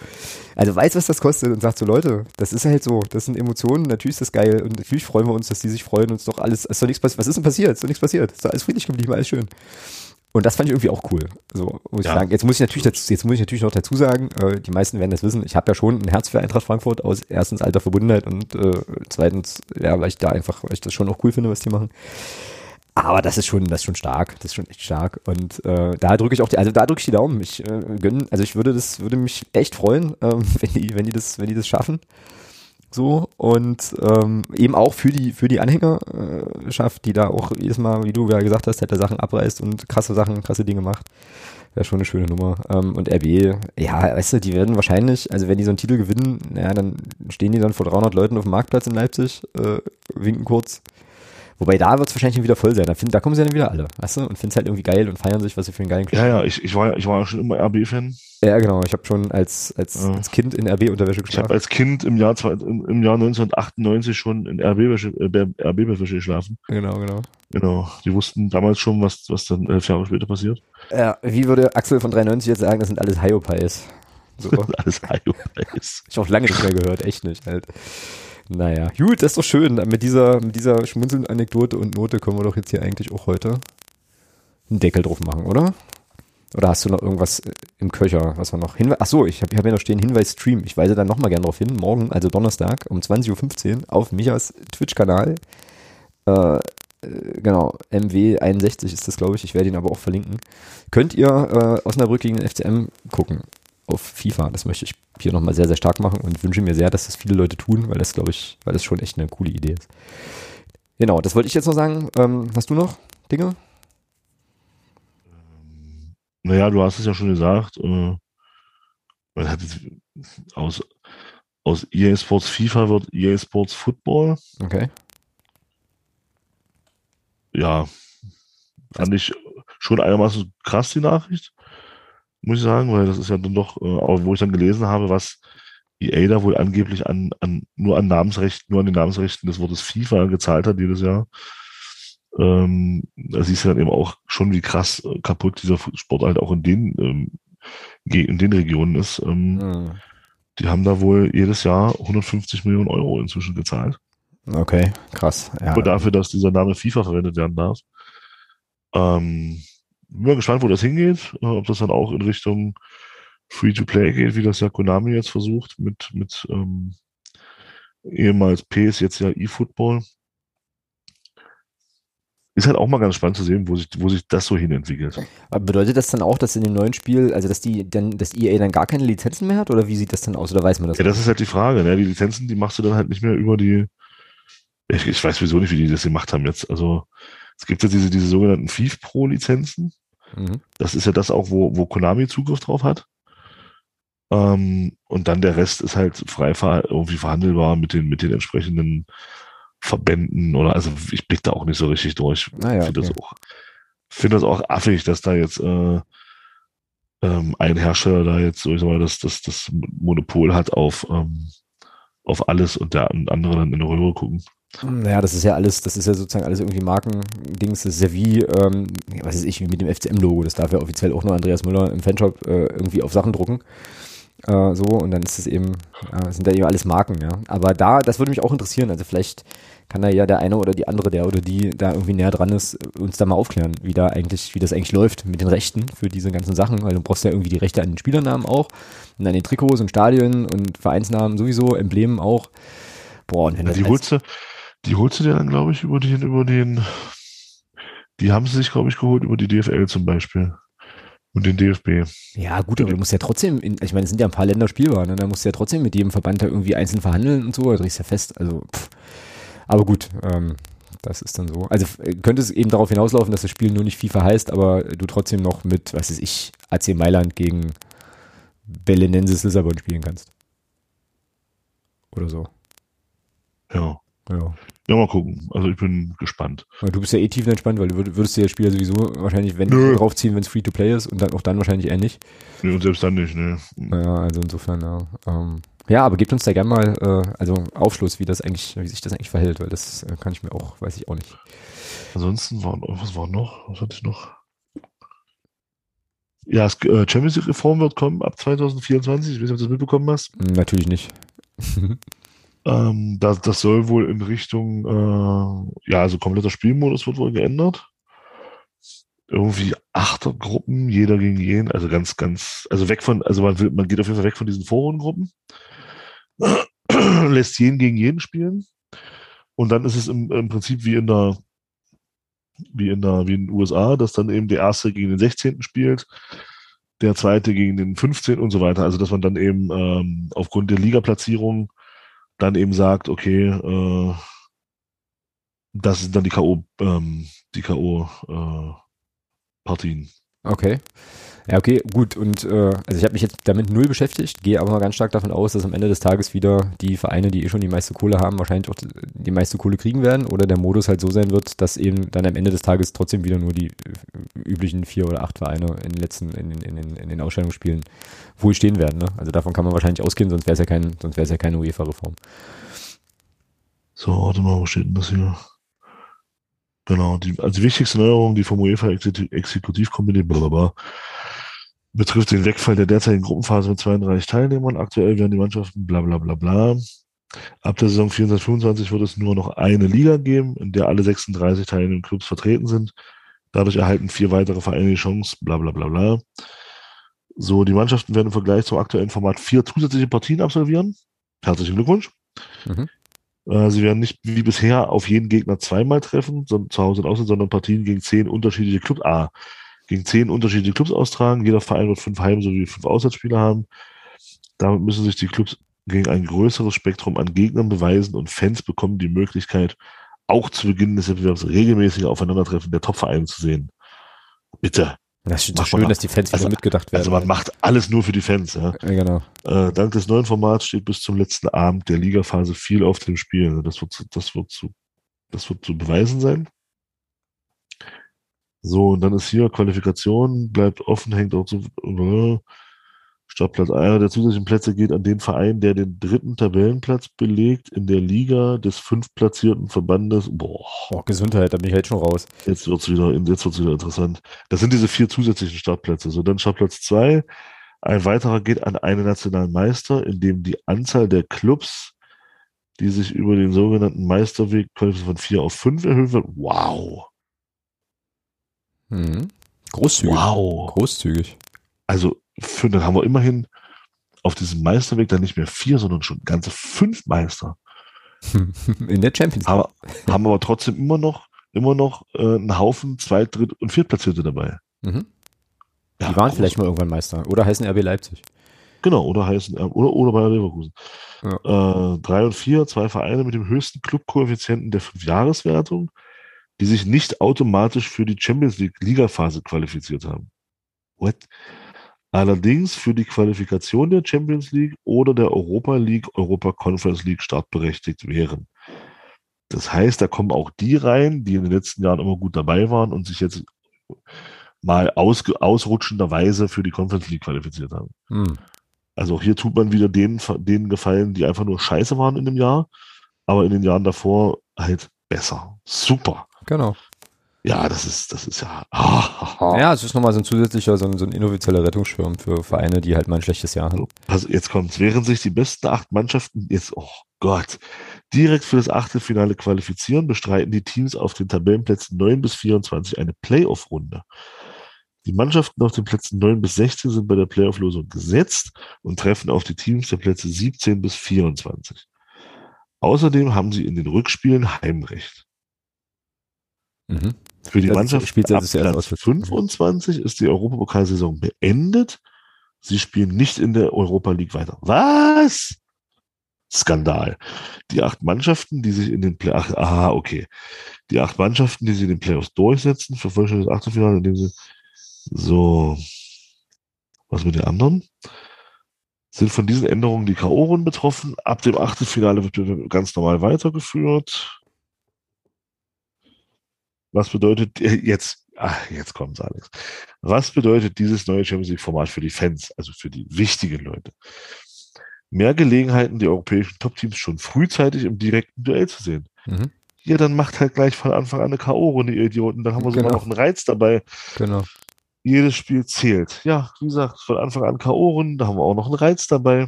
Also weiß, was das kostet und sagt so, Leute, das ist halt so, das sind Emotionen, natürlich ist das geil und natürlich freuen wir uns, dass die sich freuen und es doch alles, ist doch nichts passiert, was ist denn passiert? Ist doch nichts passiert, ist doch alles friedlich geblieben, alles schön. Und das fand ich irgendwie auch cool. So muss ja. ich sagen. Jetzt muss ich natürlich dazu, jetzt muss ich natürlich noch dazu sagen, äh, die meisten werden das wissen. Ich habe ja schon ein Herz für Eintracht Frankfurt aus erstens alter Verbundenheit und äh, zweitens, ja, weil ich da einfach, weil ich das schon auch cool finde, was die machen. Aber das ist schon, das ist schon stark. Das ist schon echt stark. Und äh, da drücke ich auch die, also da drücke ich die Daumen. Ich äh, gönn, also ich würde das, würde mich echt freuen, ähm, wenn die, wenn die das, wenn die das schaffen. So und ähm, eben auch für die für die Anhängerschaft, die da auch jedes Mal, wie du ja gesagt hast, hätte Sachen abreißt und krasse Sachen, krasse Dinge macht. Wäre schon eine schöne Nummer. Ähm, und RB, ja, weißt du, die werden wahrscheinlich, also wenn die so einen Titel gewinnen, ja, dann stehen die dann vor 300 Leuten auf dem Marktplatz in Leipzig, äh, winken kurz, Wobei da wird es wahrscheinlich wieder voll sein. Da, find, da kommen sie dann wieder alle, weißt du? Und finden es halt irgendwie geil und feiern sich, was sie für einen geilen Club Ja, ja, ich, ich, war, ich war ja schon immer RB-Fan. Ja, genau. Ich habe schon als, als, ja. als Kind in RB-Unterwäsche geschlafen. Ich habe als Kind im Jahr, im Jahr 1998 schon in RB-Wäsche äh, RB geschlafen. Genau, genau. Genau. Die wussten damals schon, was, was dann elf Jahre später passiert. Ja, wie würde Axel von 93 jetzt sagen, das sind alles Hyopies. So. alles Hyopies. Ich auch lange nicht mehr gehört, echt nicht halt. Naja, gut, das ist doch schön. Mit dieser, mit dieser schmunzelnden Anekdote und Note können wir doch jetzt hier eigentlich auch heute einen Deckel drauf machen, oder? Oder hast du noch irgendwas im Köcher, was wir noch Hinweis? Ach so, ich habe hab hier noch stehen Hinweis Stream. Ich weise dann nochmal gerne darauf hin. Morgen, also Donnerstag um 20.15 Uhr auf Michas Twitch-Kanal. Äh, äh genau, MW61 ist das, glaube ich. Ich werde ihn aber auch verlinken. Könnt ihr äh, Osnabrück gegen den FCM gucken auf FIFA. Das möchte ich hier nochmal sehr, sehr stark machen und wünsche mir sehr, dass das viele Leute tun, weil das, glaube ich, weil das schon echt eine coole Idee ist. Genau, das wollte ich jetzt noch sagen. Ähm, hast du noch Dinge? Ähm, naja, du hast es ja schon gesagt. Äh, man hat aus, aus EA Sports FIFA wird EA Sports Football. Okay. Ja, fand ich schon einigermaßen krass, die Nachricht muss ich sagen, weil das ist ja dann doch, äh, wo ich dann gelesen habe, was EA da wohl angeblich an, an nur an Namensrechten, nur an den Namensrechten des Wortes FIFA gezahlt hat jedes Jahr. Ähm, da siehst du dann eben auch schon, wie krass äh, kaputt dieser Sport halt auch in den, ähm, in den Regionen ist. Ähm, mhm. Die haben da wohl jedes Jahr 150 Millionen Euro inzwischen gezahlt. Okay, krass. Ja. Nur dafür, dass dieser Name FIFA verwendet werden darf. Ähm, bin mal gespannt, wo das hingeht. Äh, ob das dann auch in Richtung Free-to-Play geht, wie das ja Konami jetzt versucht, mit, mit ähm, ehemals PS, jetzt ja eFootball. Ist halt auch mal ganz spannend zu sehen, wo sich, wo sich das so hin entwickelt. Aber bedeutet das dann auch, dass in dem neuen Spiel, also dass die dann, dass EA dann gar keine Lizenzen mehr hat oder wie sieht das dann aus oder weiß man das? Ja, das ist halt die Frage. Ne? Die Lizenzen, die machst du dann halt nicht mehr über die. Ich, ich weiß wieso nicht, wie die das gemacht haben jetzt. Also es gibt ja diese, diese sogenannten FIF Pro Lizenzen. Mhm. Das ist ja das auch, wo, wo Konami Zugriff drauf hat. Ähm, und dann der Rest ist halt frei ver irgendwie verhandelbar mit den, mit den entsprechenden Verbänden oder also ich blick da auch nicht so richtig durch. Naja, finde okay. das auch, finde das auch affig, dass da jetzt äh, ähm, ein Hersteller da jetzt so ich sag mal, das, das, das Monopol hat auf, ähm, auf alles und der andere dann in die Röhre gucken. Naja, das ist ja alles, das ist ja sozusagen alles irgendwie Markendings. Das ist ja wie, ähm, was weiß ich, wie mit dem FCM-Logo. Das darf ja offiziell auch nur Andreas Müller im Fanshop äh, irgendwie auf Sachen drucken. Äh, so, und dann ist es eben, äh, sind da eben alles Marken, ja. Aber da, das würde mich auch interessieren. Also vielleicht kann da ja der eine oder die andere, der oder die da irgendwie näher dran ist, uns da mal aufklären, wie da eigentlich, wie das eigentlich läuft mit den Rechten für diese ganzen Sachen, weil du brauchst ja irgendwie die Rechte an den Spielernamen auch und an den Trikots und Stadien und Vereinsnamen sowieso, Emblemen auch. Boah, und wenn ja, die holst du, die holst du dir dann, glaube ich, über den, über den, die haben sie sich, glaube ich, geholt über die DFL zum Beispiel. Und den DFB. Ja, gut, aber du musst ja trotzdem, in, ich meine, es sind ja ein paar Länder spielbar, ne? da musst du ja trotzdem mit jedem Verband da irgendwie einzeln verhandeln und so, da drehst du ja fest. Also, pff. aber gut, ähm, das ist dann so. Also könnte es eben darauf hinauslaufen, dass das Spiel nur nicht FIFA heißt, aber du trotzdem noch mit, was weiß ich, AC Mailand gegen Belenenses Lissabon spielen kannst. Oder so. Ja. Ja. Ja, mal gucken. Also ich bin gespannt. Aber du bist ja eh tief entspannt, weil du würdest dir das Spiel ja sowieso wahrscheinlich wenn Nö. draufziehen, wenn es Free-to-Play ist und dann auch dann wahrscheinlich eher nicht. Nee, und selbst dann nicht, ne. Ja, also insofern, ja. Ähm, ja, aber gebt uns da gerne mal äh, also Aufschluss, wie das eigentlich, wie sich das eigentlich verhält, weil das äh, kann ich mir auch, weiß ich auch nicht. Ansonsten war, was war noch? Was hatte ich noch? Ja, das äh, Champions League Reform wird kommen ab 2024. Ich weiß nicht, ob du das mitbekommen hast. Natürlich nicht. Ähm, das, das soll wohl in Richtung, äh, ja, also kompletter Spielmodus wird wohl geändert. Irgendwie Achtergruppen, jeder gegen jeden, also ganz, ganz, also weg von, also man will, man geht auf jeden Fall weg von diesen Vorrundengruppen, lässt jeden gegen jeden spielen. Und dann ist es im, im Prinzip wie in der, wie in der, wie in den USA, dass dann eben der erste gegen den 16. spielt, der zweite gegen den 15. und so weiter. Also dass man dann eben ähm, aufgrund der Ligaplatzierung dann eben sagt, okay, äh, das sind dann die K.O. Ähm, die K.O. Äh, Partien. Okay. Ja, okay, gut. Und äh, also ich habe mich jetzt damit null beschäftigt, gehe aber mal ganz stark davon aus, dass am Ende des Tages wieder die Vereine, die eh schon die meiste Kohle haben, wahrscheinlich auch die meiste Kohle kriegen werden oder der Modus halt so sein wird, dass eben dann am Ende des Tages trotzdem wieder nur die äh, üblichen vier oder acht Vereine in den letzten, in, in, in, in den Ausstellungsspielen wohl stehen werden. Ne? Also davon kann man wahrscheinlich ausgehen, sonst wäre es ja kein, sonst wäre es ja keine UEFA-Reform. So, warte mal, wo steht denn das hier? Genau, die, also die wichtigste Neuerung, die vom UEFA Exekutivkomitee blablabla, betrifft den Wegfall der derzeitigen Gruppenphase mit 32 Teilnehmern. Aktuell werden die Mannschaften bla bla bla bla. Ab der Saison 24-25 wird es nur noch eine Liga geben, in der alle 36 teilnehmenden Clubs vertreten sind. Dadurch erhalten vier weitere Vereine die Chance, bla bla bla bla. So, die Mannschaften werden im Vergleich zum aktuellen Format vier zusätzliche Partien absolvieren. Herzlichen Glückwunsch. Mhm. Äh, sie werden nicht wie bisher auf jeden Gegner zweimal treffen, sondern zu Hause und außen, sondern Partien gegen zehn unterschiedliche Clubs, ah, gegen zehn unterschiedliche Clubs austragen. Jeder Verein wird fünf Heim- sowie fünf Auswärtsspieler haben. Damit müssen sich die Clubs gegen ein größeres Spektrum an Gegnern beweisen und Fans bekommen die Möglichkeit, auch zu Beginn des Wettbewerbs regelmäßige Aufeinandertreffen der Top-Vereine zu sehen. Bitte. Das ist doch schön, dass die Fans wieder also, mitgedacht werden. Also man macht alles nur für die Fans. Ja. ja genau. Äh, dank des neuen Formats steht bis zum letzten Abend der Ligaphase viel auf dem Spiel. Also das wird, zu, das wird zu, das wird zu beweisen sein. So, und dann ist hier Qualifikation, bleibt offen, hängt auch zu. Äh, Startplatz. Einer der zusätzlichen Plätze geht an den Verein, der den dritten Tabellenplatz belegt in der Liga des fünftplatzierten Verbandes. Boah. Oh, Gesundheit, da bin ich halt schon raus. Jetzt wird's wieder, jetzt wird's wieder interessant. Das sind diese vier zusätzlichen Startplätze. So, dann Startplatz zwei. Ein weiterer geht an einen nationalen Meister, in dem die Anzahl der Clubs, die sich über den sogenannten Meisterweg von vier auf fünf erhöht wird. Wow. Hm. Großzügig. Wow. Großzügig. Also für, dann haben wir immerhin auf diesem Meisterweg dann nicht mehr vier, sondern schon ganze fünf Meister. In der Champions League. Haben, haben aber trotzdem immer noch, immer noch äh, einen Haufen Zweit-, Dritt- und Viertplatzierte dabei. Mhm. Ja, Die waren groß. vielleicht mal irgendwann Meister. Oder heißen RB Leipzig. Genau, oder heißen, äh, oder, oder Bayer Leverkusen. Ja. Äh, drei und vier, zwei Vereine mit dem höchsten Clubkoeffizienten der Fünfjahreswertung, die sich nicht automatisch für die Champions League Ligaphase qualifiziert haben. What? Allerdings für die Qualifikation der Champions League oder der Europa League, Europa Conference League startberechtigt wären. Das heißt, da kommen auch die rein, die in den letzten Jahren immer gut dabei waren und sich jetzt mal ausge, ausrutschenderweise für die Conference League qualifiziert haben. Hm. Also auch hier tut man wieder denen, denen gefallen, die einfach nur scheiße waren in dem Jahr, aber in den Jahren davor halt besser. Super. Genau. Ja, das ist, das ist ja. Ah, Ja, es ist nochmal so ein zusätzlicher, so ein, so ein inoffizieller Rettungsschirm für Vereine, die halt mal ein schlechtes Jahr haben. Also jetzt kommt's. Während sich die besten acht Mannschaften jetzt, oh Gott, direkt für das Achtelfinale qualifizieren, bestreiten die Teams auf den Tabellenplätzen 9 bis 24 eine Playoff-Runde. Die Mannschaften auf den Plätzen 9 bis 16 sind bei der Playoff-Losung gesetzt und treffen auf die Teams der Plätze 17 bis 24. Außerdem haben sie in den Rückspielen Heimrecht. Mhm. Für die Mannschaft spielt ab Platz aus. 25 ist die Europapokalsaison beendet. Sie spielen nicht in der Europa League weiter. Was? Skandal. Die acht Mannschaften, die sich in den Play ach, aha, okay. Die acht Mannschaften, die sich in den Playoffs durchsetzen, verfolgen das Achtelfinale, indem sie so was mit den anderen? Sind von diesen Änderungen die K.O.-Runden betroffen. Ab dem Achtelfinale wird ganz normal weitergeführt. Was bedeutet äh, jetzt, ach, jetzt kommt's Alex. Was bedeutet dieses neue Champions League Format für die Fans, also für die wichtigen Leute? Mehr Gelegenheiten, die europäischen Top-Teams schon frühzeitig im direkten Duell zu sehen. Mhm. Ja, dann macht halt gleich von Anfang an eine K.O.-Runde, ihr Idioten. Dann haben wir sogar Genau. noch einen Reiz dabei. Genau. Jedes Spiel zählt. Ja, wie gesagt, von Anfang an K.O.-Runden, da haben wir auch noch einen Reiz dabei.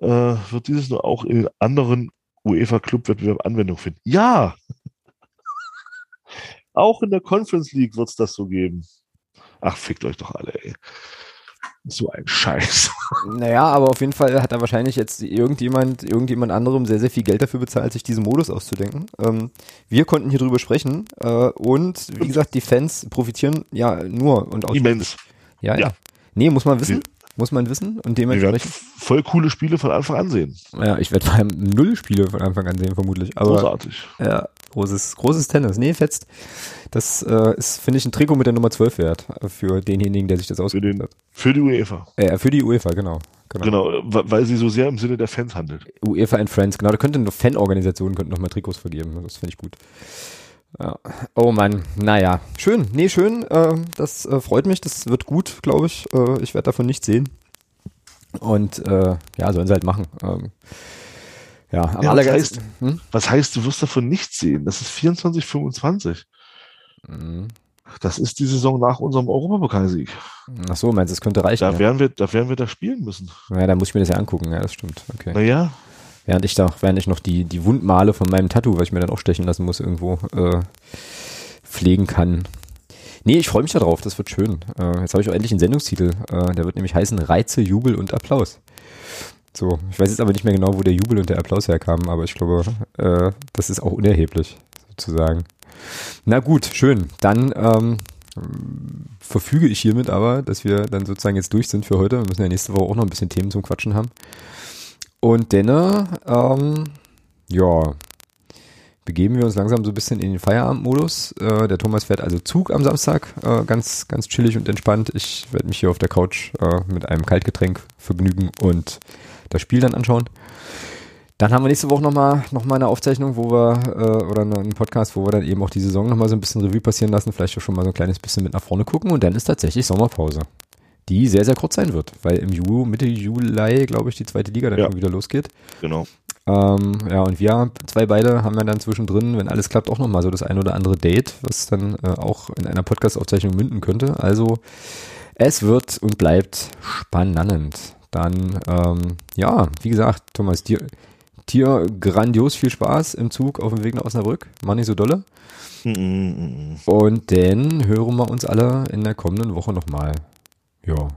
Äh, wird dieses nur auch in anderen UEFA-Club-Wettbewerben Anwendung finden? Ja! Auch in der Conference League wird es das so geben. Ach, fickt euch doch alle, ey. So ein Scheiß. Naja, aber auf jeden Fall hat da wahrscheinlich jetzt irgendjemand, irgendjemand anderem sehr, sehr viel Geld dafür bezahlt, sich diesen Modus auszudenken. Ähm, wir konnten hier drüber sprechen äh, und wie gesagt, die Fans profitieren ja nur und auch. Immens. Ja, ja. Ja. Nee, muss man wissen. Muss man wissen und dementsprechend. voll coole Spiele von Anfang an sehen. Ja, ich werde vor allem null Spiele von Anfang an sehen, vermutlich. Aber Großartig. ja, großes, großes Tennis. Nee, fetzt. Das äh, ist, finde ich, ein Trikot mit der Nummer 12 wert für denjenigen, der sich das den, hat. für die UEFA. Äh, für die UEFA, genau. genau. Genau, weil sie so sehr im Sinne der Fans handelt. UEFA and Friends, genau. Da könnte eine Fanorganisation könnten noch mal Trikots vergeben. Das finde ich gut. Ja. Oh Mann, naja. Schön, nee, schön. Äh, das äh, freut mich. Das wird gut, glaube ich. Äh, ich werde davon nichts sehen. Und äh, ja, sollen sie halt machen. Ähm, ja, am Ja, allergeilsten. das Hm? Was heißt, du wirst davon nichts sehen? Das ist 24, 25. Mhm. Das ist die Saison nach unserem Europapokalsieg. Ach so, meinst du, es könnte reichen? Da Ja. werden wir, da werden wir da spielen müssen. ja, da muss ich mir das ja angucken. Ja, das stimmt. Okay. Naja, Während ich da, während ich noch die, die Wundmale von meinem Tattoo, was ich mir dann auch stechen lassen muss, irgendwo äh, pflegen kann. Nee, ich freue mich darauf, das wird schön. Äh, jetzt habe ich auch endlich einen Sendungstitel. Äh, der wird nämlich heißen Reize, Jubel und Applaus. So, ich weiß jetzt aber nicht mehr genau, wo der Jubel und der Applaus herkamen, aber ich glaube, äh, das ist auch unerheblich, sozusagen. Na gut, schön. Dann ähm, verfüge ich hiermit aber, dass wir dann sozusagen jetzt durch sind für heute. Wir müssen ja nächste Woche auch noch ein bisschen Themen zum Quatschen haben. Und dann, ähm, ja, begeben wir uns langsam so ein bisschen in den Feierabendmodus. Äh, der Thomas fährt also Zug am Samstag, äh, ganz, ganz chillig und entspannt. Ich werde mich hier auf der Couch äh, mit einem Kaltgetränk vergnügen und das Spiel dann anschauen. Dann haben wir nächste Woche nochmal noch mal eine Aufzeichnung, wo wir, äh, oder einen Podcast, wo wir dann eben auch die Saison nochmal so ein bisschen Revue passieren lassen, vielleicht auch schon mal so ein kleines bisschen mit nach vorne gucken und dann ist tatsächlich Sommerpause. Die sehr, sehr kurz sein wird, weil im Juli, Mitte Juli, glaube ich, die zweite Liga dann Ja. schon wieder losgeht. genau. Ähm, ja, und wir zwei beide haben ja dann zwischendrin, wenn alles klappt, auch nochmal so das ein oder andere Date, was dann äh, auch in einer Podcast-Aufzeichnung münden könnte. Also es wird und bleibt spannend. Dann, ähm, ja, wie gesagt, Thomas, dir, dir grandios viel Spaß im Zug auf dem Weg nach Osnabrück. Mach nicht so dolle. Mm, mm, mm. Und dann hören wir uns alle in der kommenden Woche nochmal. Ja.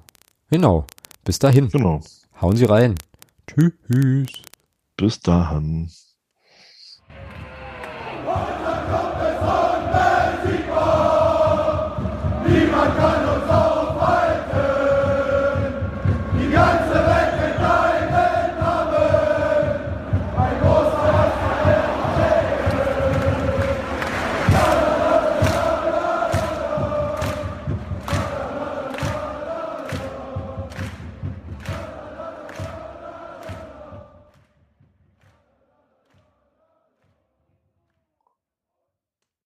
Genau. Bis dahin. Genau. Hauen Sie rein. Tschüss. Bis dahin. Niemand kann